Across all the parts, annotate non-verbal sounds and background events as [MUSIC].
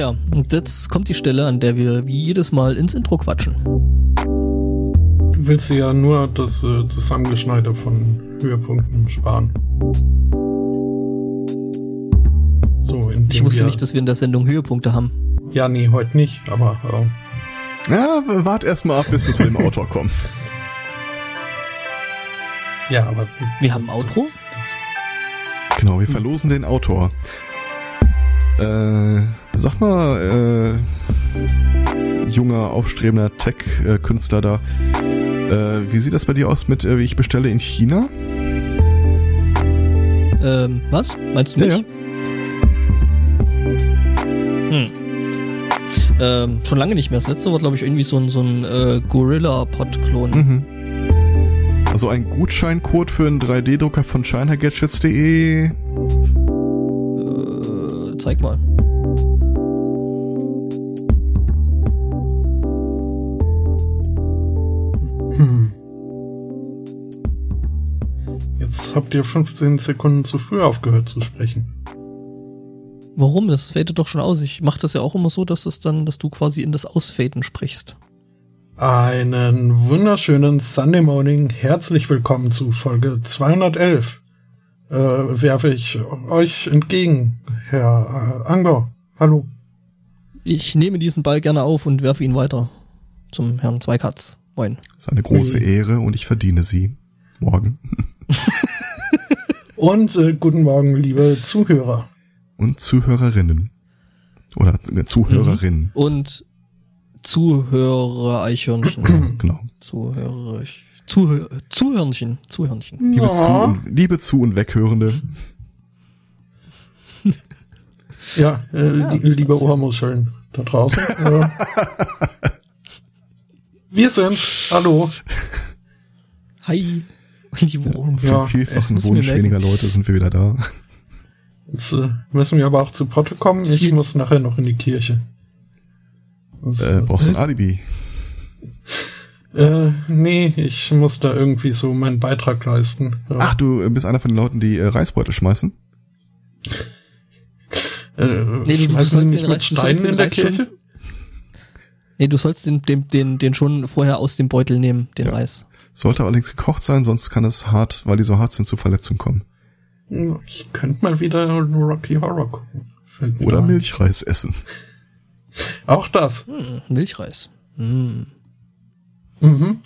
Tja, und jetzt kommt die Stelle, an der wir wie jedes Mal ins Intro quatschen. Du willst ja nur das äh, Zusammengeschneide von Höhepunkten sparen. So, ich wusste nicht, dass wir in der Sendung Höhepunkte haben. Ja, nee, heute nicht, aber. Äh, ja, wart erstmal ab, bis wir zu dem Autor kommen. Ja, aber. Wir haben ein Outro? Genau, wir verlosen den Autor. Äh, sag mal, äh, junger, aufstrebender Tech-Künstler da, äh, wie sieht das bei dir aus mit, äh, ich bestelle in China? Ähm, was? Meinst du mich? Ja, ja. Hm. Ähm, schon lange nicht mehr. Das letzte war, glaube ich, irgendwie so ein, so ein äh, Gorilla-Pod-Klon. Mhm. Also ein Gutscheincode für einen 3D-Drucker von ChinaGadgets.de. Zeig mal. Hm. Jetzt habt ihr 15 Sekunden zu früh aufgehört zu sprechen. Warum? Das fadet doch schon aus. Ich mache das ja auch immer so, dass es dann, dass du quasi in das Ausfaden sprichst. Einen wunderschönen Sunday Morning. Herzlich willkommen zu Folge 211. Äh, werfe ich euch entgegen, Herr äh, Angler. Hallo. Ich nehme diesen Ball gerne auf und werfe ihn weiter zum Herrn Zweikatz. Moin. Das ist eine große hey. Ehre und ich verdiene sie. Morgen. [LAUGHS] und äh, guten Morgen, liebe Zuhörer und Zuhörerinnen. Oder äh, Zuhörerinnen. Mhm. Und Zuhörer-Eichhörnchen. [CLEARS THROAT] genau. Zuhörer, Zuhör, Zuhörnchen. Zuhörnchen. Liebe, ja. Zu und, liebe Zu- und Weghörende. ja, äh, ja, li liebe Ohrmuscheln da draußen. äh, wir sind's. Hallo. Hi. [LAUGHS] Liebe Ohrmuscheln. Ja, vielfachen Wunsch weniger Leute sind wir wieder da. Jetzt äh, müssen wir aber auch zu Potte kommen. Ich Viel muss nachher noch in die Kirche. Was, äh, brauchst du ein Alibi? [LAUGHS] Äh, nee, ich muss da irgendwie so meinen Beitrag leisten. Ja. Ach, du bist einer von den Leuten, die äh, Reisbeutel schmeißen? Äh, nee, du, du sollst den Reis, Steinen in der Kirche? nee, du sollst den, den, den, den schon vorher aus dem Beutel nehmen, den ja. Reis. Sollte allerdings gekocht sein, sonst kann es hart, weil die so hart sind, zu Verletzungen kommen. Ich könnte mal wieder Rocky Horror gucken. Oder Milchreis essen. Auch das. Hm, Milchreis. Hm. Mhm.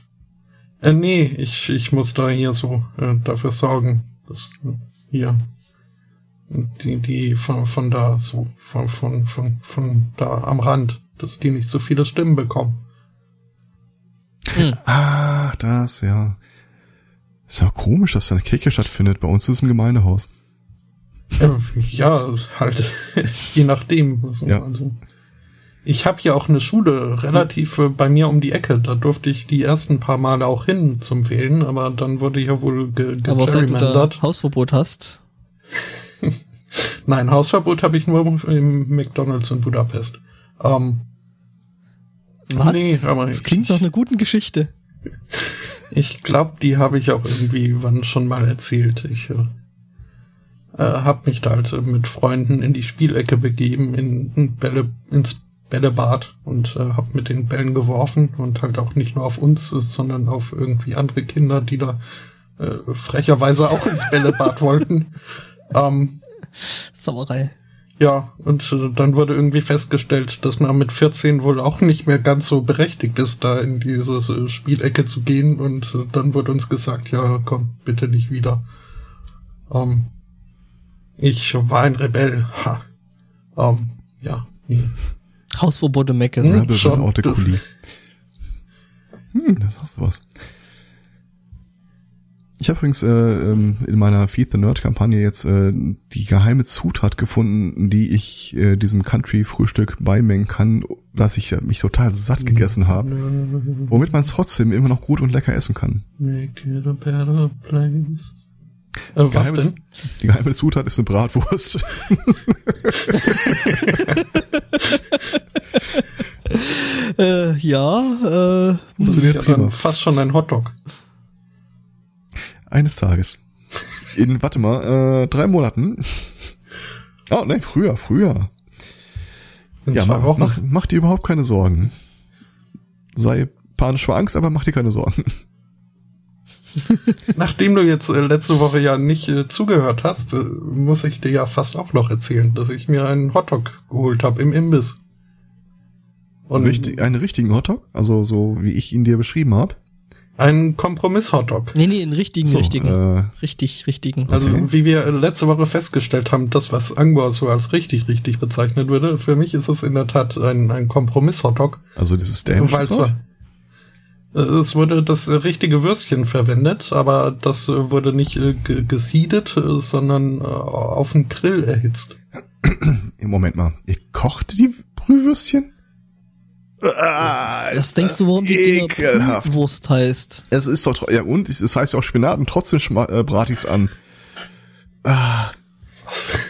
Äh, nee, ich, ich muss da hier so äh, dafür sorgen, dass äh, hier die, die von, von da so, von, von, von, von da am Rand, dass die nicht so viele Stimmen bekommen. Hm. Ach, das, ja. Ist ja komisch, dass da eine Kirche stattfindet. Bei uns ist es im Gemeindehaus. Ja, halt [LAUGHS] je nachdem. Also, ja. also ich habe ja auch eine Schule relativ äh, bei mir um die Ecke. Da durfte ich die ersten paar Male auch hin zum Wählen, aber dann wurde ja wohl ge Aber seit du da Hausverbot hast? [LAUGHS] Nein, Hausverbot habe ich nur im McDonalds in Budapest. Ähm, Was? Nee, aber das klingt nach einer guten Geschichte. [LAUGHS] Ich glaube, die habe ich auch irgendwie wann schon mal erzählt. Ich äh, äh habe mich da halt mit Freunden in die Spielecke begeben, in, in Bälle, ins Bällebad und äh, habe mit den Bällen geworfen und halt auch nicht nur auf uns, sondern auf irgendwie andere Kinder, die da äh, frecherweise auch ins Bällebad wollten. [LAUGHS] Ähm, Sauerei. Ja, und äh, dann wurde irgendwie festgestellt, dass man mit 14 wohl auch nicht mehr ganz so berechtigt ist, da in diese äh, Spielecke zu gehen. Und äh, dann wurde uns gesagt, ja, komm, bitte nicht wieder. Ähm, ich war ein Rebell. Ha. Ähm, ja, nee. Hausverbote Meckes. Hm, schon, das, hm, das hast du was. Ich habe übrigens äh, ähm, in meiner Feed the Nerd Kampagne jetzt äh, die geheime Zutat gefunden, die ich äh, diesem Country-Frühstück beimengen kann, dass ich mich total satt gegessen habe, womit man es trotzdem immer noch gut und lecker essen kann. Make it a better place. Äh, was denn? Die geheime Zutat ist eine Bratwurst. [LAUGHS] äh, ja, äh, das ist ja dann fast schon ein Hotdog. Eines Tages. In, warte mal, äh, drei Monaten. Oh, nein, früher, früher. In ja, mach, mach, mach dir überhaupt keine Sorgen. Sei panisch vor Angst, aber mach dir keine Sorgen. [LAUGHS] Nachdem du jetzt äh, letzte Woche ja nicht äh, zugehört hast, äh, muss ich dir ja fast auch noch erzählen, dass ich mir einen Hotdog geholt habe im Imbiss. Und Richtig, einen richtigen Hotdog? Also so wie ich ihn dir beschrieben habe? Ein Kompromiss-Hotdog. Nee, nee, einen richtigen, so, richtigen. Äh, richtig, richtigen. Also okay. wie wir letzte Woche festgestellt haben, das, was Angor so als richtig, richtig bezeichnet würde, für mich ist es in der Tat ein, ein Kompromiss-Hotdog. Also dieses Dämlich. Es wurde das richtige Würstchen verwendet, aber das wurde nicht äh, gesiedet, sondern äh, auf dem Grill erhitzt. [CLEARS THROAT] Moment mal, ihr kocht die Brühwürstchen? Ah, Was denkst du, warum die Dinger Wurst heißt? Es ist doch, ja und, es heißt ja auch Spinat und trotzdem äh, brate ich's an. Ah.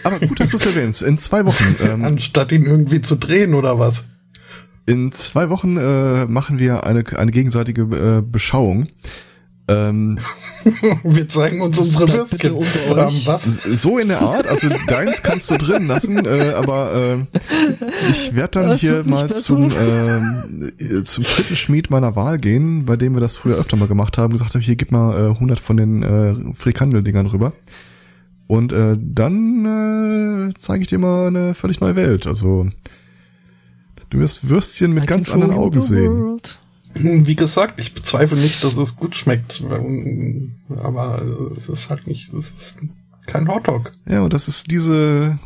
Aber gut, dass du es erwähnst. In zwei Wochen. [LAUGHS] Ähm, Anstatt ihn irgendwie zu drehen oder was? In zwei Wochen äh, machen wir eine, eine gegenseitige äh, Beschauung. Ähm, [LAUGHS] wir zeigen uns unsere Würstchen. Ähm, was? So in der Art, also deins kannst du drin lassen, äh, aber äh, ich werde dann das hier mal zum, äh, zum Frittenschmied meiner Wahl gehen, bei dem wir das früher öfter mal gemacht haben, gesagt habe, hier gib mal äh, 100 von den äh, Frikandel-Dingern rüber. Und äh, dann äh, zeige ich dir mal eine völlig neue Welt. Also du wirst Würstchen mit I ganz anderen Augen sehen. World. Wie gesagt, ich bezweifle nicht, dass es gut schmeckt, aber es ist halt nicht, es ist kein Hotdog. Ja, und das ist diese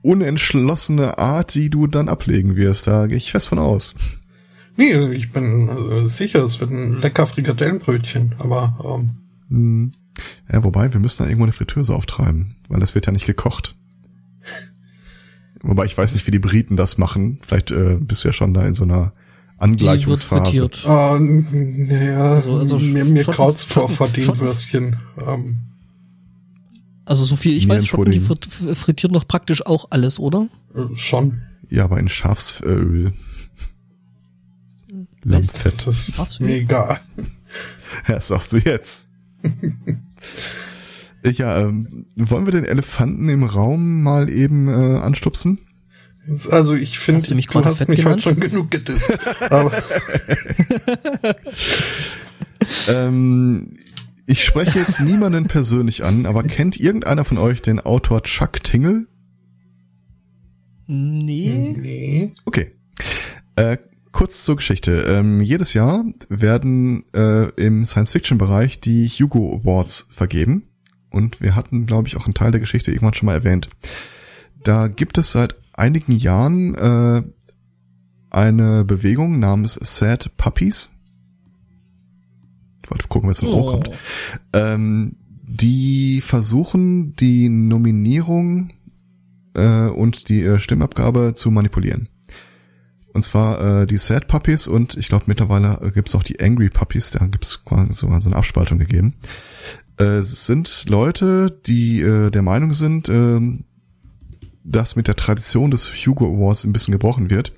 unentschlossene Art, die du dann ablegen wirst. Da gehe ich fest von aus. Nee, ich bin äh, sicher, es wird ein lecker Frikadellenbrötchen, aber ähm, hm. Ja, wobei, wir müssen da irgendwo eine Fritteuse auftreiben, weil das wird ja nicht gekocht. Wobei ich weiß nicht, wie die Briten das machen. Vielleicht äh, bist du ja schon da in so einer Angleichungsphase. Uh, ja, also, also mir, mir kraut's vor Verdienwürstchen. Ähm. Also so viel ich weiß, Schotten, die frittieren doch praktisch auch alles, oder? Äh, schon. Ja, aber in Schafsöl. Lammfett. Das ist mir egal. [LAUGHS] Ja, sagst du jetzt. [LAUGHS] ja, ähm, wollen wir den Elefanten im Raum mal eben äh, anstupsen? Also ich finde, du, mich du hast mich genannt? schon genug gedisst. Aber [LAUGHS] ähm, ich spreche jetzt niemanden persönlich an, aber kennt irgendeiner von euch den Autor Chuck Tingle? Nee. Nee. Okay. Äh, kurz zur Geschichte. Ähm, jedes Jahr werden äh, im Science-Fiction-Bereich die Hugo Awards vergeben. Und wir hatten, glaube ich, auch einen Teil der Geschichte irgendwann schon mal erwähnt. Da gibt es seit einigen Jahren äh, eine Bewegung namens Sad Puppies. Ich wollte gucken, was im oh. kommt. Ähm, die versuchen, die Nominierung äh, und die äh, Stimmabgabe zu manipulieren. Und zwar äh, die Sad Puppies und ich glaube mittlerweile gibt's auch die Angry Puppies, da gibt's quasi sogar so eine Abspaltung gegeben. Äh, es sind Leute, die äh, der Meinung sind, äh, dass mit der Tradition des Hugo Awards ein bisschen gebrochen wird.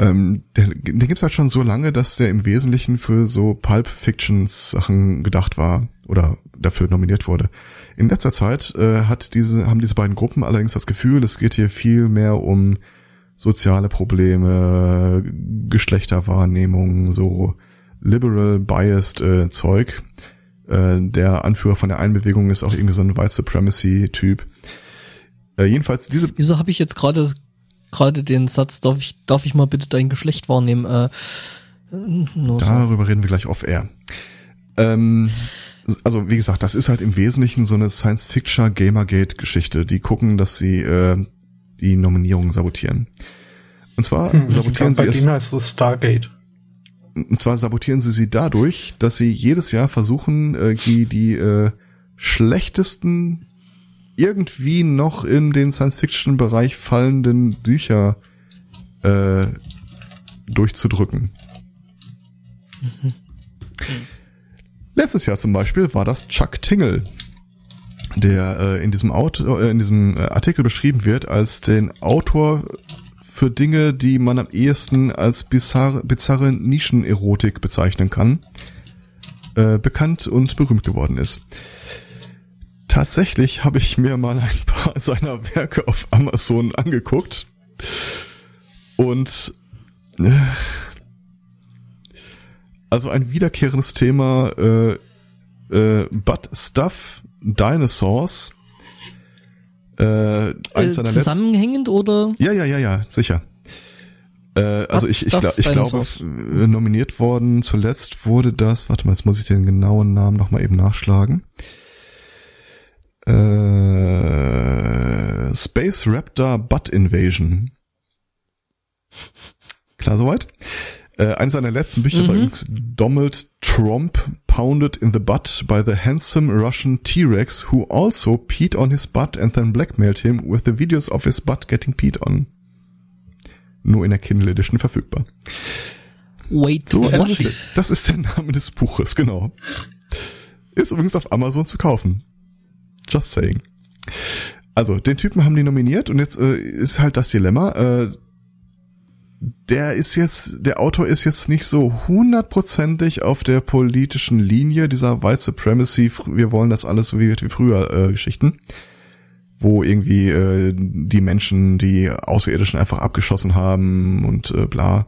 Ähm, der, den gibt's halt schon so lange, dass der im Wesentlichen für so Pulp Fictions Sachen gedacht war oder dafür nominiert wurde. In letzter Zeit äh, hat diese, haben diese beiden Gruppen allerdings das Gefühl, es geht hier viel mehr um soziale Probleme, Geschlechterwahrnehmung, so liberal biased äh, Zeug. Äh, der Anführer von der einen Bewegung ist auch irgendwie so ein White Supremacy Typ. Äh, jedenfalls diese. Wieso habe ich jetzt gerade gerade den Satz, darf ich, darf ich mal bitte dein Geschlecht wahrnehmen? Äh, Darüber so. reden wir gleich off-air. Ähm, also wie gesagt, das ist halt im Wesentlichen so eine Science-Fiction Gamergate-Geschichte. Die gucken, dass sie äh, die Nominierung sabotieren. Und zwar hm, sabotieren glaub, sie es. heißt es Stargate. Und zwar sabotieren sie sie dadurch, dass sie jedes Jahr versuchen, äh, die, die äh, schlechtesten irgendwie noch in den Science-Fiction-Bereich fallenden Bücher äh, durchzudrücken. Mhm. Letztes Jahr zum Beispiel war das Chuck Tingle, der äh, in diesem Auto, äh, in diesem äh, Artikel beschrieben wird als den Autor für Dinge, die man am ehesten als bizarre, bizarre Nischenerotik bezeichnen kann, äh, bekannt und berühmt geworden ist. Tatsächlich habe ich mir mal ein paar [LAUGHS] seiner Werke auf Amazon angeguckt. Und äh, also ein wiederkehrendes Thema äh, äh, But Stuff Dinosaurs. Äh, äh, zusammenhängend oder? Ja, ja, ja, ja, sicher. Äh, also ich, ich, glaub, ich glaube, äh, nominiert worden zuletzt wurde das, warte mal, jetzt muss ich den genauen Namen nochmal eben nachschlagen. Äh, Space Raptor Butt Invasion. Klar soweit? Äh, eines seiner letzten Bücher mhm. war Donald Trump Pounded in the Butt by the handsome Russian T-Rex who also peed on his butt and then blackmailed him with the videos of his butt getting peed on. Nur in der Kindle Edition verfügbar. Wait, so, das ist, das ist der Name des Buches, genau. Ist übrigens auf Amazon zu kaufen. Just saying. Also, den Typen haben die nominiert und jetzt äh, ist halt das Dilemma. Äh, der ist jetzt, der Autor ist jetzt nicht so hundertprozentig auf der politischen Linie dieser White Supremacy, wir wollen das alles so wie, wie früher äh, Geschichten, wo irgendwie äh, die Menschen die Außerirdischen einfach abgeschossen haben und äh, bla.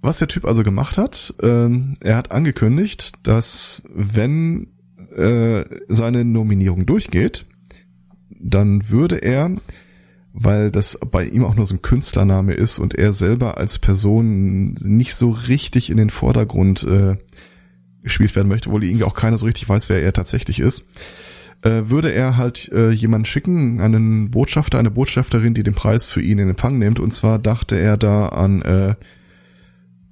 Was der Typ also gemacht hat, äh, er hat angekündigt, dass wenn äh, seine Nominierung durchgeht, dann würde er weil das bei ihm auch nur so ein Künstlername ist und er selber als Person nicht so richtig in den Vordergrund äh, gespielt werden möchte, obwohl irgendwie auch keiner so richtig weiß, wer er tatsächlich ist, äh, würde er halt äh, jemanden schicken, einen Botschafter, eine Botschafterin, die den Preis für ihn in Empfang nimmt. Und zwar dachte er da an äh,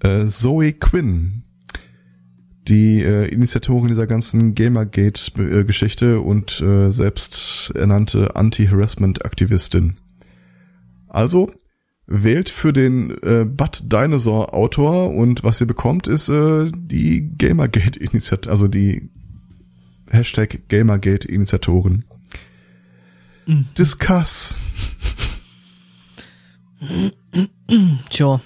äh, Zoe Quinn, die äh, Initiatorin dieser ganzen Gamergate-Geschichte und äh, selbst ernannte Anti-Harassment-Aktivistin. Also wählt für den äh, Bud Dinosaur Autor und was ihr bekommt ist äh, die Gamergate Initiative, also die Hashtag Gamergate Initiatoren. Mhm. Discuss. Tja.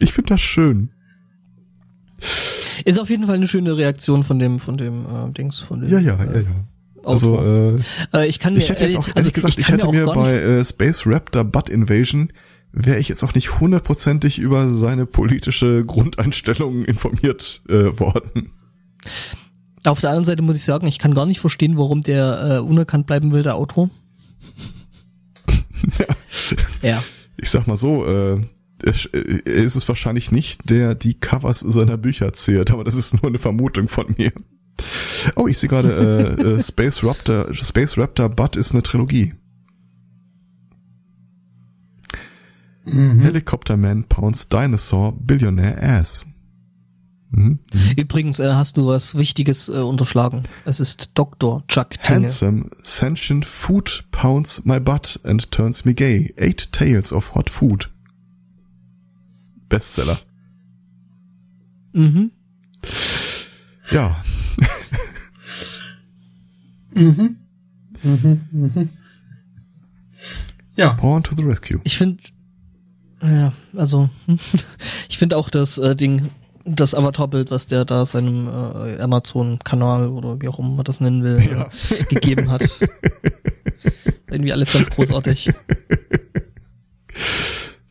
Ich finde das schön. Ist auf jeden Fall eine schöne Reaktion von dem, von dem äh, Dings, von dem. Ja, ja, ja, ja. Also, äh, äh, ich kann mir, ich hätte jetzt auch, also gesagt, ich, ich hätte mir, bei äh, Space Raptor Butt Invasion wäre ich jetzt auch nicht hundertprozentig über seine politische Grundeinstellung informiert äh, worden. Auf der anderen Seite muss ich sagen, ich kann gar nicht verstehen, warum der äh, unerkannt bleiben will, der Autor. [LAUGHS] ja. ja. Ich sag mal so, äh, er ist es wahrscheinlich nicht, der die Covers seiner Bücher zählt, aber das ist nur eine Vermutung von mir. Oh, ich sehe gerade, äh, äh, Space Raptor, Space Raptor Butt ist eine Trilogie. Mhm. Helicopter Man Pounds Dinosaur Billionaire Ass. Mhm. Übrigens äh, hast du was Wichtiges äh, unterschlagen. Es ist Dr. Chuck Tinge. Handsome sentient food pounds my butt and turns me gay. Eight tales of hot food. Bestseller. Mhm. Ja, Mhm. Mhm. Mhm. Ja. Porn to the rescue. Ich finde, ja, also, [LAUGHS] ich finde auch das äh, Ding, das Avatarbild, was der da seinem äh, Amazon-Kanal oder wie auch immer man das nennen will, ja. äh, gegeben hat. [LAUGHS] Irgendwie alles ganz großartig.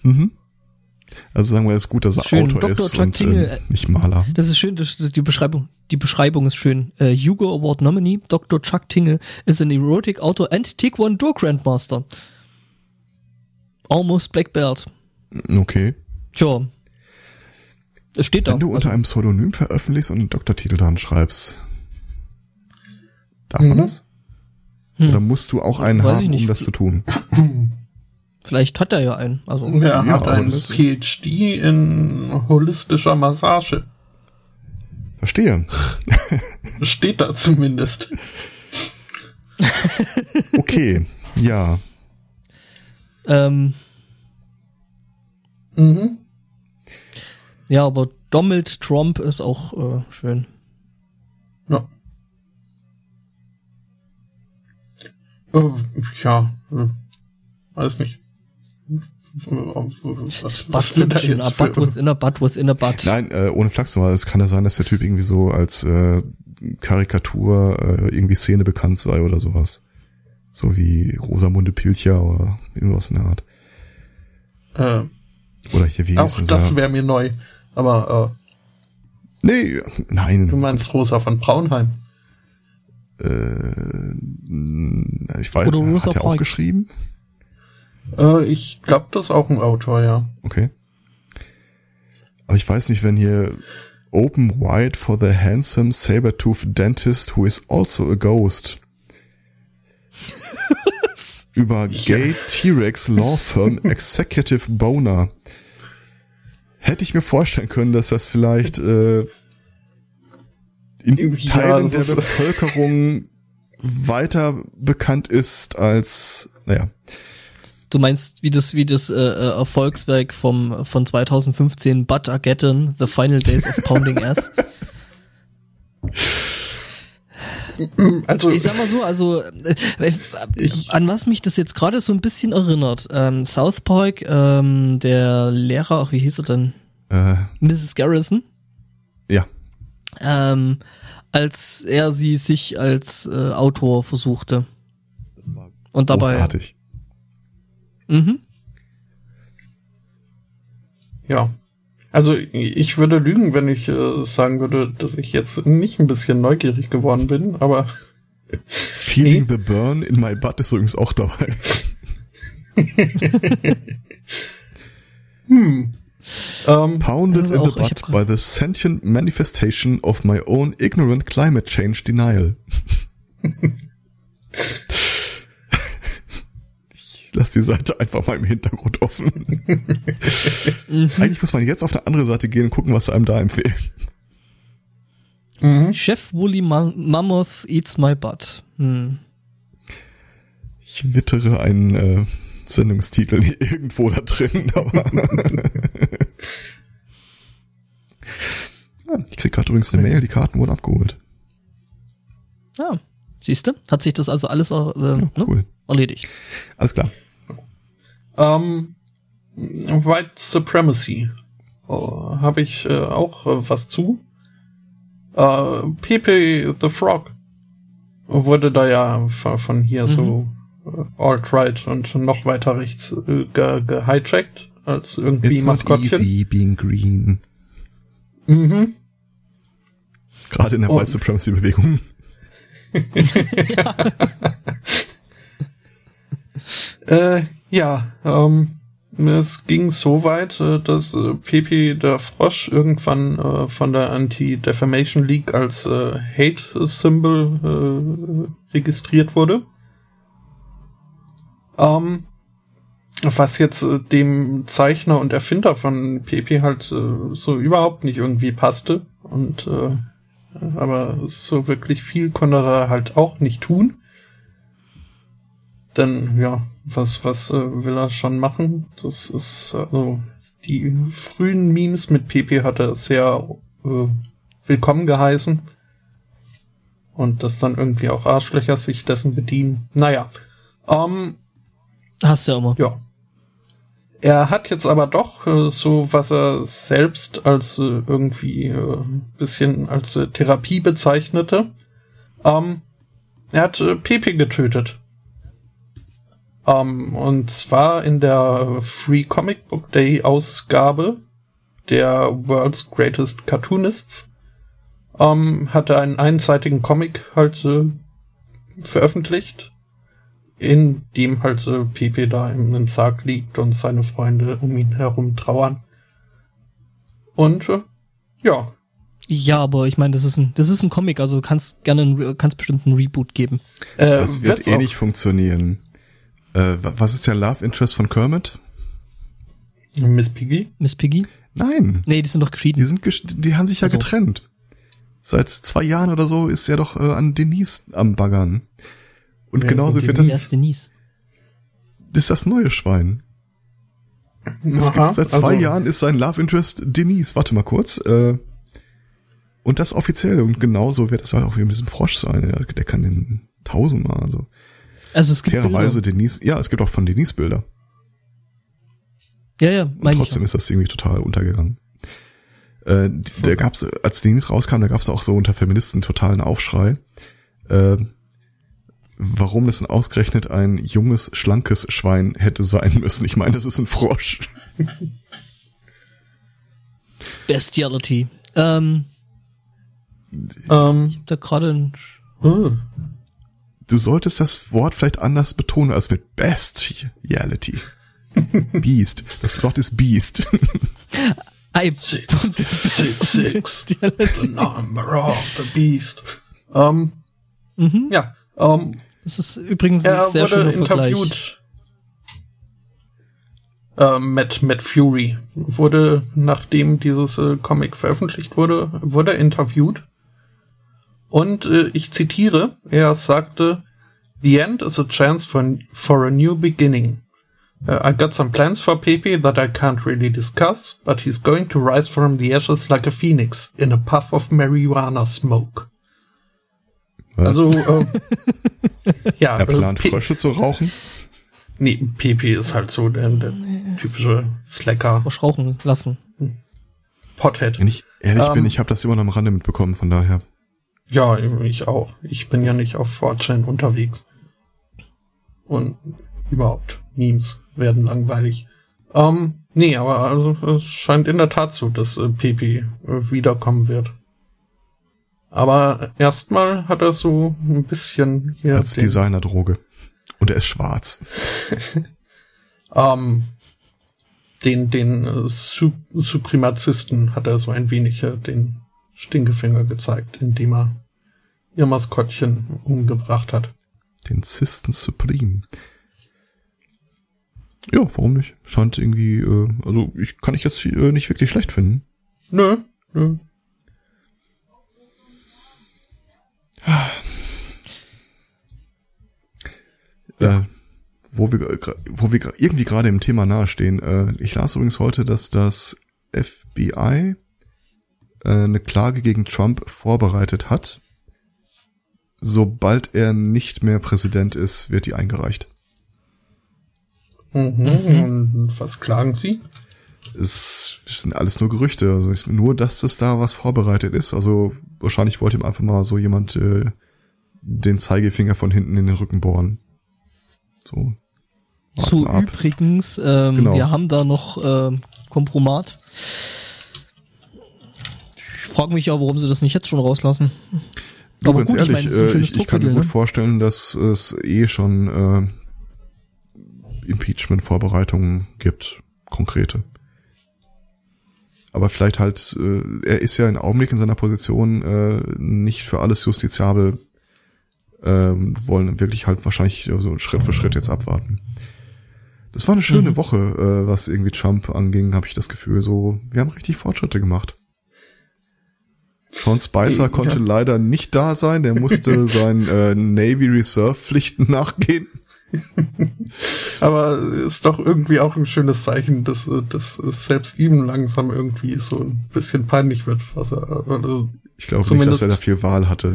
Mhm. Also sagen wir, es ist gut, dass er schön, Autor Dr. ist Chuck und Tingle, äh, nicht Maler. Das ist schön, das, das, die Beschreibung, die Beschreibung ist schön. Uh, Hugo Award Nominee, Dr. Chuck Tingle is an erotic author and Taekwondo Grandmaster. Almost Black Belt. Okay. Tja. Es steht da. Wenn du unter also, einem Pseudonym veröffentlichst und einen Doktortitel dran schreibst, darf mhm. man das? Hm. Oder musst du auch einen Weiß haben, um das zu tun? [CLEARS THROAT] Vielleicht hat er ja einen. Also, er ja, hat einen PhD in holistischer Massage. Verstehe. Steht da zumindest. [LAUGHS] okay, ja. Ähm. Mhm. Ja, aber Donald Trump ist auch äh, schön. Ja. Oh, ja, äh, weiß nicht. Was, was sind in a butt within a butt within a butt. Nein, äh, ohne Flachs. Es kann ja sein, dass der Typ irgendwie so als äh, Karikatur äh, irgendwie Szene bekannt sei oder sowas. So wie Rosamunde Pilcher oder irgendwas in der Art. Äh, Oder hier wie auch das wäre mir neu. Aber Nee, nein. äh, du meinst Rosa von Braunheim. Äh, ich weiß Oder Rosa hat er auch geschrieben? Äh, ich glaube, das ist auch ein Autor, ja. Okay. Aber ich weiß nicht, wenn hier Open wide for the handsome saber-tooth dentist who is also a ghost. [LAUGHS] Über Gay T-Rex Law Firm Executive Boner. Hätte ich mir vorstellen können, dass das vielleicht äh, in Ja, Teilen der Bevölkerung weiter bekannt ist als, naja, Du meinst, wie das, wie das äh, äh, Erfolgswerk vom, von 2015 Bud Argeddon, The Final Days of Pounding Ass. [LAUGHS] Also, Ich sag mal so, also äh, äh, Ich- an was mich das jetzt gerade so ein bisschen erinnert. Ähm, South Park, ähm, der Lehrer, ach, wie hieß er denn? äh, Mrs. Garrison. ja, Ähm, als er sie sich als äh, Autor versuchte. das war Und dabei. großartig. Mhm. ja. Also, ich würde lügen, wenn ich äh, sagen würde, dass ich jetzt nicht ein bisschen neugierig geworden bin, aber [LAUGHS] Feeling the Burn in my butt ist übrigens auch dabei. [LAUGHS] hm. Ähm, Pounded Also in auch- the butt by the sentient manifestation of my own ignorant climate change denial. [LAUGHS] ich lass die Seite einfach mal im Hintergrund offen. [LAUGHS] Eigentlich muss man jetzt auf eine andere Seite gehen und gucken, was sie einem da empfehlen. mhm. Chef Woolly Ma Mammoth eats my butt. Hm. Ich wittere einen äh, Sendungstitel irgendwo da drin, [LAUGHS] aber Ah, ich krieg gerade übrigens eine Mail, die Karten wurden abgeholt. Ja, siehst du? Hat sich das also alles äh, Ja, ne? Erledigt. Alles klar. Ähm, White Supremacy. Oh, Habe ich äh, auch äh, was zu. Äh, Pepe the Frog wurde da ja von, hier so äh, alt-right und noch weiter rechts äh, ge gehijackt als irgendwie It's not Maskottchen. easy being green. Mhm. Gerade in der White Supremacy Bewegung. [LAUGHS] [LAUGHS] [LAUGHS] Äh, ja, ähm, es ging so weit, äh, dass äh, Pepe der Frosch irgendwann äh, von der Anti-Defamation League als äh, Hate-Symbol äh, registriert wurde. Ähm, was jetzt äh, dem Zeichner und Erfinder von Pepe halt äh, so überhaupt nicht irgendwie passte. Und äh, aber so wirklich viel konnte er halt auch nicht tun. Denn ja, was, was äh, will er schon machen? Das ist also die frühen Memes mit Pepe hat er sehr äh, willkommen geheißen. Und dass dann irgendwie auch Arschlöcher sich dessen bedienen. Naja. Ähm, Hast du ja immer. ja. Er hat jetzt aber doch äh, so, was er selbst als äh, irgendwie äh, bisschen als äh, Therapie bezeichnete. Ähm, er hat äh, Pepe getötet. Ähm, und zwar in der Free Comic Book Day Ausgabe der World's Greatest Cartoonists. Ähm, hat er einen einseitigen Comic halt äh, veröffentlicht in dem halt äh, Pepe da im, im Sarg liegt und seine Freunde um ihn herum trauern. Und äh, ja, Ja, aber ich meine, das ist ein, das ist ein Comic, also du kannst gerne, kannst bestimmt einen Reboot geben. äh, Das wird eh auch- nicht funktionieren. Äh, wa- was ist der Love Interest von Kermit? Miss Piggy. Miss Piggy? Nein. Nee, die sind doch Die geschieden. sind, gesch- die haben sich ja Also. getrennt. Seit zwei Jahren oder so ist er doch äh, an Denise am Baggern. Und Wer genauso wird das, ist Denise? das ist das neue Schwein. Es Aha, gibt, seit zwei also, Jahren ist sein Love Interest Denise. Warte mal kurz. Äh, und das offiziell. Und genauso wird es halt auch wie mit diesem Frosch sein. Der, der kann den tausendmal. Also Also es gibt fairerweise Bilder. Denise. Ja, es gibt auch von Denise Bilder. Ja, ja, Und meine ich. trotzdem ist das irgendwie total untergegangen. Äh, die- Da gab's, als Denise rauskam, da gab's auch so unter Feministen totalen Aufschrei. Äh, warum das denn ausgerechnet ein junges, schlankes Schwein hätte sein müssen. Ich meine, das ist ein Frosch. [LAUGHS] Bestiality. Ähm, Ähm, ich hab da gerade ein äh, Du solltest das Wort vielleicht anders betonen als mit Bestiality. Beast. Das Wort ist Beast. [LAUGHS] Ei, six, six, Bestiality. number of the beast. Ähm, Mhm. ja, ähm, Das ist übrigens ein sehr wurde schöner Vergleich. interviewt. Äh, Matt, Matt Fury wurde, nachdem dieses äh, Comic veröffentlicht wurde, wurde er interviewt. Und äh, ich zitiere, er sagte, The end is a chance for, for a new beginning. Uh, I got some plans for Pepe that I can't really discuss, but he's going to rise from the ashes like a phoenix in a puff of marijuana smoke. Was? Also, äh, [LAUGHS] ja, er plant äh, Pe- Frösche zu rauchen. Nee, PP ist halt so der, der typische Slacker Verschrauchen lassen. Pothead. Wenn ich ehrlich Ähm. bin, ich habe das immer noch am Rande mitbekommen, von daher. Ja, ich auch. Ich bin ja nicht auf 4chan unterwegs. Und überhaupt, Memes werden langweilig. Ähm, nee, aber also, es scheint in der Tat so, dass äh, PP äh, wiederkommen wird. Aber erstmal hat er so ein bisschen hier Als Designerdroge. Und er ist schwarz. [LAUGHS] Ähm, den, den äh, Su Supremazisten hat er so ein wenig äh, den Stinkefinger gezeigt, indem er ihr Maskottchen umgebracht hat. Den System Supreme. Ja, warum nicht? Scheint irgendwie, äh, also ich kann ich jetzt äh, nicht wirklich schlecht finden. Nö, nö. Äh, wo wir, wo wir irgendwie gerade im Thema nahestehen. Äh, ich las übrigens heute, dass das FBI eine Klage gegen Trump vorbereitet hat. Sobald er nicht mehr Präsident ist, wird die eingereicht. Mhm. Und was klagen Sie? Es sind alles nur Gerüchte. Also ist nur, dass das da was vorbereitet ist. Also wahrscheinlich wollte ihm einfach mal so jemand äh, den Zeigefinger von hinten in den Rücken bohren. So. Zu ab. übrigens, ähm, Genau. wir haben da noch ähm, Kompromat. Ich frage mich ja, warum sie das nicht jetzt schon rauslassen. Du, Aber ganz gut, ich ehrlich, meine, das ist ein äh, ich, ich kann mir gut ne? vorstellen, dass es eh schon äh, Impeachment-Vorbereitungen gibt, konkrete. Aber vielleicht halt, äh, er ist ja im Augenblick in seiner Position äh, nicht für alles justiziabel, ähm, wollen wirklich halt wahrscheinlich so Schritt für Schritt jetzt abwarten. Das war eine schöne Mhm. Woche, äh, was irgendwie Trump anging, habe ich das Gefühl. So, wir haben richtig Fortschritte gemacht. Sean Spicer Ja. konnte leider nicht da sein, der musste [LAUGHS] seinen äh, Navy Reserve Pflichten nachgehen. [LAUGHS] Aber ist doch irgendwie auch ein schönes Zeichen, dass, äh, dass es selbst ihm langsam irgendwie so ein bisschen peinlich wird, was er, also, Ich glaube nicht, dass er da viel Wahl hatte.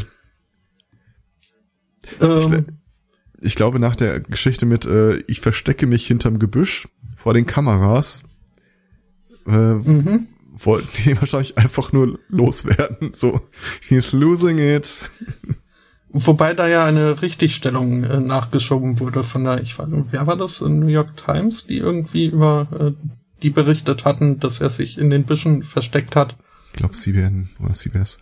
ähm, Ich glaube, nach der Geschichte mit äh, ich verstecke mich hinterm Gebüsch vor den Kameras, äh, mhm. Wollten die [LAUGHS] wahrscheinlich einfach nur loswerden. So, he's losing it. Wobei da ja eine Richtigstellung äh, nachgeschoben wurde von der, ich weiß nicht, wer war das, in New York Times, die irgendwie über äh, die berichtet hatten, dass er sich in den Büschen versteckt hat. Ich glaube, CBN oder CBS.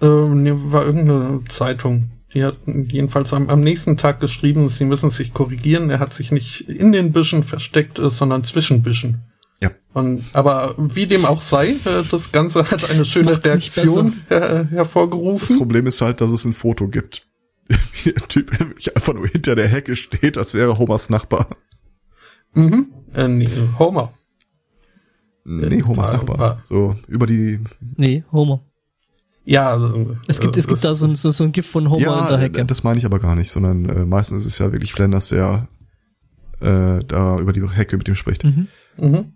Äh, nee, war irgendeine Zeitung. Die hat jedenfalls am, am nächsten Tag geschrieben, sie müssen sich korrigieren. Er hat sich nicht in den Büschen versteckt, äh, sondern zwischen Büschen. Ja. Und, aber wie dem auch sei, äh, das Ganze hat eine schöne Reaktion her Das hervorgerufen. Problem ist halt, dass es ein Foto gibt. [LAUGHS] Wie der Typ einfach nur hinter der Hecke steht, als wäre Homers Nachbar. Mhm. Äh, nee, Homer. Nee, Homers war- Nachbar. war- So, über die Nee, Homer. Ja, also, Es gibt, es gibt da so ein, so, so ein Gift von Homer in der Hecke. das meine ich aber gar nicht, sondern äh, meistens ist es ja wirklich Flanders, der äh, da über die Hecke mit ihm spricht. Mhm. Mhm.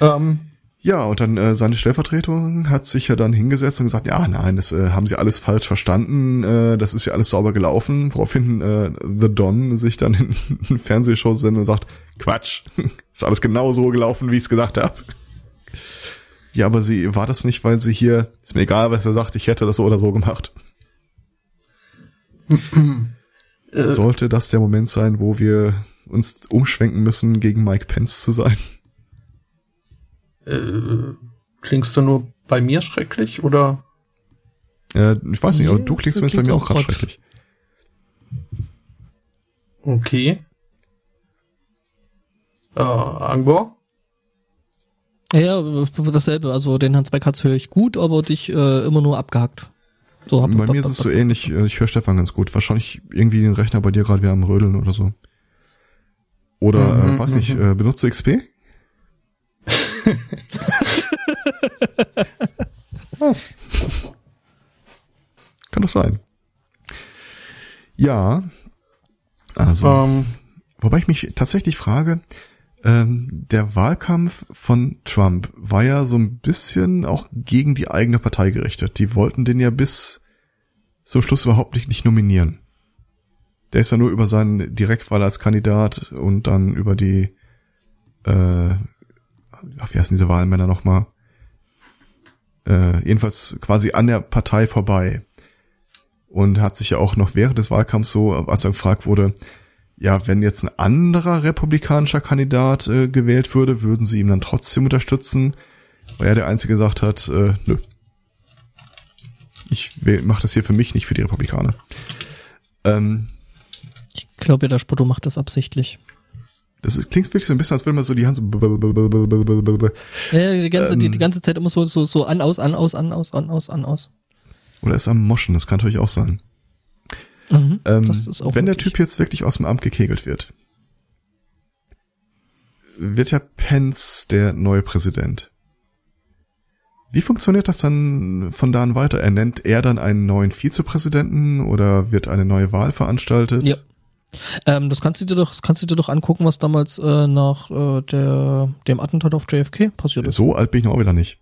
Ähm, Ja, und dann äh, seine Stellvertretung hat sich ja dann hingesetzt und gesagt, ja, nein, das äh, haben sie alles falsch verstanden, äh, das ist ja alles sauber gelaufen, woraufhin äh, The Don sich dann in [LAUGHS] eine Fernsehshow sendet und sagt, Quatsch, [LAUGHS] ist alles genau so gelaufen, wie ich es gesagt habe. Ja, aber sie war das nicht, weil sie hier, ist mir egal, was er sagt, ich hätte das so oder so gemacht. Äh, Sollte das der Moment sein, wo wir uns umschwenken müssen, gegen Mike Pence zu sein? Äh, klingst du nur bei mir schrecklich oder? Äh, ich weiß nicht, aber du klingst bei mir auch gerade schrecklich. Okay. Äh, Angor? Ja, dasselbe. Also den Herrn Zweikatz höre ich gut, aber dich äh, immer nur abgehackt. So, hab, bei hab, mir hab, ist es so ähnlich. Äh, ich höre Stefan ganz gut. Wahrscheinlich irgendwie den Rechner bei dir gerade wieder am Rödeln oder so. Oder, mhm, äh, weiß nicht, mhm. äh, benutzt du XP? [LAUGHS] Was? Kann doch sein. Ja, also, um, ähm. wobei ich mich tatsächlich frage, ähm, der Wahlkampf von Trump war ja so ein bisschen auch gegen die eigene Partei gerichtet. Die wollten den ja bis zum Schluss überhaupt nicht, nicht nominieren. Der ist ja nur über seinen Direktwahl als Kandidat und dann über die, äh, ach, wie heißen diese Wahlmänner nochmal? Äh, jedenfalls quasi an der Partei vorbei. Und hat sich ja auch noch während des Wahlkampfs so, als er gefragt wurde, ja, wenn jetzt ein anderer republikanischer Kandidat äh, gewählt würde, würden sie ihn dann trotzdem unterstützen? Weil er der Einzige gesagt hat, äh, nö. Ich mache das hier für mich, nicht für die Republikaner. Ähm, ich glaube ja, der Spotto macht das absichtlich. Das ist, klingt wirklich so ein bisschen, als würde man so die Hand so. Ja, die ganze, ähm, die, die ganze Zeit immer so, so, so an, aus, an, aus, an, aus, an, aus, an, aus. Oder ist am Moschen, das kann natürlich auch sein. Mhm, ähm, wenn möglich. der Typ jetzt wirklich aus dem Amt gekegelt wird, wird ja Pence der neue Präsident. Wie funktioniert das dann von da an weiter? Er nennt er dann einen neuen Vizepräsidenten oder wird eine neue Wahl veranstaltet? Ja. Ähm, das kannst du dir doch, das kannst du dir doch angucken, was damals äh, nach äh, der, dem Attentat auf JFK passiert ist. So alt bin ich noch auch wieder nicht.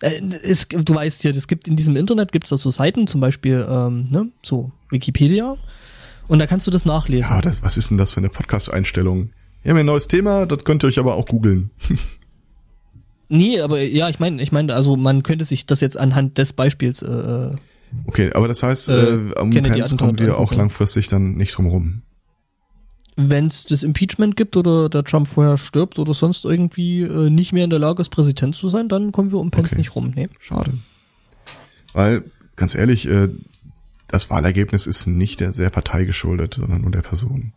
Äh, es, du weißt ja, es gibt in diesem Internet gibt es da so Seiten, zum Beispiel ähm, ne, so Wikipedia, und da kannst du das nachlesen. Ja, das, was ist denn das für eine Podcast-Einstellung? Wir haben ein neues Thema, das könnt ihr euch aber auch googeln. [LAUGHS] nee, aber ja, ich meine, ich meine, also man könnte sich das jetzt anhand des Beispiels. Äh okay, aber das heißt, äh, äh um Pence kommt ihr auch langfristig dann nicht drum rum wenn es das Impeachment gibt oder der Trump vorher stirbt oder sonst irgendwie äh, nicht mehr in der Lage ist, Präsident zu sein, dann kommen wir um Pence okay. nicht rum. Nee. Schade. Weil, ganz ehrlich, äh, das Wahlergebnis ist nicht der sehr Partei geschuldet, sondern nur der Person.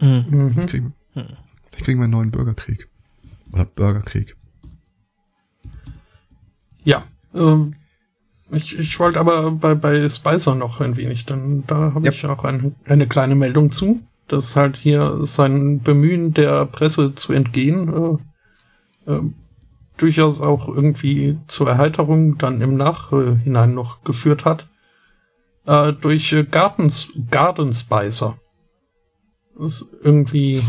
Mhm. Vielleicht, kriegen, vielleicht kriegen wir einen neuen Bürgerkrieg. Oder Bürgerkrieg. Ja, ähm, ich, ich wollte aber bei, bei Spicer noch ein wenig, denn da habe yep. ich auch ein, eine kleine Meldung zu, dass halt hier sein Bemühen der Presse zu entgehen äh, äh, durchaus auch irgendwie zur Erheiterung dann im Nachhinein noch geführt hat. Äh, durch äh, Gardens, Garden Spicer. Das ist irgendwie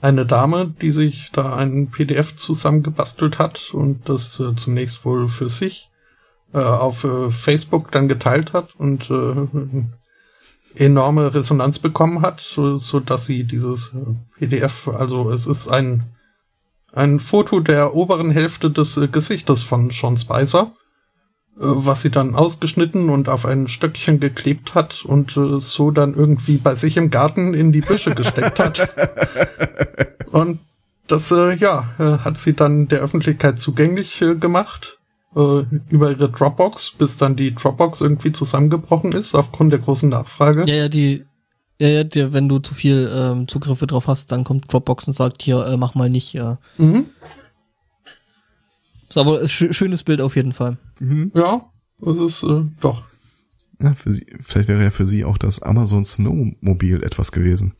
eine Dame, die sich da ein PDF zusammengebastelt hat und das äh, zunächst wohl für sich äh, auf äh, Facebook dann geteilt hat und äh, [LAUGHS] enorme Resonanz bekommen hat, so, so dass sie dieses äh, PDF, also es ist ein ein Foto der oberen Hälfte des äh, Gesichtes von Sean Spicer, was sie dann ausgeschnitten und auf ein Stöckchen geklebt hat und äh, so dann irgendwie bei sich im Garten in die Büsche gesteckt hat. [LAUGHS] Und das, äh, ja, äh, hat sie dann der Öffentlichkeit zugänglich äh, gemacht äh, über ihre Dropbox, bis dann die Dropbox irgendwie zusammengebrochen ist aufgrund der großen Nachfrage. Ja, ja, die, ja, ja, die, wenn du zu viel ähm, Zugriffe drauf hast, dann kommt Dropbox und sagt hier, äh, mach mal nicht. Ja. Mhm. Ist aber ein sch schönes Bild auf jeden Fall. Mhm. Ja, das ist äh, doch. Ja, für sie, vielleicht wäre ja für sie auch das Amazon Snowmobil etwas gewesen.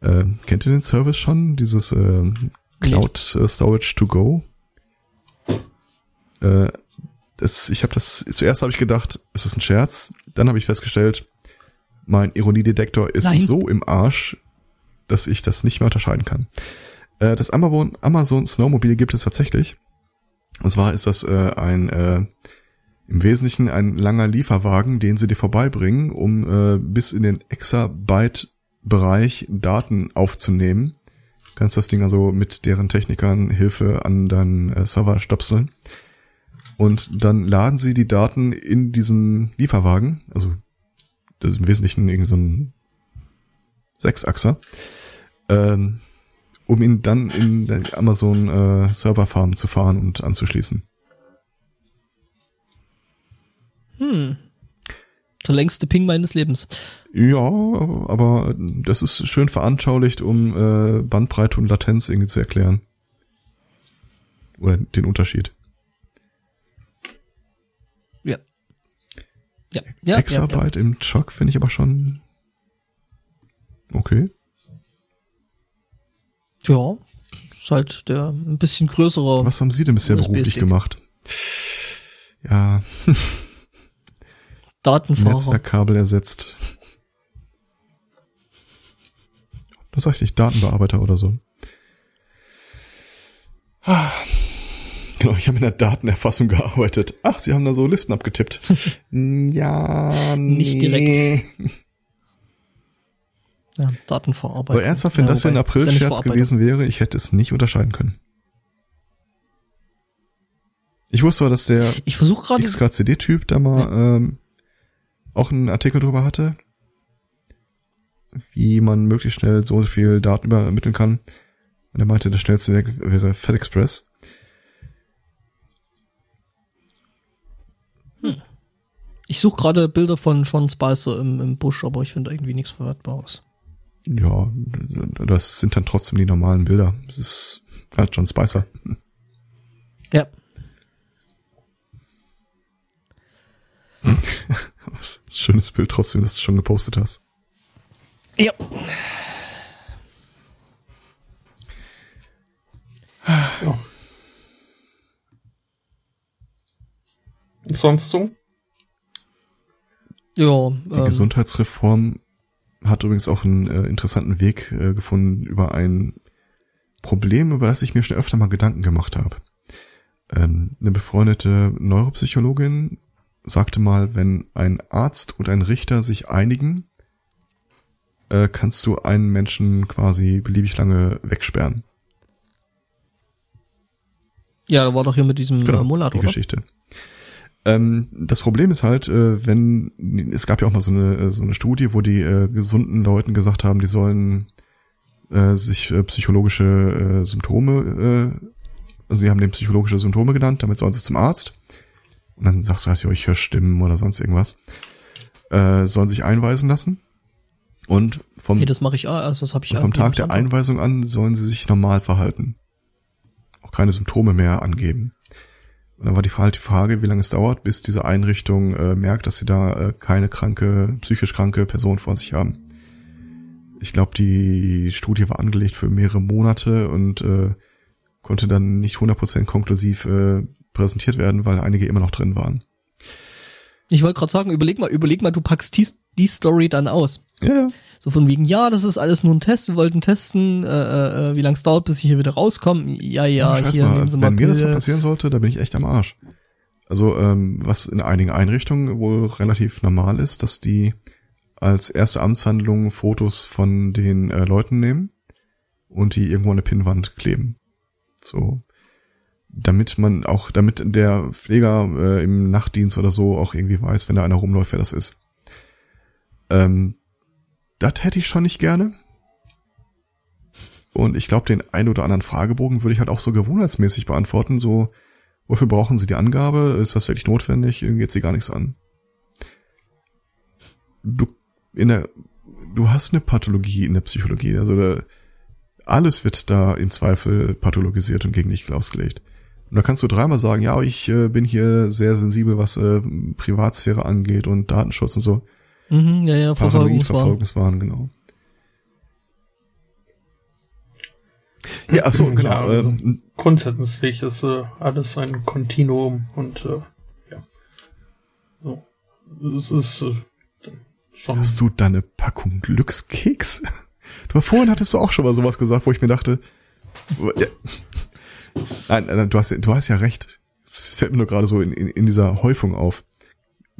Äh, kennt ihr den Service schon? Dieses äh, Cloud nee. Storage to Go? Äh, das, ich habe das, zuerst habe ich gedacht, es ist ein Scherz. Dann habe ich festgestellt, mein Ironiedetektor ist Nein. so im Arsch, dass ich das nicht mehr unterscheiden kann. Äh, das Amazon, Amazon Snowmobile gibt es tatsächlich. Und zwar ist das äh, ein äh, im Wesentlichen ein langer Lieferwagen, den sie dir vorbeibringen, um äh, bis in den Exabyte-Bereich Daten aufzunehmen. Du kannst das Ding also mit deren Technikern Hilfe an deinen äh, Server stopseln. Und dann laden sie die Daten in diesen Lieferwagen, also das ist im Wesentlichen irgend so ein Sechsachser, ähm, um ihn dann in der Amazon äh, Serverfarm zu fahren und anzuschließen. Hm. Der längste Ping meines Lebens. Ja, aber das ist schön veranschaulicht, um äh, Bandbreite und Latenz irgendwie zu erklären. Oder den Unterschied. Ja. Ja. ja Exarbeit ja, ja. im Truck finde ich aber schon okay. Ja, ist halt der ein bisschen größere. Was haben Sie denn bisher beruflich gemacht? Ja. [LAUGHS] Datenfahrer. Netzwerkkabel ersetzt. Das ich nicht, Datenbearbeiter oder so. [SIGHS] Genau, ich habe in der Datenerfassung gearbeitet. Ach, Sie haben da so Listen abgetippt. [LAUGHS] ja, nee. Nicht direkt. Ja, Datenverarbeitung. Aber ernsthaft, wenn ja, das ja ein April-Scherz gewesen wäre, ich hätte es nicht unterscheiden können. Ich wusste aber, dass der ich versuch gerade XKCD-Typ da mal ja. ähm, auch einen Artikel drüber hatte, wie man möglichst schnell so viel Daten übermitteln kann. Und er meinte, der schnellste Weg wäre FedExpress. Hm. Ich suche gerade Bilder von Sean Spicer im, im Busch, aber ich finde irgendwie nichts Verwertbares. Ja, das sind dann trotzdem die normalen Bilder. Das ist halt John Spicer. Ja. [LAUGHS] Was schönes Bild trotzdem, dass du schon gepostet hast. Ja. ja. Sonst so? Ja. Die ähm, Gesundheitsreform hat übrigens auch einen äh, interessanten Weg äh, gefunden über ein Problem, über das ich mir schon öfter mal Gedanken gemacht habe. Ähm, eine befreundete Neuropsychologin sagte mal, wenn ein Arzt und ein Richter sich einigen, äh, kannst du einen Menschen quasi beliebig lange wegsperren. Ja, da war doch hier mit diesem genau, Mulat, die oder? Geschichte. Ähm, das Problem ist halt, äh, wenn es gab ja auch mal so eine äh, so eine Studie, wo die äh, gesunden Leuten gesagt haben, die sollen äh, sich äh, psychologische äh, Symptome, äh, also sie haben den psychologische Symptome genannt, damit sollen sie zum Arzt. Und dann sagst du halt, ja, ich höre Stimmen oder sonst irgendwas. Äh, sollen sich einweisen lassen. Und vom, hey, das mache ich, also das habe ich vom Tag der Einweisung an sollen sie sich normal verhalten. Auch keine Symptome mehr angeben. Und dann war die, halt die Frage, wie lange es dauert, bis diese Einrichtung äh, merkt, dass sie da äh, keine kranke, psychisch kranke Person vor sich haben. Ich glaube, die Studie war angelegt für mehrere Monate und äh, konnte dann nicht 100% konklusiv äh, präsentiert werden, weil einige immer noch drin waren. Ich wollte gerade sagen, überleg mal, überleg mal, du packst die, die Story dann aus. Ja. So von wegen, ja, das ist alles nur ein Test, wir wollten testen, äh, äh, wie lange es dauert, bis ich hier wieder rauskomme. Ja, ja, ja hier mal, nehmen Sie mal Wenn mir das mal passieren sollte, da bin ich echt am Arsch. Also, ähm, was in einigen Einrichtungen wohl relativ normal ist, dass die als erste Amtshandlung Fotos von den äh, Leuten nehmen und die irgendwo an eine Pinnwand kleben. So damit man auch, damit der Pfleger äh, im Nachtdienst oder so auch irgendwie weiß, wenn da einer rumläuft, wer das ist. Ähm, das hätte ich schon nicht gerne. Und ich glaube, den ein oder anderen Fragebogen würde ich halt auch so gewohnheitsmäßig beantworten. So, wofür brauchen Sie die Angabe? Ist das wirklich notwendig? Irgendwie geht Sie gar nichts an. Du, in der, du hast eine Pathologie in der Psychologie. Also da, alles wird da im Zweifel pathologisiert und gegen dich ausgelegt. Und da kannst du dreimal sagen, ja, ich äh, bin hier sehr sensibel, was äh, Privatsphäre angeht und Datenschutz und so. Mhm, ja, ja, Verfolgungswahn. Verfolgungswahn, genau. Ja, ach so, genau. Ja, also ähm, grundsätzlich ist äh, alles ein Kontinuum und äh, ja. So. Es ist äh, schon. Hast du deine Packung Glückskeks? Du vorhin hattest du auch schon mal sowas gesagt, wo ich mir dachte, ja, Nein, nein, du hast, du hast ja recht. Es fällt mir nur gerade so in, in, in dieser Häufung auf,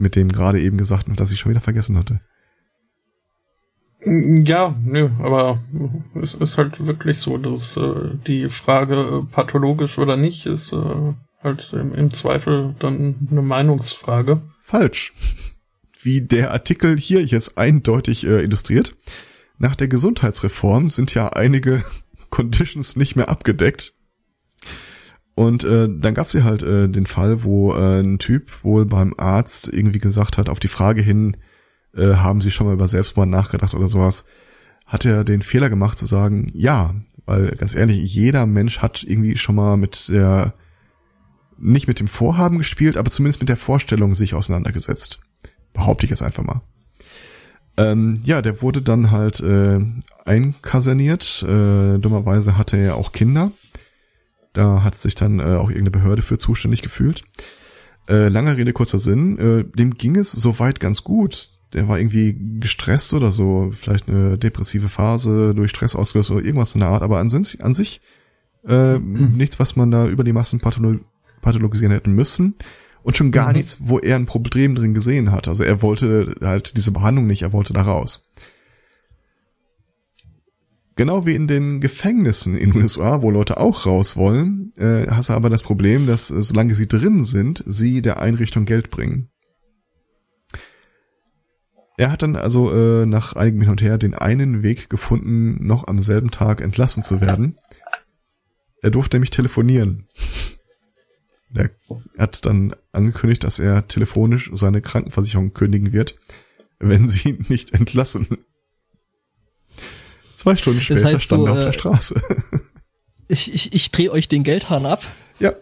mit dem gerade eben Gesagten, dass ich schon wieder vergessen hatte. Ja, nö, aber es ist halt wirklich so, dass äh, die Frage äh, pathologisch oder nicht ist äh, halt im, im Zweifel dann eine Meinungsfrage. Falsch. Wie der Artikel hier jetzt eindeutig äh, illustriert. Nach der Gesundheitsreform sind ja einige [LAUGHS] Conditions nicht mehr abgedeckt. Und äh, dann gab es halt äh, den Fall, wo äh, ein Typ wohl beim Arzt irgendwie gesagt hat, auf die Frage hin, äh, haben Sie schon mal über Selbstmord nachgedacht oder sowas, hat er den Fehler gemacht zu sagen, ja, weil ganz ehrlich, jeder Mensch hat irgendwie schon mal mit der, nicht mit dem Vorhaben gespielt, aber zumindest mit der Vorstellung sich auseinandergesetzt. Behaupte ich jetzt einfach mal. Ähm, ja, der wurde dann halt äh, einkaserniert. Äh, dummerweise hatte er auch Kinder. Da hat sich dann äh, auch irgendeine Behörde für zuständig gefühlt. Äh, langer Rede, kurzer Sinn. Äh, dem ging es soweit ganz gut. Der war irgendwie gestresst oder so, vielleicht eine depressive Phase durch Stress ausgelöst oder irgendwas in der Art, aber an, an sich äh, mhm. [CLEARS THROAT] nichts, was man da über die Massen pathologisieren hätten müssen. Und schon gar mhm. nichts, wo er ein Problem drin gesehen hat. Also er wollte halt diese Behandlung nicht, er wollte da raus. Genau wie in den Gefängnissen in den USA, wo Leute auch raus wollen, äh, hast du aber das Problem, dass äh, solange sie drin sind, sie der Einrichtung Geld bringen. Er hat dann also äh, nach einigem Hin und Her den einen Weg gefunden, noch am selben Tag entlassen zu werden. Er durfte nämlich telefonieren. Er hat dann angekündigt, dass er telefonisch seine Krankenversicherung kündigen wird, wenn sie ihn nicht entlassen. Zwei Stunden später das heißt stand er auf der äh, Straße. [LAUGHS] Ich, ich, ich drehe euch den Geldhahn ab. Ja,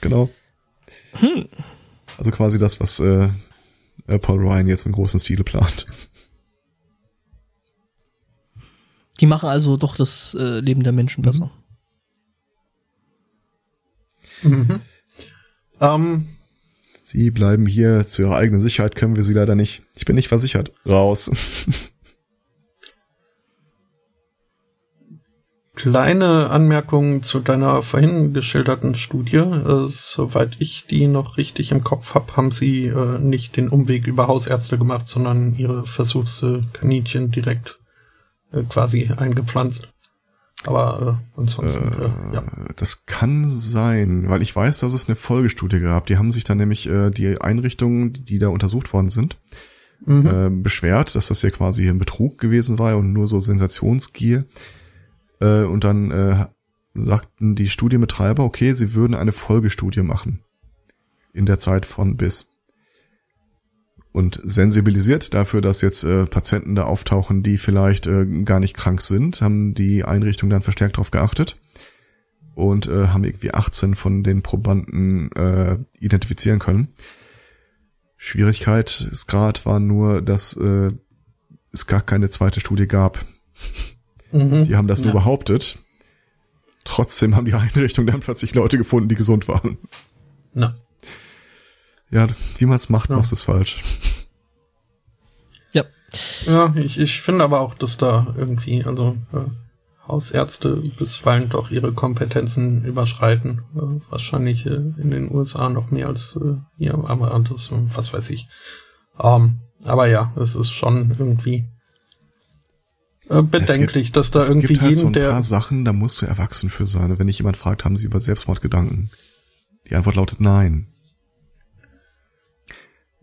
genau. Hm. Also quasi das, was äh, äh, Paul Ryan jetzt im großen Stile plant. Die machen also doch das äh, Leben der Menschen besser. Mhm. Mhm. Ähm, sie bleiben hier zu ihrer eigenen Sicherheit, können wir sie leider nicht. Ich bin nicht versichert. Raus. [LAUGHS] Kleine Anmerkung zu deiner vorhin geschilderten Studie. Äh, soweit ich die noch richtig im Kopf habe, haben sie äh, nicht den Umweg über Hausärzte gemacht, sondern ihre Versuchskaninchen direkt äh, quasi eingepflanzt. Aber äh, ansonsten, äh, äh, ja. Das kann sein, weil ich weiß, dass es eine Folgestudie gab. Die haben sich dann nämlich äh, die Einrichtungen, die, die da untersucht worden sind, mhm. äh, beschwert, dass das ja quasi ein Betrug gewesen war und nur so Sensationsgier. Äh, und dann äh, sagten die Studienbetreiber, okay, sie würden eine Folgestudie machen. In der Zeit von bis. Und sensibilisiert dafür, dass jetzt äh, Patienten da auftauchen, die vielleicht äh, gar nicht krank sind, haben die Einrichtungen dann verstärkt darauf geachtet und äh, haben irgendwie 18 von den Probanden äh, identifizieren können. Schwierigkeit ist gerade war nur, dass äh, es gar keine zweite Studie gab. Mhm, die haben das ja. nur behauptet. Trotzdem haben die Einrichtungen dann plötzlich Leute gefunden, die gesund waren. Na. Ja, wie man es macht, ja. machst es falsch. Ja. Ja, ich, ich finde aber auch, dass da irgendwie, also äh, Hausärzte bisweilen doch ihre Kompetenzen überschreiten. Äh, wahrscheinlich äh, in den USA noch mehr als äh, hier, aber das, was weiß ich. Ähm, aber ja, es ist schon irgendwie äh, bedenklich, gibt, dass da irgendwie gibt halt jeden, so ein der paar Sachen, da musst du erwachsen für sein. Wenn dich jemand fragt, haben sie über Selbstmord Gedanken? Die Antwort lautet nein.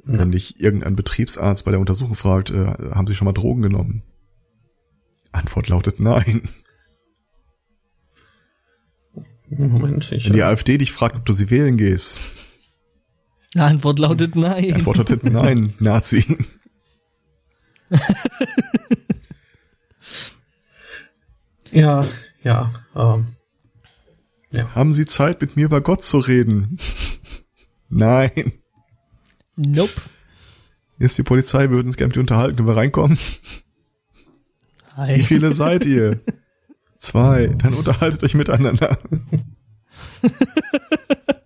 Ja. Wenn dich irgendein Betriebsarzt bei der Untersuchung fragt, äh, haben Sie schon mal Drogen genommen? Antwort lautet nein. Moment, ich Wenn die AfD dich fragt, ob du sie wählen gehst. Antwort lautet nein. Antwort lautet nein, [LAUGHS] Nazi. [LAUGHS] ja, ja, ähm, ja. Haben Sie Zeit, mit mir über Gott zu reden? [LAUGHS] nein. Nope. Hier ist die Polizei, wir würden uns gerne mit dir unterhalten. Können wir reinkommen? Hi. Wie viele seid ihr? [LAUGHS] Zwei. Dann unterhaltet euch miteinander. [LAUGHS]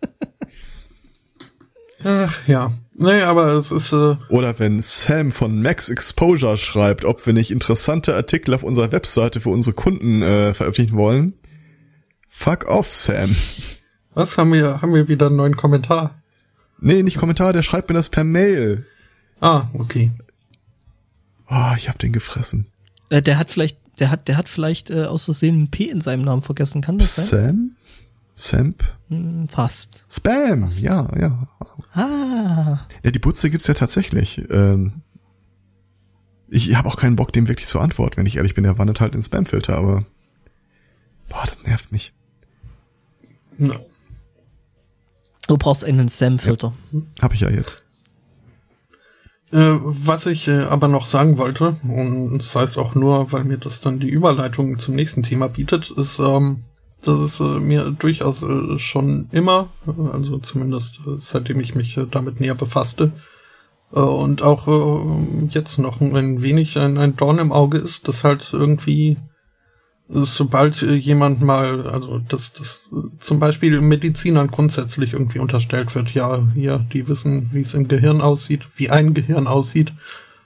Ach ja. Nee, aber es ist. Äh Oder wenn Sam von Max Exposure schreibt, ob wir nicht interessante Artikel auf unserer Webseite für unsere Kunden äh, veröffentlichen wollen. Fuck off, Sam. Was haben wir? Haben wir wieder einen neuen Kommentar? Nee, nicht Kommentar, der schreibt mir das per Mail. Ah, okay. Oh, ich hab den gefressen. Äh, der hat vielleicht, der hat, der hat vielleicht äh, aus Versehen ein P in seinem Namen vergessen, kann das sein? Sam? Samp? Hm, fast. Spam, fast. ja, ja. Ah. Ja, die Butze gibt's ja tatsächlich. Ähm, ich habe auch keinen Bock, dem wirklich zu antworten, wenn ich ehrlich bin. Er wandert halt in Spamfilter, aber boah, das nervt mich. No. Du brauchst einen Spamfilter. Ja, hab ich ja jetzt. Äh, was ich äh, aber noch sagen wollte, und das heißt auch nur, weil mir das dann die Überleitung zum nächsten Thema bietet, ist, ähm, dass es äh, mir durchaus äh, schon immer, also zumindest äh, seitdem ich mich damit näher befasste, und auch jetzt noch ein wenig ein, Dorn im Auge ist, dass halt irgendwie sobald jemand mal, also dass das zum Beispiel Medizinern grundsätzlich irgendwie unterstellt wird, ja, hier, die wissen, wie es im Gehirn aussieht, wie ein Gehirn aussieht,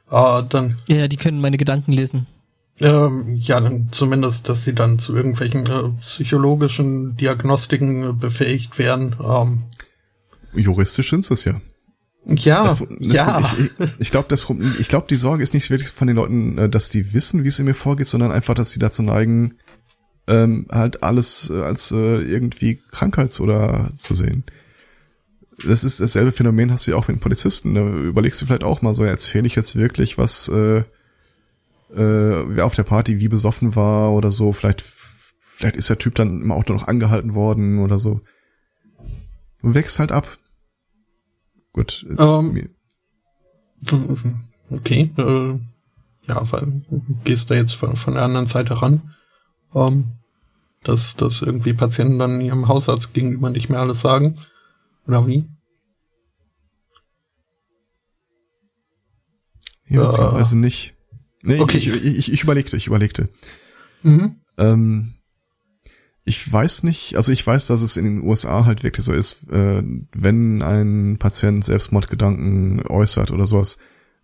dann. Ja, die können meine Gedanken lesen. Ähm, ja, dann zumindest, dass sie dann zu irgendwelchen äh, psychologischen Diagnostiken äh, befähigt werden. Ähm, Juristisch sind es ja. Ja, das, das ja. Ich, ich glaube, das, ich glaube, die Sorge ist nicht wirklich von den Leuten, äh, dass die wissen, wie es in mir vorgeht, sondern einfach, dass sie dazu neigen, ähm, halt alles äh, als äh, irgendwie Krankheits- oder zu sehen. Das ist dasselbe Phänomen hast du ja auch mit den Polizisten. Da überlegst du vielleicht auch mal so, erzähle ich jetzt wirklich, was äh, äh, wer auf der Party wie besoffen war oder so. Vielleicht, vielleicht ist der Typ dann im Auto noch angehalten worden oder so. Du wächst halt ab. Gut. Um, ähm, okay. Äh, ja, weil gehst da jetzt von, von der anderen Seite ran. Ähm, dass, dass irgendwie Patienten dann ihrem Hausarzt gegenüber nicht mehr alles sagen. Oder wie? Ja, beziehungsweise äh, nicht. Nee, okay. ich, ich, ich überlegte, ich überlegte. Mhm. Ähm, ich weiß nicht, also ich weiß, dass es in den USA halt wirklich so ist, äh, wenn ein Patient Selbstmordgedanken äußert oder sowas,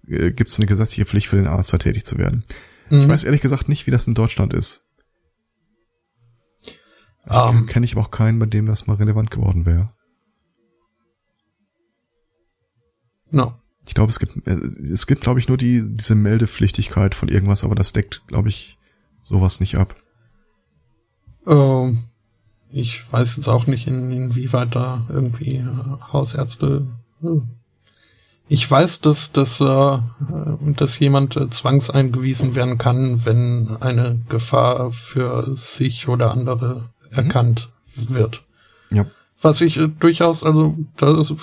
äh, gibt es eine gesetzliche Pflicht für den Arzt, da tätig zu werden. Mhm. Ich weiß ehrlich gesagt nicht, wie das in Deutschland ist. Ich um, ähm. kenne ich aber auch keinen, bei dem das mal relevant geworden wäre. No. Ich glaube, es gibt, äh, es gibt, glaube ich, nur die, diese Meldepflichtigkeit von irgendwas, aber das deckt, glaube ich, sowas nicht ab. Uh, ich weiß jetzt auch nicht, in, inwieweit da irgendwie äh, Hausärzte. Uh. Ich weiß, dass, dass, äh, dass jemand äh, zwangseingewiesen werden kann, wenn eine Gefahr für sich oder andere mhm. erkannt wird. Ja. Was ich äh, durchaus, also das,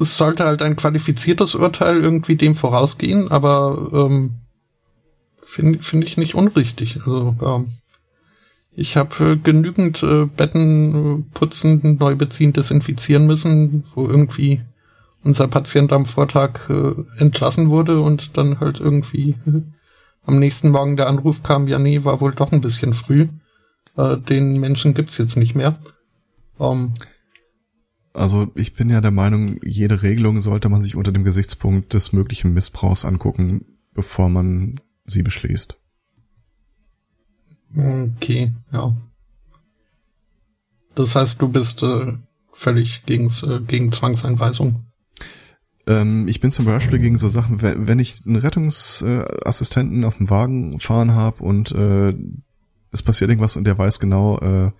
es sollte halt ein qualifiziertes Urteil irgendwie dem vorausgehen, aber ähm, finde find ich nicht unrichtig. Also ähm, ich habe äh, genügend äh, Betten äh, putzen, neu beziehen, desinfizieren müssen, wo irgendwie unser Patient am Vortag äh, entlassen wurde und dann halt irgendwie äh, [LAUGHS] am nächsten Morgen der Anruf kam, ja nee, war wohl doch ein bisschen früh. Äh, den Menschen gibt's jetzt nicht mehr. Ähm, also ich bin ja der Meinung, jede Regelung sollte man sich unter dem Gesichtspunkt des möglichen Missbrauchs angucken, bevor man sie beschließt. Okay, ja. Das heißt, du bist äh, völlig gegens, äh, gegen Zwangseinweisung. Ähm, ich bin zum Beispiel gegen so Sachen, wenn, wenn ich einen Rettungsassistenten auf dem Wagen fahren habe und äh, es passiert irgendwas und der weiß genau, äh,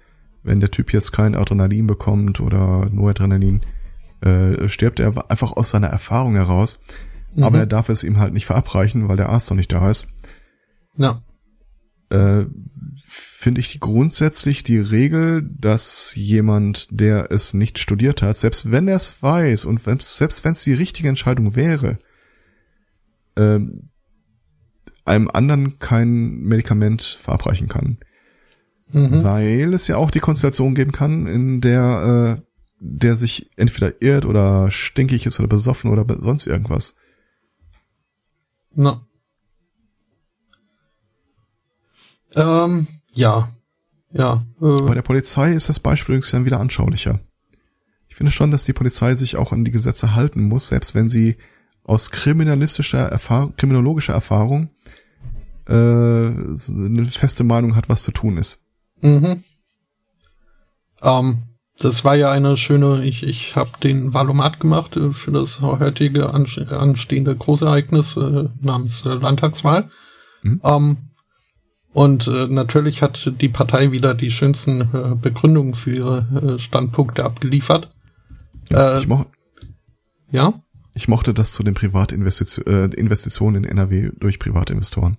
wenn der Typ jetzt kein Adrenalin bekommt oder nur Adrenalin, äh, stirbt er einfach aus seiner Erfahrung heraus. Mhm. Aber er darf es ihm halt nicht verabreichen, weil der Arzt noch nicht da ist. Ja. Äh, Finde ich grundsätzlich die Regel, dass jemand, der es nicht studiert hat, selbst wenn er es weiß und wenn, selbst wenn es die richtige Entscheidung wäre, äh, einem anderen kein Medikament verabreichen kann. Mhm. Weil es ja auch die Konstellation geben kann, in der äh, der sich entweder irrt oder stinkig ist oder besoffen oder sonst irgendwas. Na. Ähm, ja. Ja. Äh. Bei der Polizei ist das Beispiel übrigens dann wieder anschaulicher. Ich finde schon, dass die Polizei sich auch an die Gesetze halten muss, selbst wenn sie aus kriminalistischer Erfahrung, kriminologischer Erfahrung äh, eine feste Meinung hat, was zu tun ist. Mhm. Ähm, das war ja eine schöne, ich, ich habe den Valomat gemacht äh, für das heutige anstehende Großereignis äh, namens äh, Landtagswahl. Mhm. Ähm, Und äh, natürlich hat die Partei wieder die schönsten äh, Begründungen für ihre äh, Standpunkte abgeliefert. Ja, ich, mo ja? ich mochte das zu den Privatinvestitionen Investitionen in NRW durch Privatinvestoren.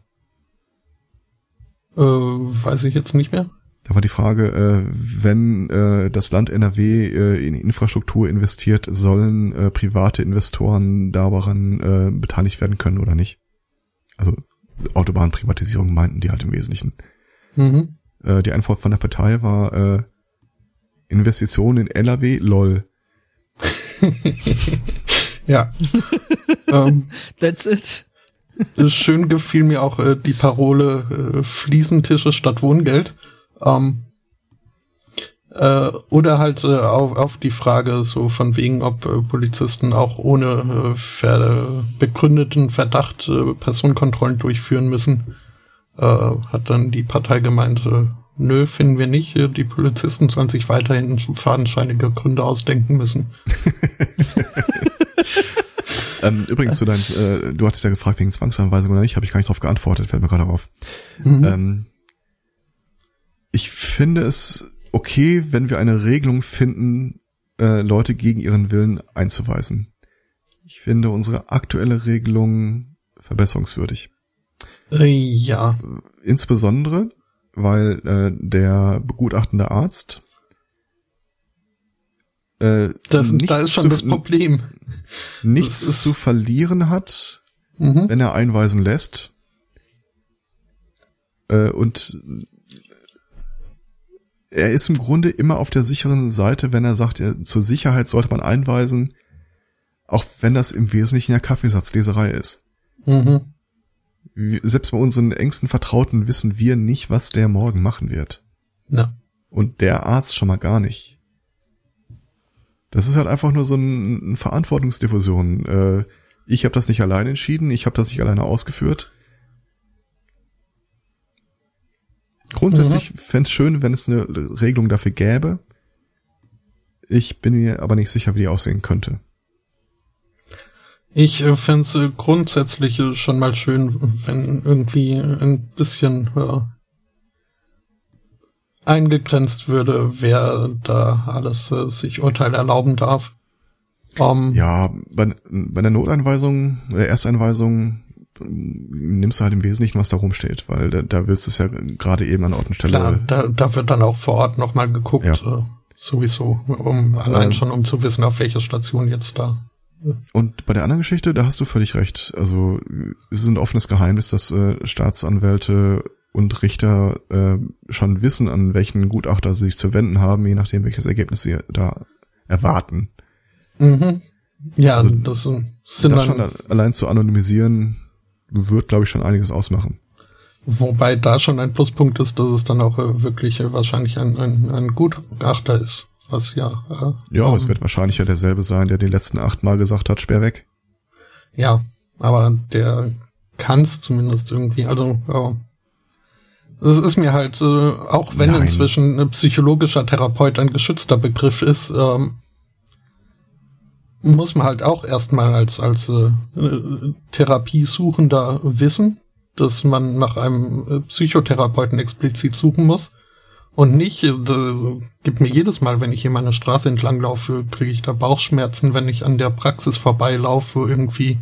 Weiß ich jetzt nicht mehr. Da war die Frage, äh, wenn äh, das Land NRW äh, in Infrastruktur investiert, sollen äh, private Investoren daran äh, beteiligt werden können oder nicht? Also Autobahnprivatisierung meinten die halt im Wesentlichen. Mhm. Äh, die Antwort von der Partei war äh, Investitionen in NRW, lol. [LAUGHS] ja. um, [LAUGHS] That's it. Schön gefiel mir auch äh, die Parole äh, Fliesentische statt Wohngeld. Ähm, äh, oder halt äh, auf, auf die Frage so von wegen, ob äh, Polizisten auch ohne äh, ver begründeten Verdacht äh, Personenkontrollen durchführen müssen, äh, hat dann die Partei gemeint, nö, finden wir nicht. Die Polizisten sollen sich weiterhin fadenscheinige Gründe ausdenken müssen. [LAUGHS] ähm, übrigens, du, dein, äh, du hattest ja gefragt wegen Zwangsanweisung oder nicht, habe ich gar nicht drauf geantwortet, fällt mir gerade auf. Mhm. Ähm, ich finde es okay, wenn wir eine Regelung finden, äh, Leute gegen ihren Willen einzuweisen. Ich finde unsere aktuelle Regelung verbesserungswürdig. Äh, ja. Insbesondere, weil äh, der begutachtende Arzt äh, das, da ist schon zu, das Problem. Nichts das zu verlieren hat, mhm. wenn er einweisen lässt. Äh, und er ist im Grunde immer auf der sicheren Seite, wenn er sagt, ja, zur Sicherheit sollte man einweisen, auch wenn das im Wesentlichen ja Kaffeesatzleserei ist. Mhm. Selbst bei unseren engsten Vertrauten wissen wir nicht, was der morgen machen wird. Ja. Und der Arzt schon mal gar nicht. Das ist halt einfach nur so ein, eine Verantwortungsdiffusion. Äh, ich habe das nicht allein entschieden, ich habe das nicht alleine ausgeführt. Grundsätzlich mhm. fände es schön, wenn es eine Regelung dafür gäbe. Ich bin mir aber nicht sicher, wie die aussehen könnte. Ich äh, fände es äh, grundsätzlich äh, schon mal schön, wenn irgendwie ein bisschen eingegrenzt würde, wer da alles äh, sich Urteil erlauben darf. Um, ähm, ja, bei, bei der Noteinweisung, der Ersteinweisung nimmst du halt im Wesentlichen, was da rumsteht, weil da, da willst du es ja gerade eben an Ort und Stelle. Klar, da, da wird dann auch vor Ort nochmal geguckt, ja. äh, sowieso, um allein ähm, schon um zu wissen, auf welcher Station jetzt da. Und bei der anderen Geschichte, da hast du völlig recht. Also es ist ein offenes Geheimnis, dass äh, Staatsanwälte und Richter äh, schon wissen, an welchen Gutachter sie sich zu wenden haben, je nachdem, welches Ergebnis sie da erwarten. Mhm. Ja, also, das sind das schon allein zu anonymisieren, wird, glaube ich, schon einiges ausmachen. Wobei da schon ein Pluspunkt ist, dass es dann auch äh, wirklich äh, wahrscheinlich ein, ein, ein Gutachter ist. Was ja. Äh, ja, ähm, es wird wahrscheinlich ja derselbe sein, der die letzten acht Mal gesagt hat, sperr weg. Ja, aber der kann es zumindest irgendwie. Also, ja. Es ist mir halt, äh, auch wenn Nein. inzwischen ein psychologischer Therapeut ein geschützter Begriff ist, ähm, muss man halt auch erstmal als, als äh, Therapiesuchender wissen, dass man nach einem äh, Psychotherapeuten explizit suchen muss. Und nicht, äh, gibt mir jedes Mal, wenn ich hier meine Straße entlang laufe, kriege ich da Bauchschmerzen, wenn ich an der Praxis vorbeilaufe, wo irgendwie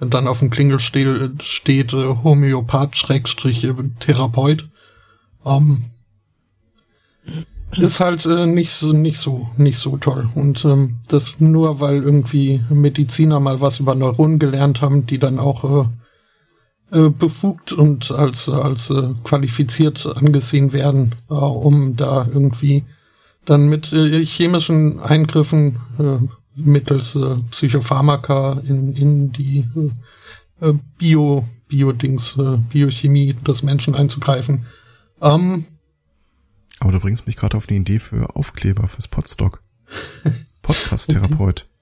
dann auf dem Klingel steht, steht äh, Homöopath Schrägstrich äh, Therapeut. Ähm, ist halt äh, nicht, so, nicht so nicht so toll. Und ähm, das nur, weil irgendwie Mediziner mal was über Neuronen gelernt haben, die dann auch äh, äh, befugt und als, als äh, qualifiziert angesehen werden, äh, um da irgendwie dann mit äh, chemischen Eingriffen äh, mittels äh, Psychopharmaka in, in die äh, Bio, Bio-Dings, äh, Biochemie des Menschen einzugreifen. Ähm, aber du bringst mich gerade auf eine Idee für Aufkleber fürs Podstock. Podcast-Therapeut. [LAUGHS]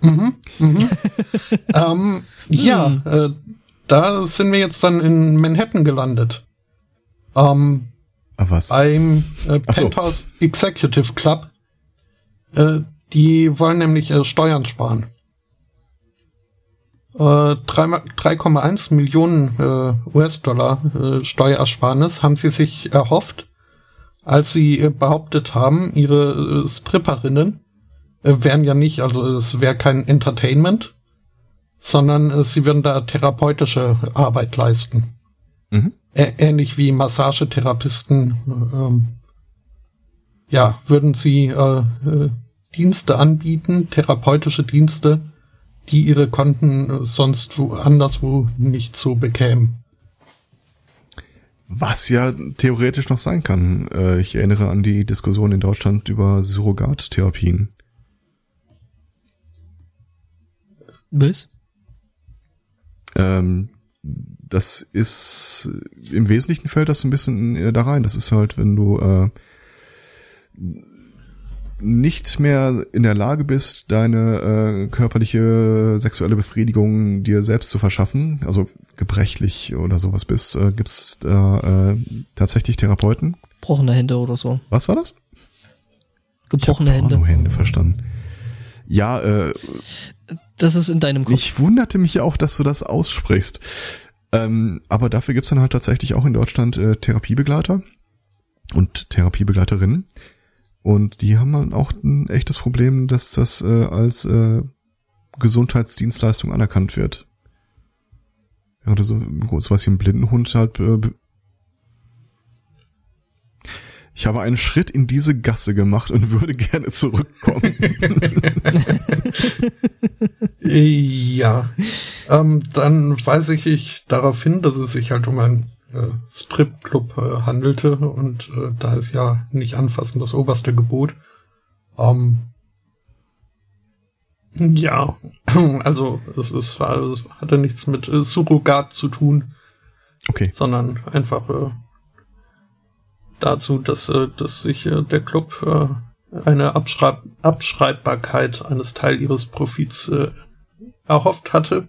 Mhm, mhm. [LAUGHS] ähm, ja, äh, da sind wir jetzt dann in Manhattan gelandet. Ähm, ah, was? Beim äh, Penthouse so. Executive Club. Äh, die wollen nämlich äh, Steuern sparen. äh, 3,1 Millionen äh, US-Dollar äh, Steuersparnis haben sie sich erhofft, als sie äh, behauptet haben, ihre äh, Stripperinnen äh, wären ja nicht, also es wäre kein Entertainment, sondern sie würden da therapeutische Arbeit leisten. Mhm. ähnlich wie Massagetherapisten, ähm, ja, würden sie äh, äh, Dienste anbieten, therapeutische Dienste, die ihre Konten sonst wo, anderswo nicht so bekämen. Was ja theoretisch noch sein kann. Äh, ich erinnere an die Diskussion in Deutschland über Surrogattherapien. Was? Ähm, das ist im Wesentlichen fällt das ein bisschen äh, da rein. Das ist halt, wenn du äh, nicht mehr in der Lage bist, deine äh, körperliche sexuelle Befriedigung dir selbst zu verschaffen, also gebrechlich oder sowas bist, äh, gibt's da äh, tatsächlich Therapeuten? Gebrochene Hände oder so. Was war das? Gebrochene Hände. Hände verstanden. Ja, äh, das ist in deinem Kopf. Ich wunderte mich auch, dass du das aussprichst. Ähm, aber dafür gibt's dann halt tatsächlich auch in Deutschland äh, Therapiebegleiter und Therapiebegleiterinnen. Und die haben dann auch ein echtes Problem, dass das äh, als äh, Gesundheitsdienstleistung anerkannt wird. Ja, oder so, so was wie ein Blindenhund halt. Äh, ich habe einen Schritt in diese Gasse gemacht und [LAUGHS] würde gerne zurückkommen. [LAUGHS] ja. Ähm, dann weise ich, ich darauf hin, dass es sich halt um ein äh, Stripclub äh, handelte und äh, da ist ja nicht anfassen das oberste Gebot. Ähm, ja, [CLEARS THROAT] also es ist, es hatte nichts mit äh, Surrogat zu tun. Okay. Sondern einfach äh, dazu, dass, äh, dass sich äh, der Club äh, eine Abschreib Abschreibbarkeit eines Teil ihres Profits äh, erhofft hatte.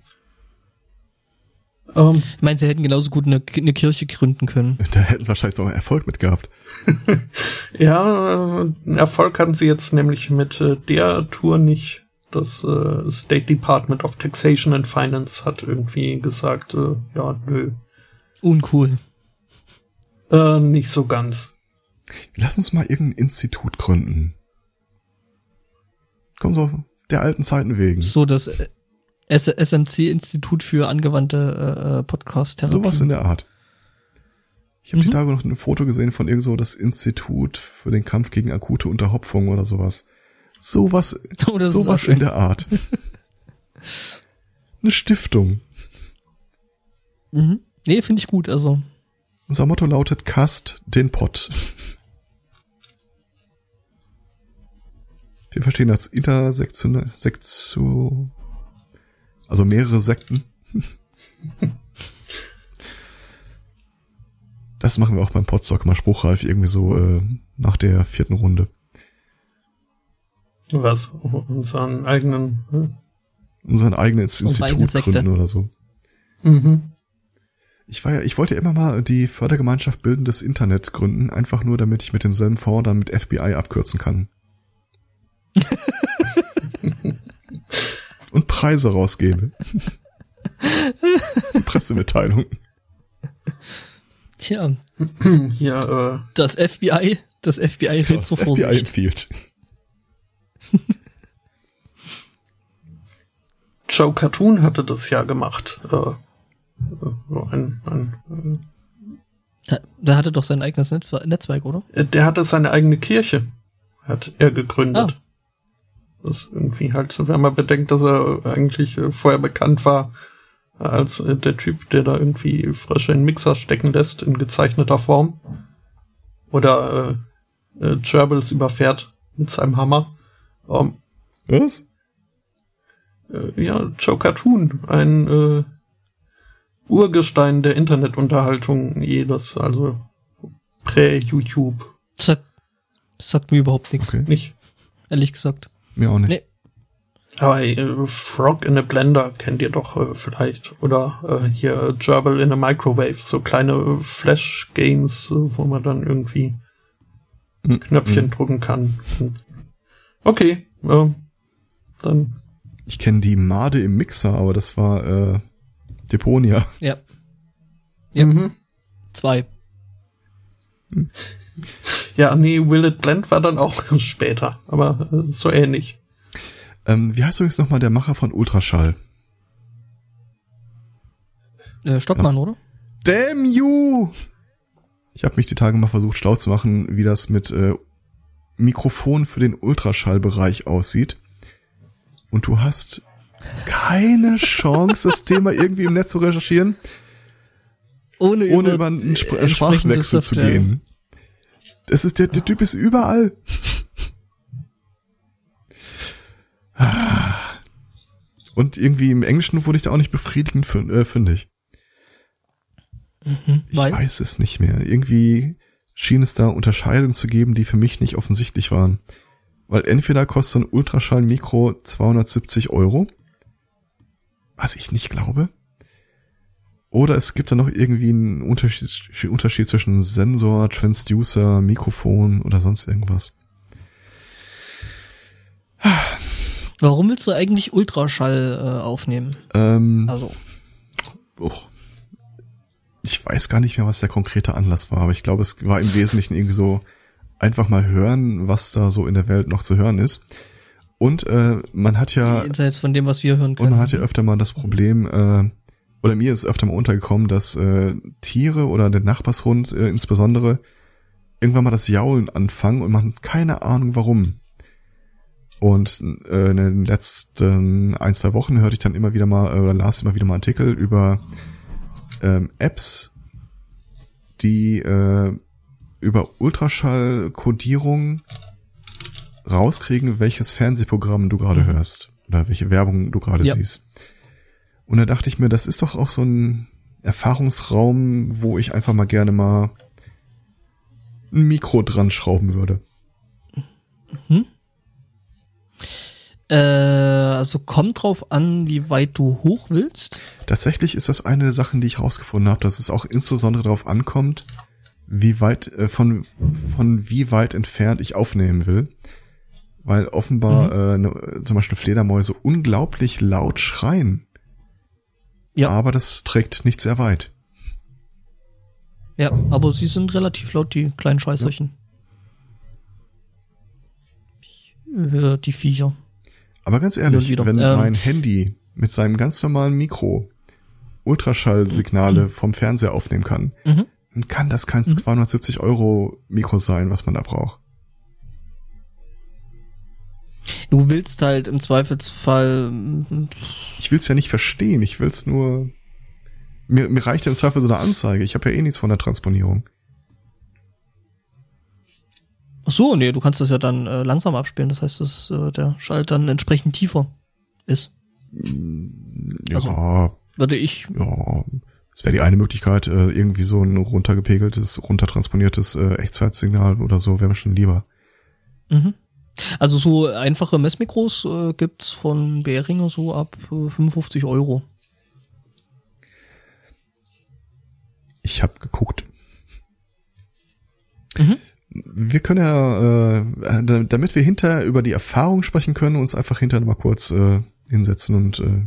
Ähm, ich meine, sie hätten genauso gut eine, eine Kirche gründen können. Da hätten sie wahrscheinlich auch Erfolg mit gehabt. [LAUGHS] ja, äh, Erfolg hatten sie jetzt nämlich mit äh, der Tour nicht. Das äh, State Department of Taxation and Finance hat irgendwie gesagt, ja, nö. Uncool. Äh, nicht so ganz. Lass uns mal irgendein Institut gründen. Komm so, der alten Zeiten wegen. So, das SMC-Institut für angewandte äh, äh, Podcast-Therapie. Sowas in der Art. Ich habe mhm. die Tage noch ein Foto gesehen von irgend so das Institut für den Kampf gegen akute Unterhopfung oder sowas. Sowas, [LAUGHS] oh, sowas in der Art. [LAUGHS] Eine Stiftung. Mhm. Nee, finde ich gut, also. Unser Motto lautet Cast den Pott. Wir verstehen als intersektionell, Sektio, also mehrere Sekten. Das machen wir auch beim Podstock mal spruchreif, irgendwie so äh, nach der vierten Runde. Was? Unseren eigenen... Hm? Unseren eigenen Institut gründen oder so. Mhm. Ich war ja, ich wollte ja immer mal die Fördergemeinschaft Bildendes Internet gründen, einfach nur, damit ich mit demselben Fonds dann mit FBI abkürzen kann. [LAUGHS] Preise rausgebe. [LAUGHS] Pressemitteilung. Tja. Ja, äh. Das FBI, das FBI redet so Vorsicht. FBI empfiehlt. [LAUGHS] Joe Cartoon hatte das ja gemacht. Äh, so ein, ein, äh, der hatte doch sein eigenes Netzwerk, oder? Äh, der hatte seine eigene Kirche, hat er gegründet. Ah. Das irgendwie halt, wenn man bedenkt, dass er eigentlich äh, vorher bekannt war als äh, der Typ, der da irgendwie Frösche in Mixer stecken lässt in gezeichneter Form. Oder äh, äh, Gerbils überfährt mit seinem Hammer. Um, ähm, Was? Äh, ja, Joe Cartoon, ein äh, Urgestein der Internetunterhaltung jedes, also prä-YouTube. Sagt, sagt mir überhaupt nichts. Okay. Nicht? Ehrlich gesagt. Mir auch nicht. Nee. Aber äh, Frog in a Blender kennt ihr doch äh, vielleicht. Oder äh, hier Gerbil in a Microwave, so kleine äh, Flash-Games, äh, wo man dann irgendwie mhm. Knöpfchen mhm. drucken kann. Okay, äh, dann Ich kenne die Made im Mixer, aber das war äh, Deponia. Ja. Ja. Mhm. Zwei. Ja, nee, Will It Blend war dann auch [LAUGHS] später, aber äh, so ähnlich. Ähm, wie heißt übrigens nochmal der Macher von Ultraschall? Äh, Stockmann, oder? Damn you! Ich habe mich die Tage mal versucht schlau zu machen, wie das mit äh, Mikrofon für den Ultraschallbereich aussieht. Und du hast keine Chance, das [LAUGHS] Thema irgendwie im Netz zu recherchieren, Ohne, ohne über einen Sp äh, Sprachwechsel zu gehen. Das ist der, der Typ ist überall. Und irgendwie im Englischen wurde ich da auch nicht befriedigend äh, fündig. Ich Weil? weiß es nicht mehr. Irgendwie schien es da Unterscheidungen zu geben, die für mich nicht offensichtlich waren. Weil entweder kostet so ein Ultraschall-Mikro 270 Euro, was ich nicht glaube. Oder es gibt da noch irgendwie einen Unterschied, Unterschied zwischen Sensor, Transducer, Mikrofon oder sonst irgendwas. Warum willst du eigentlich Ultraschall äh, aufnehmen? Ähm, Also, oh, ich weiß gar nicht mehr, was der konkrete Anlass war, aber ich glaube, es war im Wesentlichen irgendwie so einfach mal hören, was da so in der Welt noch zu hören ist. Und äh, man hat ja jenseits von dem, was wir hören und können. man hat ja öfter mal das Problem, äh, oder mir ist öfter mal untergekommen, dass äh, Tiere oder der Nachbarshund äh, insbesondere irgendwann mal das Jaulen anfangen und man hat keine Ahnung warum. Und äh, in den letzten ein, zwei Wochen hörte ich dann immer wieder mal, äh, oder las immer wieder mal Artikel über ähm, Apps, die äh, über Ultraschallkodierung rauskriegen, welches Fernsehprogramm du gerade hörst oder welche Werbung du gerade Ja. siehst. Und da dachte ich mir, das ist doch auch so ein Erfahrungsraum, wo ich einfach mal gerne mal ein Mikro dran schrauben würde. Äh, also kommt drauf an, wie weit du hoch willst. Tatsächlich ist das eine der Sachen, die ich rausgefunden habe, dass es auch insbesondere darauf ankommt, wie weit äh, von von wie weit entfernt ich aufnehmen will, weil offenbar äh, ne, zum Beispiel Fledermäuse unglaublich laut schreien, Ja, aber das trägt nicht sehr weit. ja, aber sie sind relativ laut, die kleinen Scheißerchen. Ich höre die Viecher. Aber ganz ehrlich, wenn. Ähm. mein Handy mit seinem ganz normalen Mikro Ultraschallsignale vom Fernseher aufnehmen kann, Mhm. dann kann das kein 270 Euro Mikro sein, was man da braucht. Du willst halt im Zweifelsfall mm, Ich will's ja nicht verstehen, ich will's nur. Mir, mir reicht ja im Zweifel so eine Anzeige. Ich habe ja eh nichts von der Transponierung. Ach so, nee, du kannst das ja dann äh, langsam abspielen. Das heißt, dass äh, der Schall dann entsprechend tiefer ist. Ja, Also- Würde ich. ja. Es wäre die eine Möglichkeit, äh, irgendwie so ein runtergepegeltes, runtertransponiertes äh, Echtzeitsignal oder so, wäre mir schon lieber. Mhm. Also so einfache Messmikros äh, gibt's von Behringer so ab äh, 55 Euro. Ich habe geguckt. Mhm. Wir können ja, äh, da- damit wir hinterher über die Erfahrung sprechen können, uns einfach hinterher mal kurz äh, hinsetzen und äh,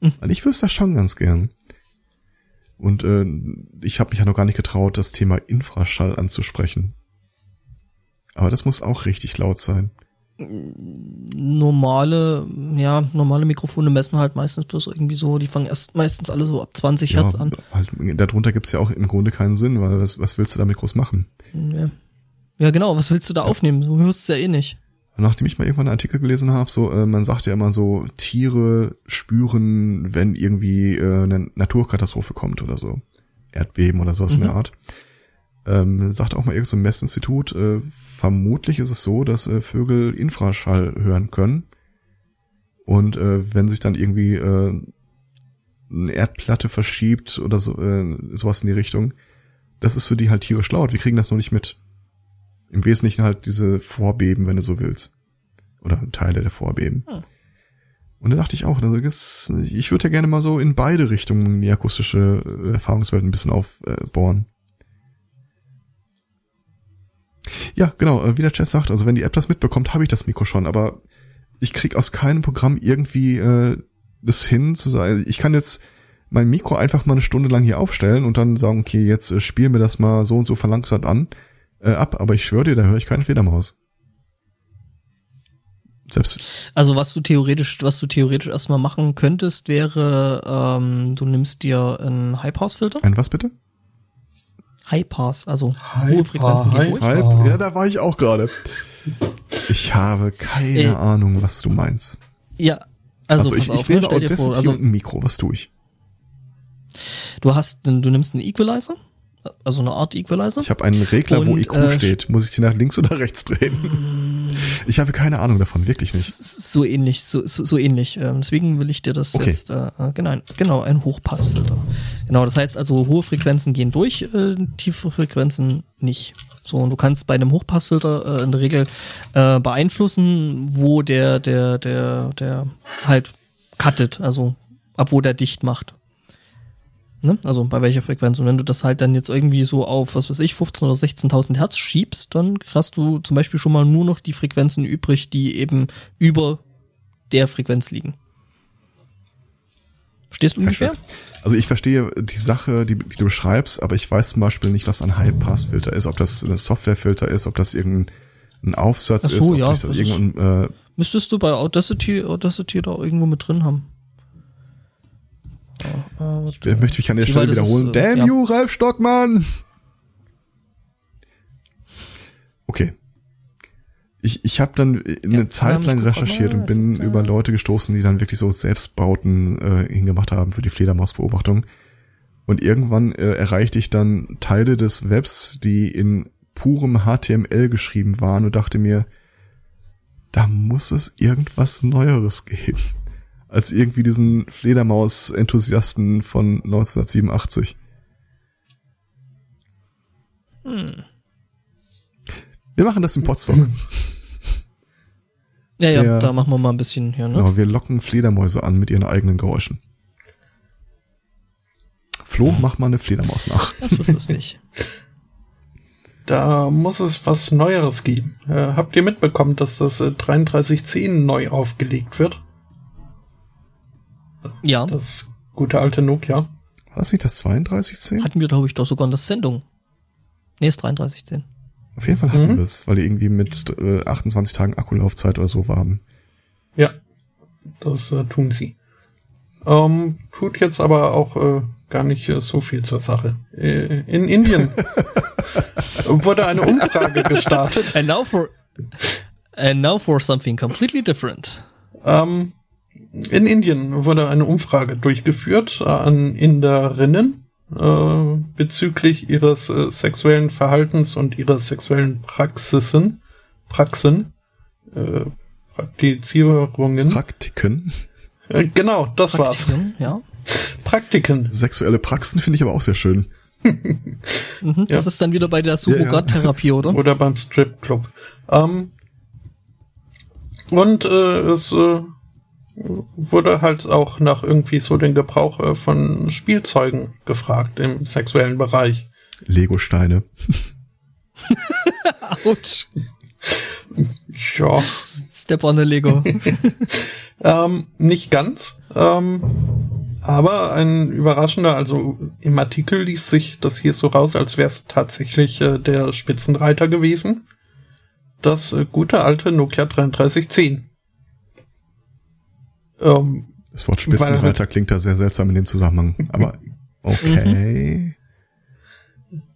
Mhm. ich wüsste das schon ganz gern. Und äh, ich habe mich ja noch gar nicht getraut, das Thema Infraschall anzusprechen. Aber das muss auch richtig laut sein. Normale, ja, normale Mikrofone messen halt meistens bloß irgendwie so, die fangen erst meistens alle so ab 20 Hertz an. Halt, darunter gibt's ja auch im Grunde keinen Sinn, weil was, was willst du damit groß machen? Ja. ja, genau, was willst du da aufnehmen? Du hörst es ja eh nicht. Nachdem ich mal irgendwann einen Artikel gelesen habe, so äh, man sagt ja immer so, Tiere spüren, wenn irgendwie äh, eine Naturkatastrophe kommt oder so. Erdbeben oder sowas in Mhm. der Art. Ähm, sagt auch mal irgendein so Messinstitut, äh, vermutlich ist es so, dass äh, Vögel Infraschall hören können. Und äh, wenn sich dann irgendwie äh, eine Erdplatte verschiebt oder so, äh, sowas in die Richtung, das ist für die halt tierisch laut. Wir kriegen das nur nicht mit. Im Wesentlichen halt diese Vorbeben, wenn du so willst. Oder Teile der Vorbeben. Hm. Und da dachte ich auch, also das, ich würde ja gerne mal so in beide Richtungen die akustische äh, Erfahrungswelt ein bisschen aufbohren. Ja, genau, äh, wie der Chess sagt, also wenn die App das mitbekommt, habe ich das Mikro schon, aber ich krieg aus keinem Programm irgendwie äh, das hin zu sagen. Ich kann jetzt mein Mikro einfach mal eine Stunde lang hier aufstellen und dann sagen, okay, jetzt äh, spiel mir das mal so und so verlangsamt an äh, ab, aber ich schwöre dir, da höre ich keine Fledermaus. Selbst. Also was du theoretisch, was du theoretisch erstmal machen könntest, wäre, ähm, du nimmst dir einen High-Pass-Filter. Ein was bitte? High-Pass, also High hohe Frequenzen gehen durch. High, ja, da war ich auch gerade. Ich habe keine Ey. Ahnung, was du meinst. Ja, also, also ich, auf, ich nehme ne, Audacity vor, also, und ein Mikro, was tue ich? Du hast, du nimmst einen Equalizer, also eine Art Equalizer. Ich habe einen Regler, und, wo IQ äh, steht. Muss ich die nach links oder rechts drehen? Ich habe keine Ahnung davon, wirklich nicht. So ähnlich, so, so, so ähnlich. Ähm, deswegen will ich dir das okay. jetzt, äh, äh, genau, genau, ein Hochpassfilter. Genau, das heißt also, hohe Frequenzen gehen durch, äh, tiefe Frequenzen nicht. So, und du kannst bei einem Hochpassfilter äh, in der Regel äh, beeinflussen, wo der, der, der, der halt cuttet, also ab wo der dicht macht. Ne? Also bei welcher Frequenz. Und wenn du das halt dann jetzt irgendwie so auf, was weiß ich, 15.000 oder 16.000 Hertz schiebst, dann hast du zum Beispiel schon mal nur noch die Frequenzen übrig, die eben über der Frequenz liegen. Verstehst du ungefähr? Also ich verstehe die Sache, die, die du beschreibst, aber ich weiß zum Beispiel nicht, was ein High-Pass-Filter ist, ob das ein Software-Filter ist, ob das irgendein Aufsatz so, ist, ob ja, das irgendein, äh, Müsstest du bei Audacity, Audacity da irgendwo mit drin haben. Ich möchte mich an der Stelle wiederholen. Ist, äh, Damn ja. you, Ralf Stockmann! Okay. Ich, ich habe dann eine ja, Zeit lang recherchiert und bin über Leute gestoßen, die dann wirklich so Selbstbauten äh, hingemacht haben für die Fledermausbeobachtung. Und irgendwann äh, erreichte ich dann Teile des Webs, die in purem HTML geschrieben waren und dachte mir, da muss es irgendwas Neueres geben als irgendwie diesen Fledermaus-Enthusiasten von 1987. Hm. Wir machen das im Potsdam. [LAUGHS] Ja, ja, Der, da machen wir mal ein bisschen hier, ne? Genau, wir locken Fledermäuse an mit ihren eigenen Geräuschen. Flo, mach mal eine Fledermaus nach. Das wird lustig. [LAUGHS] Da muss es was Neueres geben. Äh, habt ihr mitbekommen, dass das äh, 3310 neu aufgelegt wird? Ja. Das gute alte Nokia. War das nicht das 3210? Hatten wir, glaube ich, doch sogar in der Sendung. Nee, ist 3310. Auf jeden Fall hatten mhm. wir es, weil die irgendwie mit äh, 28 Tagen Akkulaufzeit oder so waren. Ja, das äh, tun sie. Ähm, tut jetzt aber auch äh, gar nicht äh, so viel zur Sache. Äh, in Indien [LAUGHS] wurde eine Umfrage gestartet. And now for, and now for something completely different. Ähm, in Indien wurde eine Umfrage durchgeführt an Inderinnen äh, bezüglich ihres äh, sexuellen Verhaltens und ihrer sexuellen Praxisen, Praxen, äh, Praktizierungen. Praktiken. Äh, genau, das Praktiken, war's. Ja. Praktiken. Sexuelle Praxen finde ich aber auch sehr schön. [LAUGHS] mhm, das ja. ist dann wieder bei der Surrogattherapie, ja, ja. oder? Oder beim Stripclub. Ähm, und äh, es äh, wurde halt auch nach irgendwie so den Gebrauch äh, von Spielzeugen gefragt im sexuellen Bereich. Lego-Steine. [LAUGHS] Autsch. Ja. Step on a Lego. [LAUGHS] ähm, nicht ganz. Ähm, aber ein überraschender, also im Artikel liest sich das hier so raus, als wäre es tatsächlich äh, der Spitzenreiter gewesen. Das äh, gute alte Nokia 3310. Ähm, das Wort Spitzenreiter klingt da sehr seltsam in dem Zusammenhang, aber [LAUGHS] okay.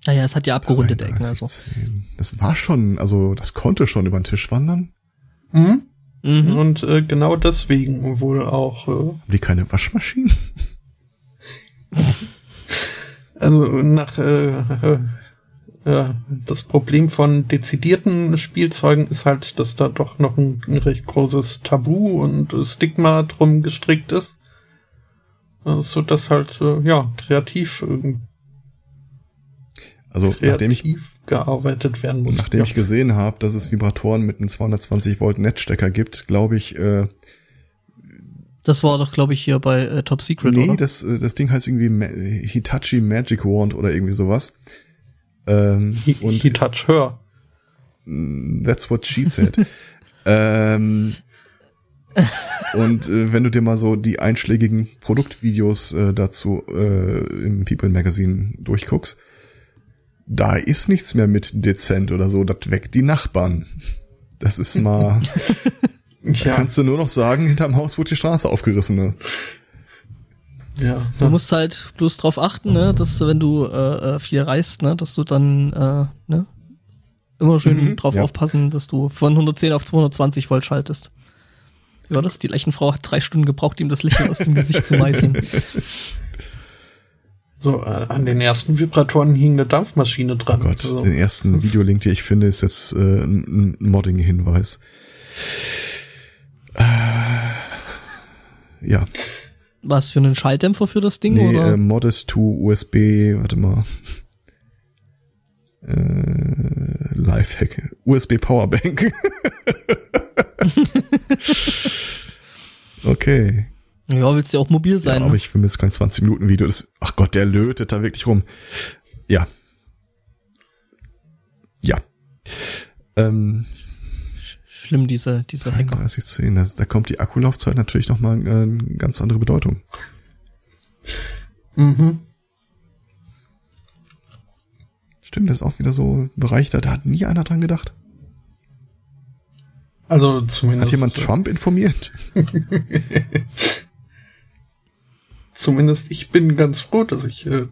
Naja, es hat ja abgerundete Ecken. Also. Das war schon, also das konnte schon über den Tisch wandern. Mhm. Mhm. Und äh, genau deswegen wohl auch. Äh, Haben die keine Waschmaschinen? also [LAUGHS] nach äh, ja, das Problem von dezidierten Spielzeugen ist halt, dass da doch noch ein, ein recht großes Tabu und Stigma drum gestrickt ist. Äh, so dass halt, äh, ja, kreativ, äh, also, kreativ nachdem ich, gearbeitet werden muss. Nachdem ja. ich gesehen habe, dass es Vibratoren mit einem 220 Volt Netzstecker gibt, glaube ich, äh, das war doch, glaube ich, hier bei äh, Top Secret, nee, oder? das, das Ding heißt irgendwie Ma Hitachi Magic Wand oder irgendwie sowas. Ähm, [LAUGHS] he, und he touch her. That's what she said. [LAUGHS] ähm, Und äh, wenn du dir mal so die einschlägigen Produktvideos äh, dazu äh, im People Magazine durchguckst, da ist nichts mehr mit dezent oder so, das weckt die Nachbarn. Das ist mal. [LAUGHS] ja. Da kannst du nur noch sagen, hinterm Haus wurde die Straße aufgerissen. Ne? Ja. Du musst halt bloß drauf achten, ne, dass wenn du äh, äh, viel reist, ne, dass du dann äh, ne, immer schön mhm, drauf ja. aufpassen, dass du von 110 auf 220 Volt schaltest. Wie war das? Die Leichenfrau hat drei Stunden gebraucht, ihm das Lächeln aus dem Gesicht zu meißeln. [LAUGHS] So, äh, an den ersten Vibratoren hing eine Dampfmaschine dran. Oh Gott, also, den ersten Videolink, den ich finde, ist jetzt äh, ein, ein Modding-Hinweis. Äh, ja. Was für einen Schalldämpfer für das Ding? Nee, oder? Äh, Modest to USB, warte mal. Äh, Lifehack. USB Powerbank. [LAUGHS] okay. Ja, willst du ja auch mobil sein. Ja, aber ne? ich vermisse kein 20 Minuten Video. Das, ach Gott, der lötet da wirklich rum. Ja. Ja. Ähm, Schlimm, diese, diese Hacker. 3010, das, da kommt die Akkulaufzeit natürlich nochmal äh, eine ganz andere Bedeutung. Mhm. Stimmt, das ist auch wieder so ein Bereich, da, da hat nie einer dran gedacht. Also zumindest. Hat jemand Trump informiert? [LAUGHS] zumindest ich bin ganz froh, dass ich äh,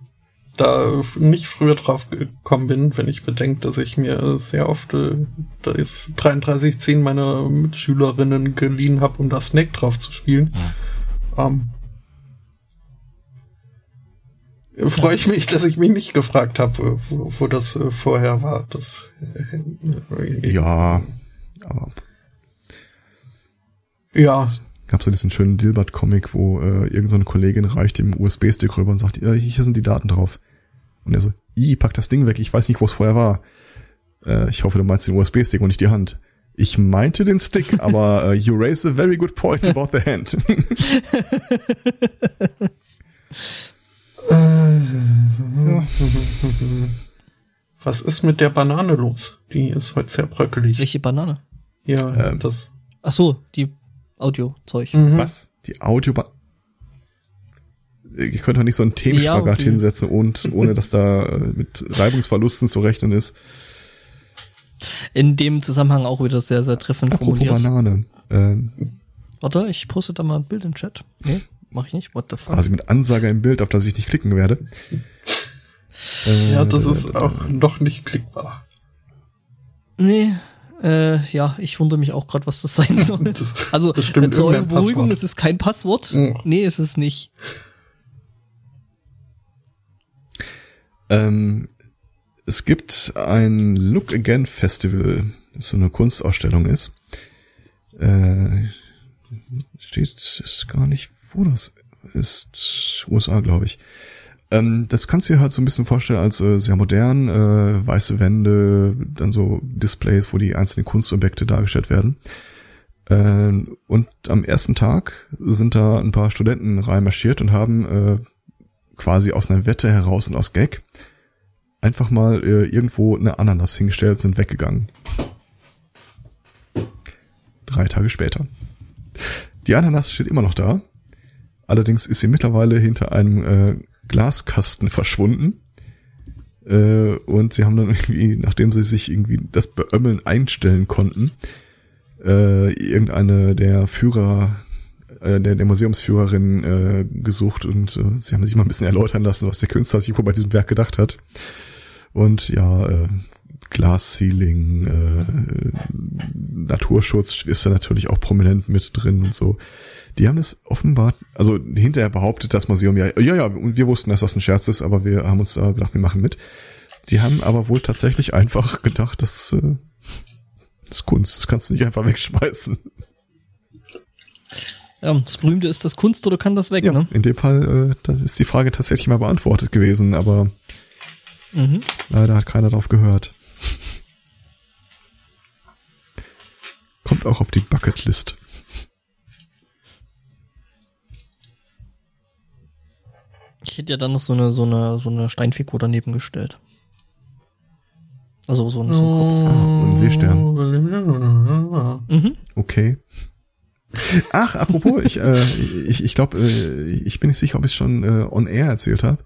da nicht früher drauf gekommen bin, wenn ich bedenke, dass ich mir sehr oft, äh, da ist 3310 meiner Mitschülerinnen geliehen habe, um da Snake drauf zu spielen. Ja. Ähm, freue ich mich, dass ich mich nicht gefragt habe, wo, wo das äh, vorher war. Das, äh, ja, aber ja. Gab so diesen schönen Dilbert-Comic, wo äh, irgendeine so Kollegin reicht dem USB-Stick rüber und sagt, äh, hier sind die Daten drauf. Und er so, i, pack das Ding weg, ich weiß nicht, wo es vorher war. Äh, ich hoffe, du meinst den USB-Stick und nicht die Hand. Ich meinte den Stick, [LAUGHS] aber uh, you raise a very good point about the hand. ja. [LAUGHS] Was ist mit der Banane los? Die ist heute sehr bröckelig. Welche Banane? Ja, ähm, das. Ach so, die Audio-Zeug. Mhm. Was? Die Audio Ich könnte doch nicht so einen Themenspagat ja, hinsetzen und [LAUGHS] ohne dass da äh, mit Reibungsverlusten zu rechnen ist. In dem Zusammenhang auch wieder sehr, sehr treffend Apropos formuliert. Banane. Ähm, Warte, ich poste da mal ein Bild in den Chat. Nee, mach ich nicht. What the fuck? Also mit Ansage im Bild, auf das ich nicht klicken werde. ja, das äh, ist auch noch nicht klickbar. Nee, äh, ja, ich wundere mich auch gerade, was das sein [LAUGHS] soll. Das, also das äh, zur eurer Beruhigung, es ist kein Passwort. Mhm. Nee, es ist nicht. Ähm, es gibt ein Look Again Festival, das so eine Kunstausstellung ist. Äh, steht ist gar nicht, wo das ist. USA, glaube ich. Ähm, das kannst du dir halt so ein bisschen vorstellen als äh, sehr modern, äh, weiße Wände, dann so Displays, wo die einzelnen Kunstobjekte dargestellt werden. Äh, und am ersten Tag sind da ein paar Studenten reinmarschiert und haben äh, quasi aus einer Wette heraus und aus Gag einfach mal äh, irgendwo eine Ananas hingestellt, sind weggegangen. Drei Tage später. Die Ananas steht immer noch da. Allerdings ist sie mittlerweile hinter einem äh, Glaskasten verschwunden. Äh, und sie haben dann irgendwie, nachdem sie sich irgendwie das Beömmeln einstellen konnten, äh, irgendeine der Führer, äh, der, der Museumsführerin äh, gesucht und äh, sie haben sich mal ein bisschen erläutern lassen, was der Künstler sich wohl bei diesem Werk gedacht hat. Und ja, äh, Glass Ceiling, äh, Naturschutz ist da natürlich auch prominent mit drin und so. Die haben es offenbar, also hinterher behauptet das Museum ja, ja, ja, wir wussten, dass das ein Scherz ist, aber wir haben uns äh, gedacht, wir machen mit. Die haben aber wohl tatsächlich einfach gedacht, das, äh, das ist Kunst, das kannst du nicht einfach wegschmeißen. Ja, das Berühmte ist das Kunst oder kann das weg, ja, ne? In dem Fall, äh, da ist die Frage tatsächlich mal beantwortet gewesen, aber mhm. leider hat keiner drauf gehört. Kommt auch auf die Bucketlist. Ich hätte ja dann noch so eine, so eine, so eine Steinfigur daneben gestellt. Also so, ein, so ein Kopf. Ah, ein Seestern. Mhm. Okay. Ach, apropos, ich, äh, ich, ich glaube, äh, ich bin nicht sicher, ob ich es schon äh, on air erzählt habe.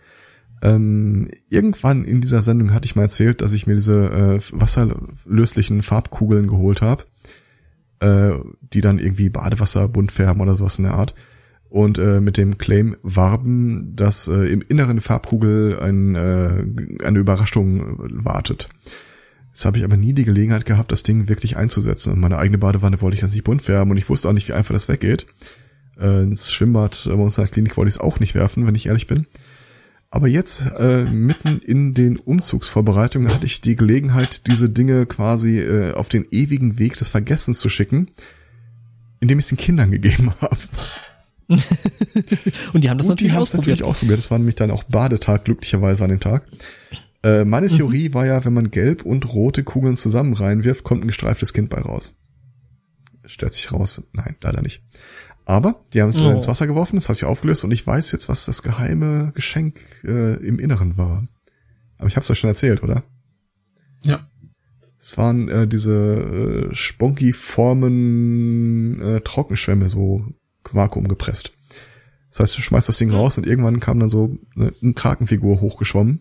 Ähm, irgendwann in dieser Sendung hatte ich mal erzählt, dass ich mir diese äh, wasserlöslichen Farbkugeln geholt habe, äh, die dann irgendwie Badewasser bunt färben oder sowas in der Art. Und äh, mit dem Claim warben, dass äh, im Inneren Farbkugel ein, äh, eine Überraschung wartet. Jetzt habe ich aber nie die Gelegenheit gehabt, das Ding wirklich einzusetzen. Und meine eigene Badewanne wollte ich ja nicht bunt färben und ich wusste auch nicht, wie einfach das weggeht. Äh, ins Schwimmbad bei uns Klinik wollte ich es auch nicht werfen, wenn ich ehrlich bin. Aber jetzt, äh, mitten in den Umzugsvorbereitungen, hatte ich die Gelegenheit, diese Dinge quasi äh, auf den ewigen Weg des Vergessens zu schicken, indem ich es den Kindern gegeben [LAUGHS] habe. [LAUGHS] und die haben das Und die natürlich haben es ausprobiert. natürlich ausprobiert. Das war nämlich dann auch Badetag, glücklicherweise an dem Tag. Äh, meine Theorie war ja, wenn man gelb und rote Kugeln zusammen reinwirft, kommt ein gestreiftes Kind bei raus. Stellt sich raus. Nein, leider nicht. Aber die haben es Oh. ins Wasser geworfen, das hat sich aufgelöst und ich weiß jetzt, was das geheime Geschenk äh, im Inneren war. Aber ich habe es euch schon erzählt, oder? Ja. Es waren äh, diese äh, Sponky-Formen äh, Trockenschwämme, so Vakuum gepresst. Das heißt, du schmeißt das Ding raus und irgendwann kam dann so eine, eine Krakenfigur hochgeschwommen.